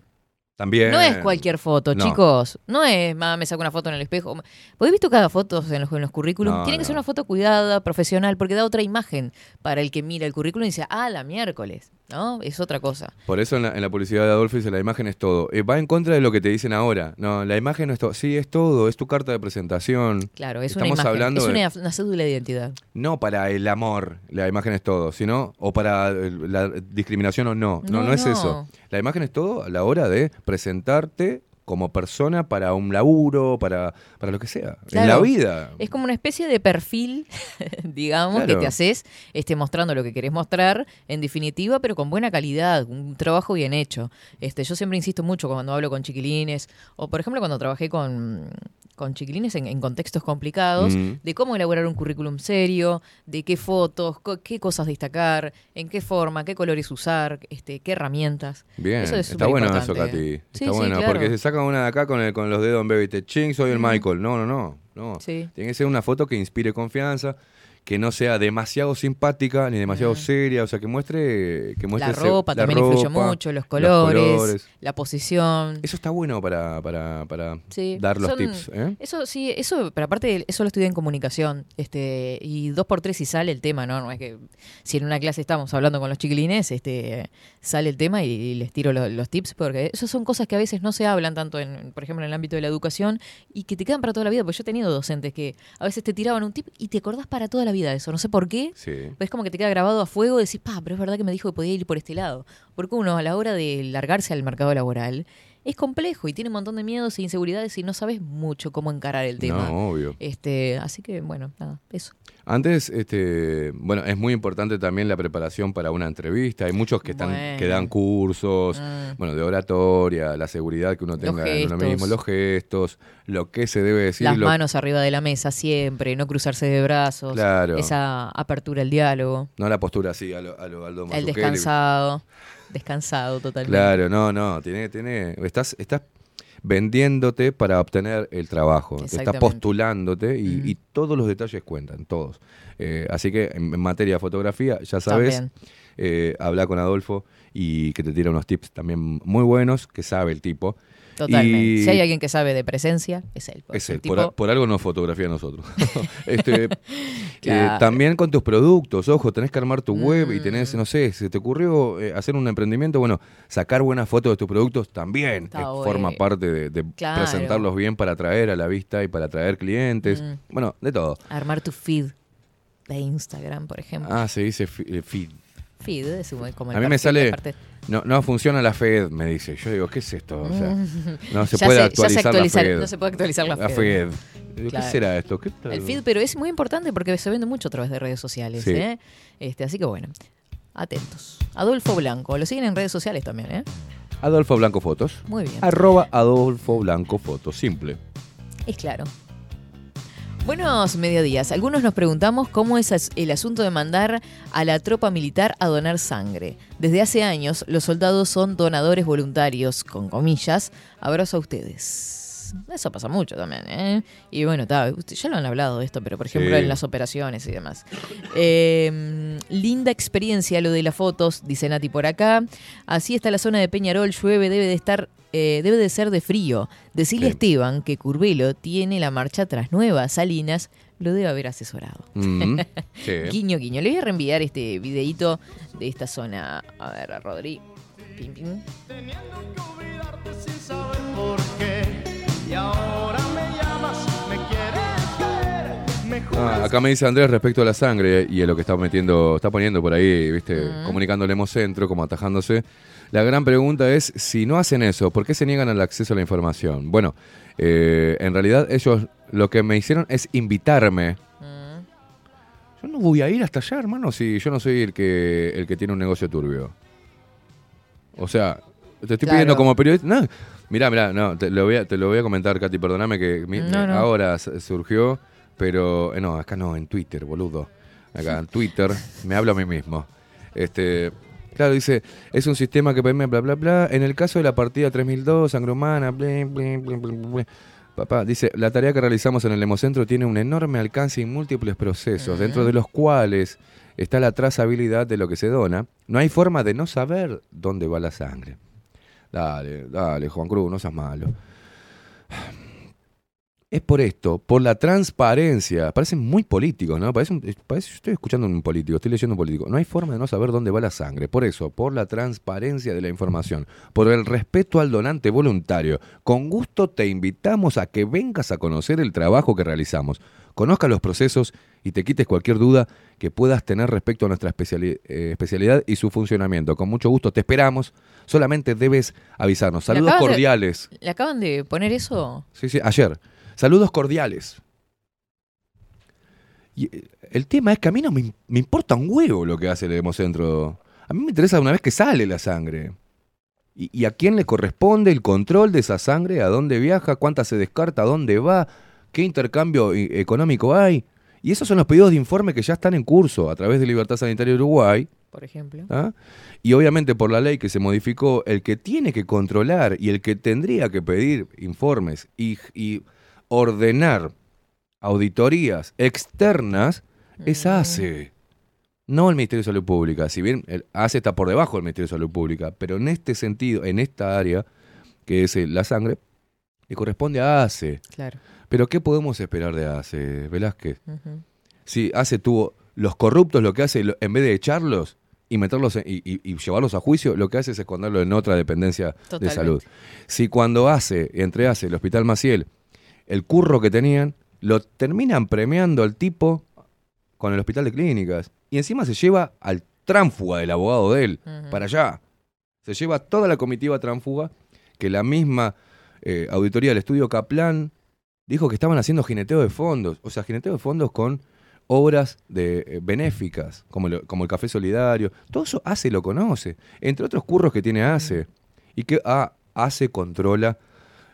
También.
no es cualquier foto,
No.
chicos, no es, más me saco una foto en el espejo. ¿Vos has visto cada foto en los, en los currículum?
No,
Tiene que ser
no.
una foto cuidada, profesional, porque da otra imagen para el que mira el currículum y dice, ah, la miércoles, ¿no? Es otra cosa.
Por eso en la, en la publicidad de Adolfo dice la imagen es todo. Eh, va en contra de lo que te dicen ahora. No, la imagen no es todo. Sí, es todo. Es tu carta de presentación.
Claro, es
Estamos
una imagen,
hablando
es
de-
una, cédula de identidad.
No para el amor, la imagen es todo, sino o para el- la discriminación o no. No, no,
No,
es eso. La imagen es todo a la hora de presentarte como persona para un laburo, para, para lo que sea. En la vida.
Es como una especie de perfil, *laughs* digamos, que te haces este, mostrando lo que querés mostrar, en definitiva, pero con buena calidad, un trabajo bien hecho. Este, yo siempre insisto mucho cuando hablo con chiquilines, o por ejemplo cuando trabajé con, con chiquilines en, en contextos complicados,
Mm.
de cómo elaborar un currículum serio, de qué fotos, co- qué cosas destacar, en qué forma, qué colores usar, este, qué herramientas.
Bien,
Eso es
está bueno eso. Katy.
Sí,
Está
sí,
bueno,
claro.
porque se saca una de acá con, el- con los dedos en bebé y te ching, soy el Michael. No, no, no. no.
Sí.
Tiene que ser una foto que inspire confianza, que no sea demasiado simpática ni demasiado seria, o sea, que muestre... Que muestre
La ropa
la
también influye
ropa,
mucho, los colores,
colores.
la posición.
Eso está bueno para, para, para
Sí,
dar los
son-
tips. ¿eh?
Eso sí, eso, pero aparte eso lo estudié en comunicación, este, y dos por tres si sale el tema, ¿no? No es que si en una clase estamos hablando con los chiquilines, este, sale el tema y, y les tiro lo- los tips, porque eso son cosas que a veces no se hablan tanto en, por ejemplo, en el ámbito de la educación, y que te quedan para toda la vida, porque yo he tenido docentes que a veces te tiraban un tip y te acordás para toda la vida eso, no sé por qué.
Sí.
Pero es como que te queda grabado a fuego y decís, pa, pero es verdad que me dijo que podía ir por este lado. Porque uno a la hora de largarse al mercado laboral es complejo y tiene un montón de miedos e inseguridades y no sabes mucho cómo encarar el tema.
No, obvio.
Este, así que bueno, nada, eso.
Antes, este, bueno, es muy importante también la preparación para una entrevista. Hay muchos que están, que dan cursos,
Mm.
bueno, de oratoria, la seguridad que uno tenga en uno mismo, los gestos, lo que se debe decir.
Las
lo-
manos arriba de la mesa siempre, no cruzarse de brazos,
Claro.
esa apertura al diálogo,
No la postura así a lo, a lo Aldo
el descansado, descansado totalmente.
Claro, no, no, tiene, tiene, estás, estás vendiéndote para obtener el trabajo, te estás postulándote y, y todos los detalles cuentan, todos. Eh, así que en, en materia de fotografía, ya sabes, eh, habla con Adolfo y que te tira unos tips también muy buenos, que sabe el tipo.
Totalmente.
Y-
Si hay alguien que sabe de presencia, es él.
es él,
tipo-
por, algo nos fotografía a nosotros. *laughs* *laughs* Este, eh, también con tus productos, ojo, tenés que armar tu web
Mm.
y tenés, no sé, si te ocurrió eh, hacer un emprendimiento, bueno, sacar buenas fotos de tus productos también eh, forma parte de, de
Claro.
presentarlos bien para atraer a la vista y para atraer clientes.
Mm.
Bueno, de todo.
Armar tu feed de Instagram, por ejemplo.
Ah, se dice eh, feed.
Feed es como el
A mí me sale,
aparte-
no, no funciona la Fed, me dice. Yo digo, ¿qué es esto? O sea, *laughs* no se puede
se- ya se
actualizar
actualiza-
la Fed.
no se puede actualizar la Fed.
Fed. Digo,
Claro.
¿Qué será esto?
El feed, pero es muy importante porque se vende mucho a través de redes sociales.
Sí.
¿eh? Este, así que bueno, atentos. Adolfo Blanco, lo siguen en redes sociales también, ¿eh?
Adolfo Blanco Fotos.
Muy bien.
Arroba Adolfo Blanco Fotos. Simple.
Es claro. Buenos mediodías. Algunos nos preguntamos cómo es el asunto de mandar a la tropa militar a donar sangre. Desde hace años, los soldados son donadores voluntarios, con comillas. Abrazo a ustedes. Eso pasa mucho también, ¿eh? Y bueno, ta, ya lo han hablado de esto, pero por ejemplo
Sí.
en las operaciones y demás. Eh, linda experiencia lo de las fotos, dice Nati por acá. Así está la zona de Peñarol, llueve, debe de estar, eh, debe de ser de frío. Decirle a Esteban que Curvelo tiene la marcha atrás nueva, Salinas lo debe haber asesorado.
Mm, *laughs* sí.
Guiño, guiño. Le voy a reenviar este videito de esta zona. A ver, a Rodri. Pim, pim.
sin saber por qué. Y
Ah, acá me dice Andrés respecto a la sangre y a lo que está metiendo, está poniendo por ahí, viste,
Mm.
comunicando el hemocentro, como atajándose. La gran pregunta es, si no hacen eso, ¿por qué se niegan al acceso a la información? Bueno, eh, en realidad ellos lo que me hicieron es invitarme. Yo no voy a ir hasta allá, hermano, si yo no soy el que, el que tiene un negocio turbio. O sea, te estoy
Claro.
pidiendo como periodista... No, mirá, mirá, no, te lo voy a, te lo voy a comentar, Katy, perdóname que mi-
No, no.
ahora surgió, pero eh, no, acá no, en Twitter, boludo. Acá en Twitter me hablo a mí mismo. Este, claro, dice, es un sistema que permite bla bla bla. En el caso de la partida 3002, sangre humana, blin, blin, blin. Papá, dice, la tarea que realizamos en el Hemocentro tiene un enorme alcance y múltiples procesos, dentro de los cuales está la trazabilidad de lo que se dona. No hay forma de no saber dónde va la sangre. Dale, dale, Juan Cruz, no seas malo. Es por esto, por la transparencia. Parecen muy políticos, ¿no? Parece, parece- estoy escuchando un político, estoy leyendo un político. No hay forma de no saber dónde va la sangre. Por eso, por la transparencia de la información, por el respeto al donante voluntario. Con gusto te invitamos a que vengas a conocer el trabajo que realizamos. Conozca los procesos y te quites cualquier duda que puedas tener respecto a nuestra especiali- eh, especialidad y su funcionamiento. Con mucho gusto te esperamos. Solamente debes avisarnos.
¿Le
Saludos
de-
cordiales.
¿Le acaban de poner eso?
Sí, sí, ayer. Saludos cordiales. Y eh, el tema es que a mí no me, me importa un huevo lo que hace el Hemocentro. A mí me interesa una vez que sale la sangre. Y, y a quién le corresponde el control de esa sangre, a dónde viaja, cuánta se descarta, a dónde va, qué intercambio eh, económico hay. Y esos son los pedidos de informe que ya están en curso a través de Libertad Sanitaria Uruguay.
Por ejemplo.
¿ah? Y obviamente por la ley que se modificó, el que tiene que controlar y el que tendría que pedir informes y, y ordenar auditorías externas es ACE, no el Ministerio de Salud Pública. Si bien el ACE está por debajo del Ministerio de Salud Pública, pero en este sentido, en esta área, que es la sangre, le corresponde a ACE.
Claro.
Pero ¿qué podemos esperar de ACE, Velázquez? Si hace tuvo los corruptos, lo que hace, en vez de echarlos y meterlos en- y, y- y llevarlos a juicio, lo que hace es esconderlo en otra dependencia de salud. Si cuando hace, entre hace el Hospital Maciel, el curro que tenían, lo terminan premiando al tipo con el Hospital de Clínicas. Y encima se lleva al tránfuga del abogado de él, para allá. Se lleva toda la comitiva tránfuga que la misma eh, auditoría del estudio Kaplan dijo que estaban haciendo jineteo de fondos. O sea, jineteo de fondos con obras de, eh, benéficas, como, lo- como el Café Solidario. Todo eso ACE lo conoce. Entre otros curros que tiene ACE. Y que ah, ACE controla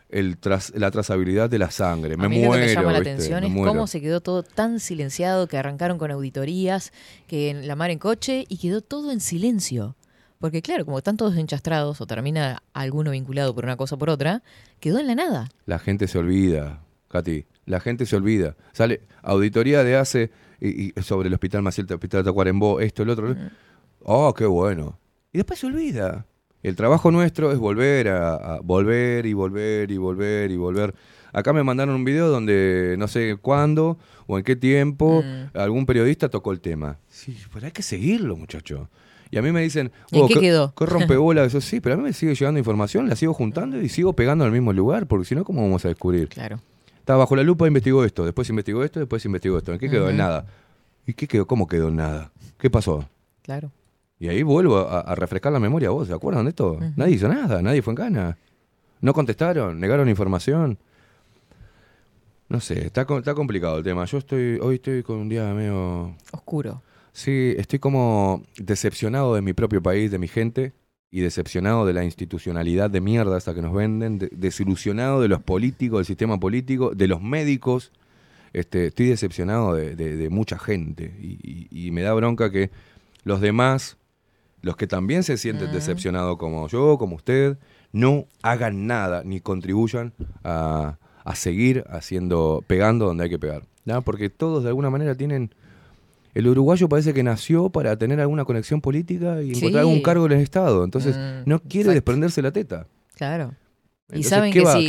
el tras- la trazabilidad de la sangre. Me
mí lo
muero.
que me llama la atención
Me
es
muero.
cómo se quedó todo tan silenciado que arrancaron con auditorías, que en la mar en coche y quedó todo en silencio. Porque claro, como están todos enchastrados o termina alguno vinculado por una cosa o por otra, quedó en la nada.
La gente se olvida, Katy. La gente se olvida. Sale auditoría de ACE y, y sobre el Hospital Maciel, el Hospital Tacuarembó, esto, el otro. Oh, qué bueno. Y después se olvida. El trabajo nuestro es volver a, a volver y volver y volver y volver. Acá me mandaron un video donde no sé cuándo o en qué tiempo algún periodista tocó el tema. Sí, pero hay que seguirlo, muchacho. Y a mí me dicen,
¿Y en
"Oh,
qué quedó?"
¿Qué rompebola eso? Sí, pero a mí me sigue llegando información, la sigo juntando y sigo pegando al mismo lugar, porque si no, ¿cómo vamos a descubrir?
Claro.
Estaba bajo la lupa, investigó esto, después investigó esto, después investigó esto. ¿En qué quedó? En nada. ¿Y qué quedó? ¿Cómo quedó en nada? ¿Qué pasó?
Claro.
Y ahí vuelvo a, a refrescar la memoria. ¿Vos se acuerdan de esto? Nadie hizo nada, nadie fue en gana. No contestaron, negaron información. No sé, está, está complicado el tema. Yo estoy, hoy estoy con un día medio...
Oscuro.
Sí, estoy como decepcionado de mi propio país, de mi gente, y decepcionado de la institucionalidad de mierda esta que nos venden, de- desilusionado de los políticos, del sistema político, de los médicos. este, estoy decepcionado de, de- de mucha gente y, y- y me da bronca que los demás, los que también se sienten decepcionados como yo, como usted, no hagan nada ni contribuyan a, a seguir haciendo, pegando donde hay que pegar. ¿no? Porque todos de alguna manera tienen... El uruguayo parece que nació para tener alguna conexión política y
Sí.
encontrar algún cargo en el Estado. Entonces,
Mm,
no quiere
exacto.
desprenderse la teta.
Claro. Y saben
¿qué
que,
va-
si,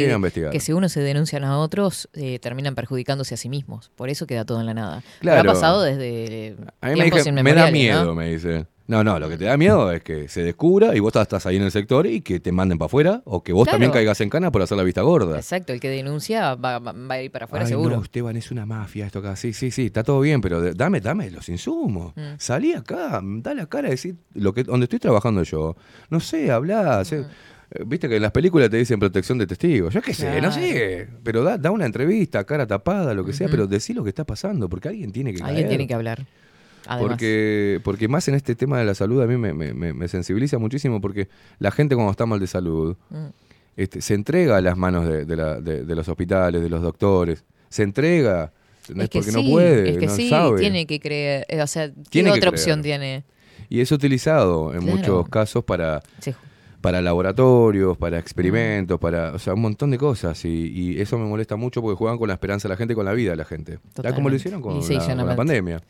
que si uno se denuncian a otros, eh, terminan perjudicándose a sí mismos. Por eso queda todo en la nada. Pero
Claro.
ha pasado desde
A mí me, da miedo,
¿no?
me dice. No, no, lo que te da miedo es que se descubra y vos estás- ahí en el sector y que te manden para afuera o que vos
Claro.
también caigas en cana por hacer la vista gorda.
Exacto, el que denuncia va, va- va a ir para afuera
Ay,
seguro.
no, Esteban, es una mafia esto acá. Sí, sí, sí, está todo bien, pero dame, dame los insumos.
Mm.
Salí acá, da la cara a decir lo que, donde estoy trabajando yo. No sé, hablá. sé- eh, Viste que en las películas te dicen protección de testigos. Yo qué sé, no sé. Pero da, da una entrevista, cara tapada, lo que sea, pero decí lo que está pasando, porque alguien tiene que
Alguien
caer.
tiene que hablar. Además.
Porque, porque más en este tema de la salud a mí me, me- sensibiliza muchísimo porque la gente cuando está mal de salud
Mm.
este, se entrega a las manos de, de la- de- de los hospitales, de los doctores, se entrega ¿entendés?
Es que
porque
sí,
no puede,
es que
no
sí,
sabe.
tiene que creer. eh, O sea, ¿qué
Tiene
otra opción tiene?
Y es utilizado en
Claro.
muchos casos para,
Sí.
para laboratorios, para
Mm.
experimentos, para o sea, un montón de cosas. Y, y eso me molesta mucho porque juegan con la esperanza de la gente y con la vida de la gente. Ya como
Totalmente.
lo hicieron con, la, con la pandemia.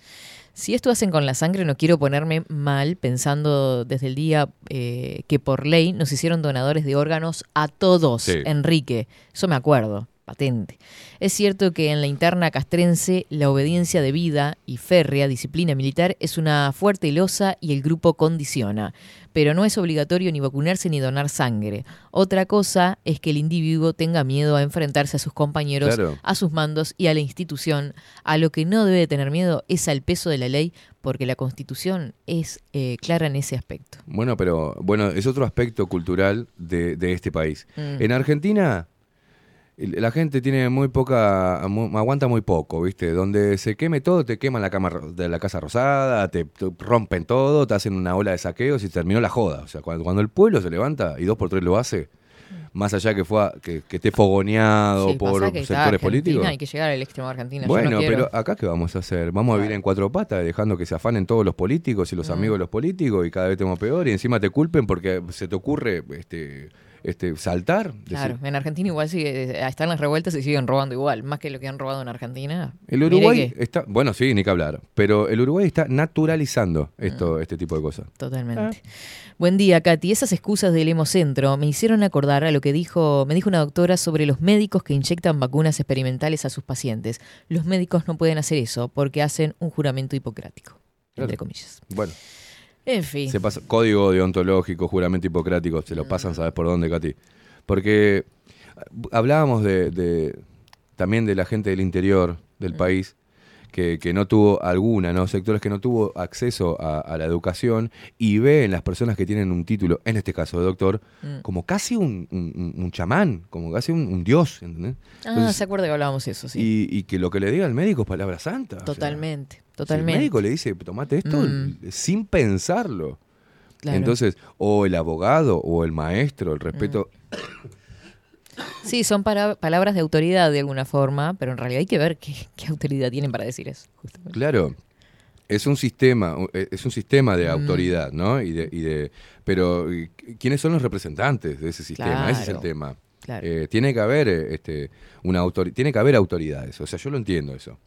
Si esto hacen con la sangre, no quiero ponerme mal pensando desde el día eh, que por ley nos hicieron donadores de órganos a todos,
Sí.
Enrique. Eso me acuerdo, patente. Es cierto que en la interna castrense la obediencia debida y férrea disciplina militar es una fuerte losa y el grupo condiciona. Pero no es obligatorio ni vacunarse ni donar sangre. Otra cosa es que el individuo tenga miedo a enfrentarse a sus compañeros,
Claro.
a sus mandos y a la institución. A lo que no debe tener miedo es al peso de la ley, porque la Constitución es eh, clara en ese aspecto.
Bueno, pero bueno, es otro aspecto cultural de, de este país.
Mm.
En Argentina, la gente tiene muy poca, mu- aguanta muy poco, ¿viste? Donde se queme todo, te queman la cama de la Casa Rosada, te, te rompen todo, te hacen una ola de saqueos y terminó la joda. O sea, cuando, cuando el pueblo se levanta y dos por tres lo hace, más allá que fue a- que, que esté fogoneado
Sí,
por
que
sectores políticos.
Hay que llegar al extremo de Argentina.
Bueno,
no
pero acá qué vamos a hacer? Vamos a vivir en cuatro patas, dejando que se afanen todos los políticos y los
Mm.
amigos de los políticos y cada vez tenemos peor y encima te culpen porque se te ocurre este, este saltar. Decir,
Claro, en Argentina igual sigue, están las revueltas y siguen robando igual, más que lo que han robado en Argentina.
El Uruguay
que-
está, bueno, sí, ni que hablar, pero el Uruguay está naturalizando
Mm.
esto, este tipo de cosas.
Totalmente. Buen día, Katy. Esas excusas del Hemocentro me hicieron acordar a lo que dijo, me dijo una doctora sobre los médicos que inyectan vacunas experimentales a sus pacientes. Los médicos no pueden hacer eso porque hacen un juramento hipocrático, entre
Claro.
comillas.
Bueno,
En fin.
se pasa código deontológico, juramento hipocrático, se lo
Mm.
pasan, ¿sabes por dónde, Katy? Porque ah, hablábamos de, de- también de la gente del interior del
Mm.
país que, que no tuvo alguna, ¿no? Sectores que no tuvo acceso a, a la educación y ve en las personas que tienen un título, en este caso de doctor,
Mm.
como casi un, un- un- un chamán, como casi un, un dios, ¿entendés?
Ah,
Entonces,
se acuerda que hablábamos de eso, sí.
y, y que lo que le diga al médico es palabra santa. o sea,
totalmente,
si el médico le dice, tomate esto,
Mm.
sin pensarlo.
Claro.
Entonces, o el abogado o el maestro, el respeto.
Sí, son para- palabras de autoridad de alguna forma, pero en realidad hay que ver qué, qué autoridad tienen para decir eso. justamente.
Claro. Es un sistema, eh, es un sistema de
Mm.
autoridad, ¿no? Y de, y de, pero ¿y ¿quiénes son los representantes de ese sistema? Ese es el tema.
claro.
Eh, tiene que haber eh, este, una tiene que haber autoridades. O sea, yo lo entiendo eso.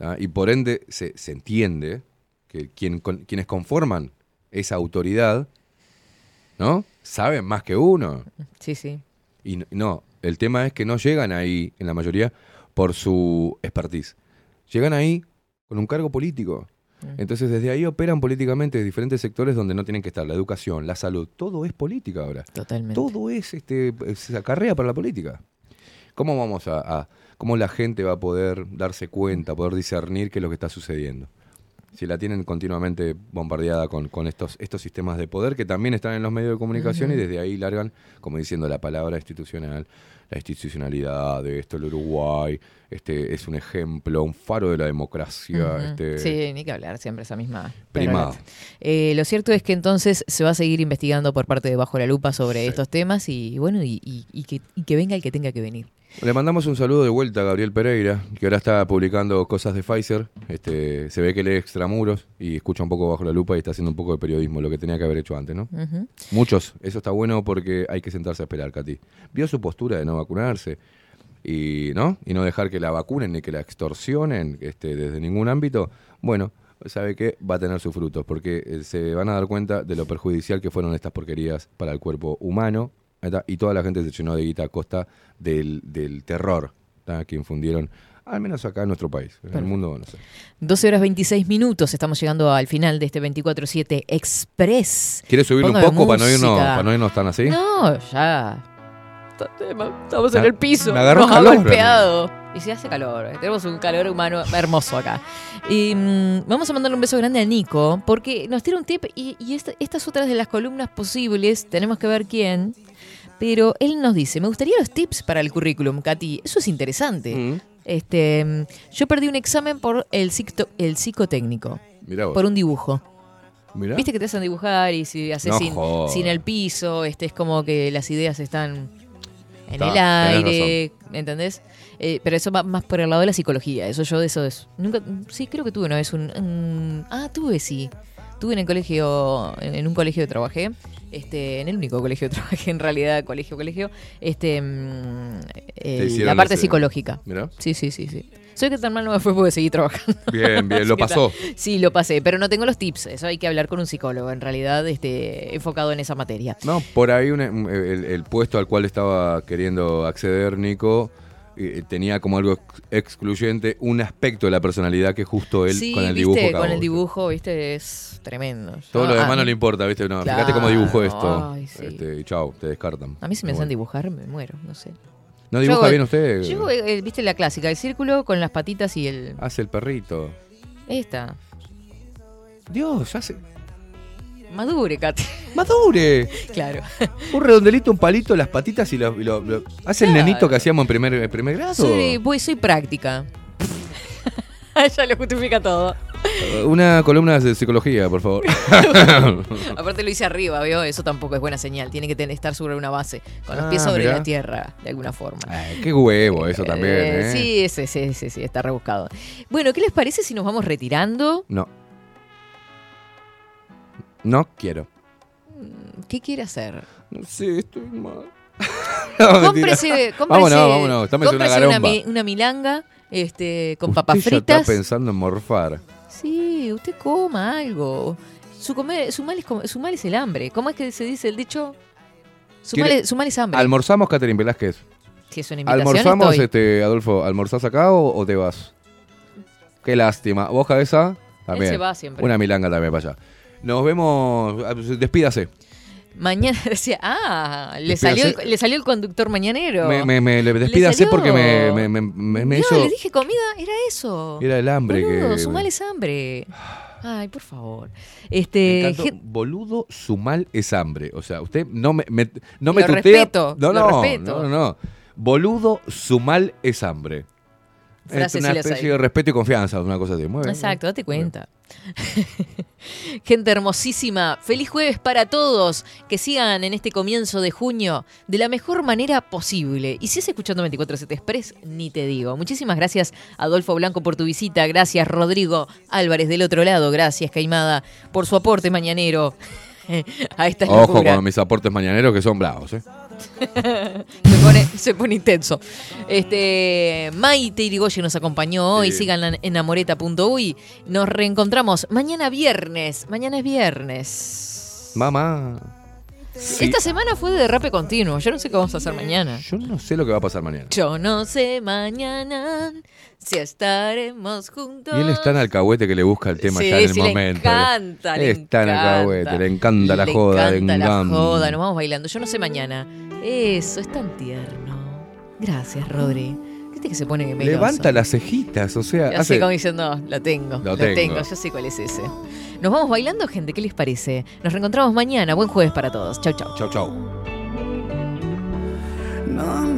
¿Ah? Y por ende se, se entiende que quien, con- quienes conforman esa autoridad, ¿no? Saben más que uno.
Sí, sí.
Y no, el tema es que no llegan ahí, en la mayoría, por su expertise. Llegan ahí con un cargo político.
Mm.
Entonces desde ahí operan políticamente diferentes sectores donde no tienen que estar. La educación, la salud, todo es política ahora.
Totalmente.
Todo es, este, se acarrea para la política. ¿Cómo vamos a, a- cómo la gente va a poder darse cuenta, poder discernir qué es lo que está sucediendo? Si la tienen continuamente bombardeada con, con estos, estos sistemas de poder que también están en los medios de comunicación y desde ahí largan, como diciendo la palabra institucional, la institucionalidad de esto, el Uruguay, este es un ejemplo, un faro de la democracia. Este,
Sí, ni que hablar, siempre esa misma. Perorata. Eh, lo cierto es que entonces se va a seguir investigando por parte de Bajo la Lupa sobre estos temas y bueno, y, y- y que, y que venga el que tenga que venir.
Le mandamos un saludo de vuelta a Gabriel Pereira, que ahora está publicando cosas de Pfizer. Este, se ve que lee extramuros y escucha un poco bajo la lupa y está haciendo un poco de periodismo, lo que tenía que haber hecho antes, ¿no? Muchos, eso está bueno porque hay que sentarse a esperar, Katy. Vio su postura de no vacunarse y no y no dejar que la vacunen ni que la extorsionen este, desde ningún ámbito. Bueno, sabe que va a tener sus frutos porque eh, se van a dar cuenta de lo perjudicial que fueron estas porquerías para el cuerpo humano está, y toda la gente se llenó de guita a costa del, del terror ¿tá? que infundieron, al menos acá en nuestro país. En el mundo, no sé.
12 horas 26 minutos, estamos llegando al final de este 24-7 Express.
¿Quieres subirle un poco para no, irnos, para no irnos tan así?
No, ya. Estamos en
Me-
el piso.
me agarró
nos ha
calor,
golpeado. Y si hace calor. eh, Tenemos un calor humano hermoso acá. Y, mm, vamos a mandarle un beso grande a Nico, porque nos tira un tip y, y esta, esta es otra de las columnas posibles. Tenemos que ver quién. Pero él nos dice, me gustaría los tips para el currículum, Katy. Eso es interesante.
Mm.
Este, mm, yo perdí un examen por el, el psicotécnico.
Mirá vos.
Por un dibujo.
Mirá.
Viste que te hacen dibujar y si haces
No
sin, el piso, este es como que las ideas están en
Está,
el aire, ¿entendés? Eh, pero eso va más por el lado de la psicología. Eso yo de eso es. Nunca, sí, creo que tuve una vez un, un- ah, tuve sí. Tuve en el colegio, en, un colegio que trabajé, este, en el único colegio que *laughs* trabajé en realidad, colegio, colegio, este, mm, eh, la parte
ese-
psicológica.
Mirá.
Sí, sí, sí, sí. Soy que tan mal no me fue porque seguí trabajando. *laughs*
Bien, bien, lo pasó.
Sí, lo pasé, pero no tengo los tips. Eso hay que hablar con un psicólogo, en realidad, este, enfocado en esa materia.
No, por ahí un- el, el puesto al cual estaba queriendo acceder Nico eh, tenía como algo ex- excluyente un aspecto de la personalidad que justo él
sí,
con el
viste,
dibujo
con el dibujo, viste, es tremendo.
Todo
Yo-
lo demás no le importa, ¿viste? No, fíjate cómo dibujo esto.
Ah, Ay, sí.
Este, y chau, te descartan.
A mí si me
Bueno.
hacen dibujar, me muero, no sé.
¿No dibuja bien usted?
Yo, eh, viste la clásica, el círculo con las patitas y el...
Hace el perrito.
Esta.
Dios, hace...
Madure, Katy.
¡Madure!
claro.
Un redondelito, un palito, las patitas y lo... lo- lo- ¿Hace el nenito que hacíamos en primer, en primer grado?
Soy, voy, soy práctica. *laughs* ya lo justifica todo.
Eh, Una columna de psicología, por favor. *laughs*
Aparte lo hice arriba, ¿veo? Eso tampoco es buena señal. Tiene que tener- estar sobre una base, con los
Ah,
pies sobre
mirá.
la tierra, de alguna forma.
Ay, qué huevo eso también,
Eh,
¿eh?
Sí, sí, sí, sí, sí, está rebuscado. Bueno, ¿qué les parece si nos vamos retirando?
No. No quiero.
¿Qué quiere hacer?
No sé, estoy mal. *laughs* No,
cómprese,
Vámonos, una
mi- milanga este, con
Usted
papas
ya
fritas.
está pensando en morfar.
Sí, usted coma algo. Su, comer, su, mal es, su mal es el hambre. ¿Cómo es que se dice el dicho? Su, mal
¿Quiere-
es, su mal es hambre.
Almorzamos, Catherine Velázquez.
si es una invitación,
¿Almorzamos,
estoy.
este, Adolfo? ¿Almorzás acá o, o te vas? Qué lástima. ¿Vos, cabeza? También.
se va siempre.
Una milanga también para allá. Nos vemos. ah, Despídase.
Mañana *laughs* decía, ah, le salió, el, le salió el conductor mañanero.
Me, me, me- le- despídase porque me, me, me, me- me
no,
hizo.
le dije comida, era eso.
Era el hambre
Boludo,
que.
su mal es hambre. *sighs* Ay, por favor. Este,
encantó. Boludo, su mal es hambre. O sea, usted no me, me- no me
Lo
tutea.
respeto,
no,
lo
no,
respeto.
no, no. Boludo, su mal es hambre.
Frase
es una especie
hay.
de respeto y confianza, una cosa así. Muy bien.
Exacto, date cuenta. *laughs* Gente hermosísima, feliz jueves para todos. Que sigan en este comienzo de junio de la mejor manera posible. Y si es escuchando 24-7 Express, ni te digo. Muchísimas gracias, Adolfo Blanco, por tu visita. Gracias, Rodrigo Álvarez del otro lado. Gracias, Caimada, por su aporte mañanero *laughs* a esta
Ojo
locura.
con mis aportes mañaneros que son bravos, ¿eh? *laughs*
se, pone, se pone intenso. Este, Maite Irigoyen nos acompañó hoy.
Sí.
Síganla en amoreta.uy. Nos reencontramos mañana viernes. Mañana es viernes.
Mamá. Sí.
Esta semana fue de derrape continuo. Yo no sé qué vamos a hacer mañana.
Yo no sé lo que va a pasar mañana.
Yo no sé mañana si estaremos juntos.
Y él está en alcahuete que le busca el tema
Sí,
ya en el
sí, le
momento.
encanta, le
está en
encanta.
alcahuete, le encanta la
Le
joda. le
encanta la
encanta.
joda. Nos vamos bailando. Yo no sé mañana. Eso, es tan tierno. Gracias, Rodri. Viste que se pone meloso.
Levanta las cejitas, o sea,
Así
hace...
como diciendo, lo tengo,
Lo
lo,
tengo.
tengo. yo sé cuál es ese. Nos vamos bailando, gente, ¿qué les parece? Nos reencontramos mañana. Buen jueves para todos. Chau, chau.
Chau, chau.
No, no, no, no, no.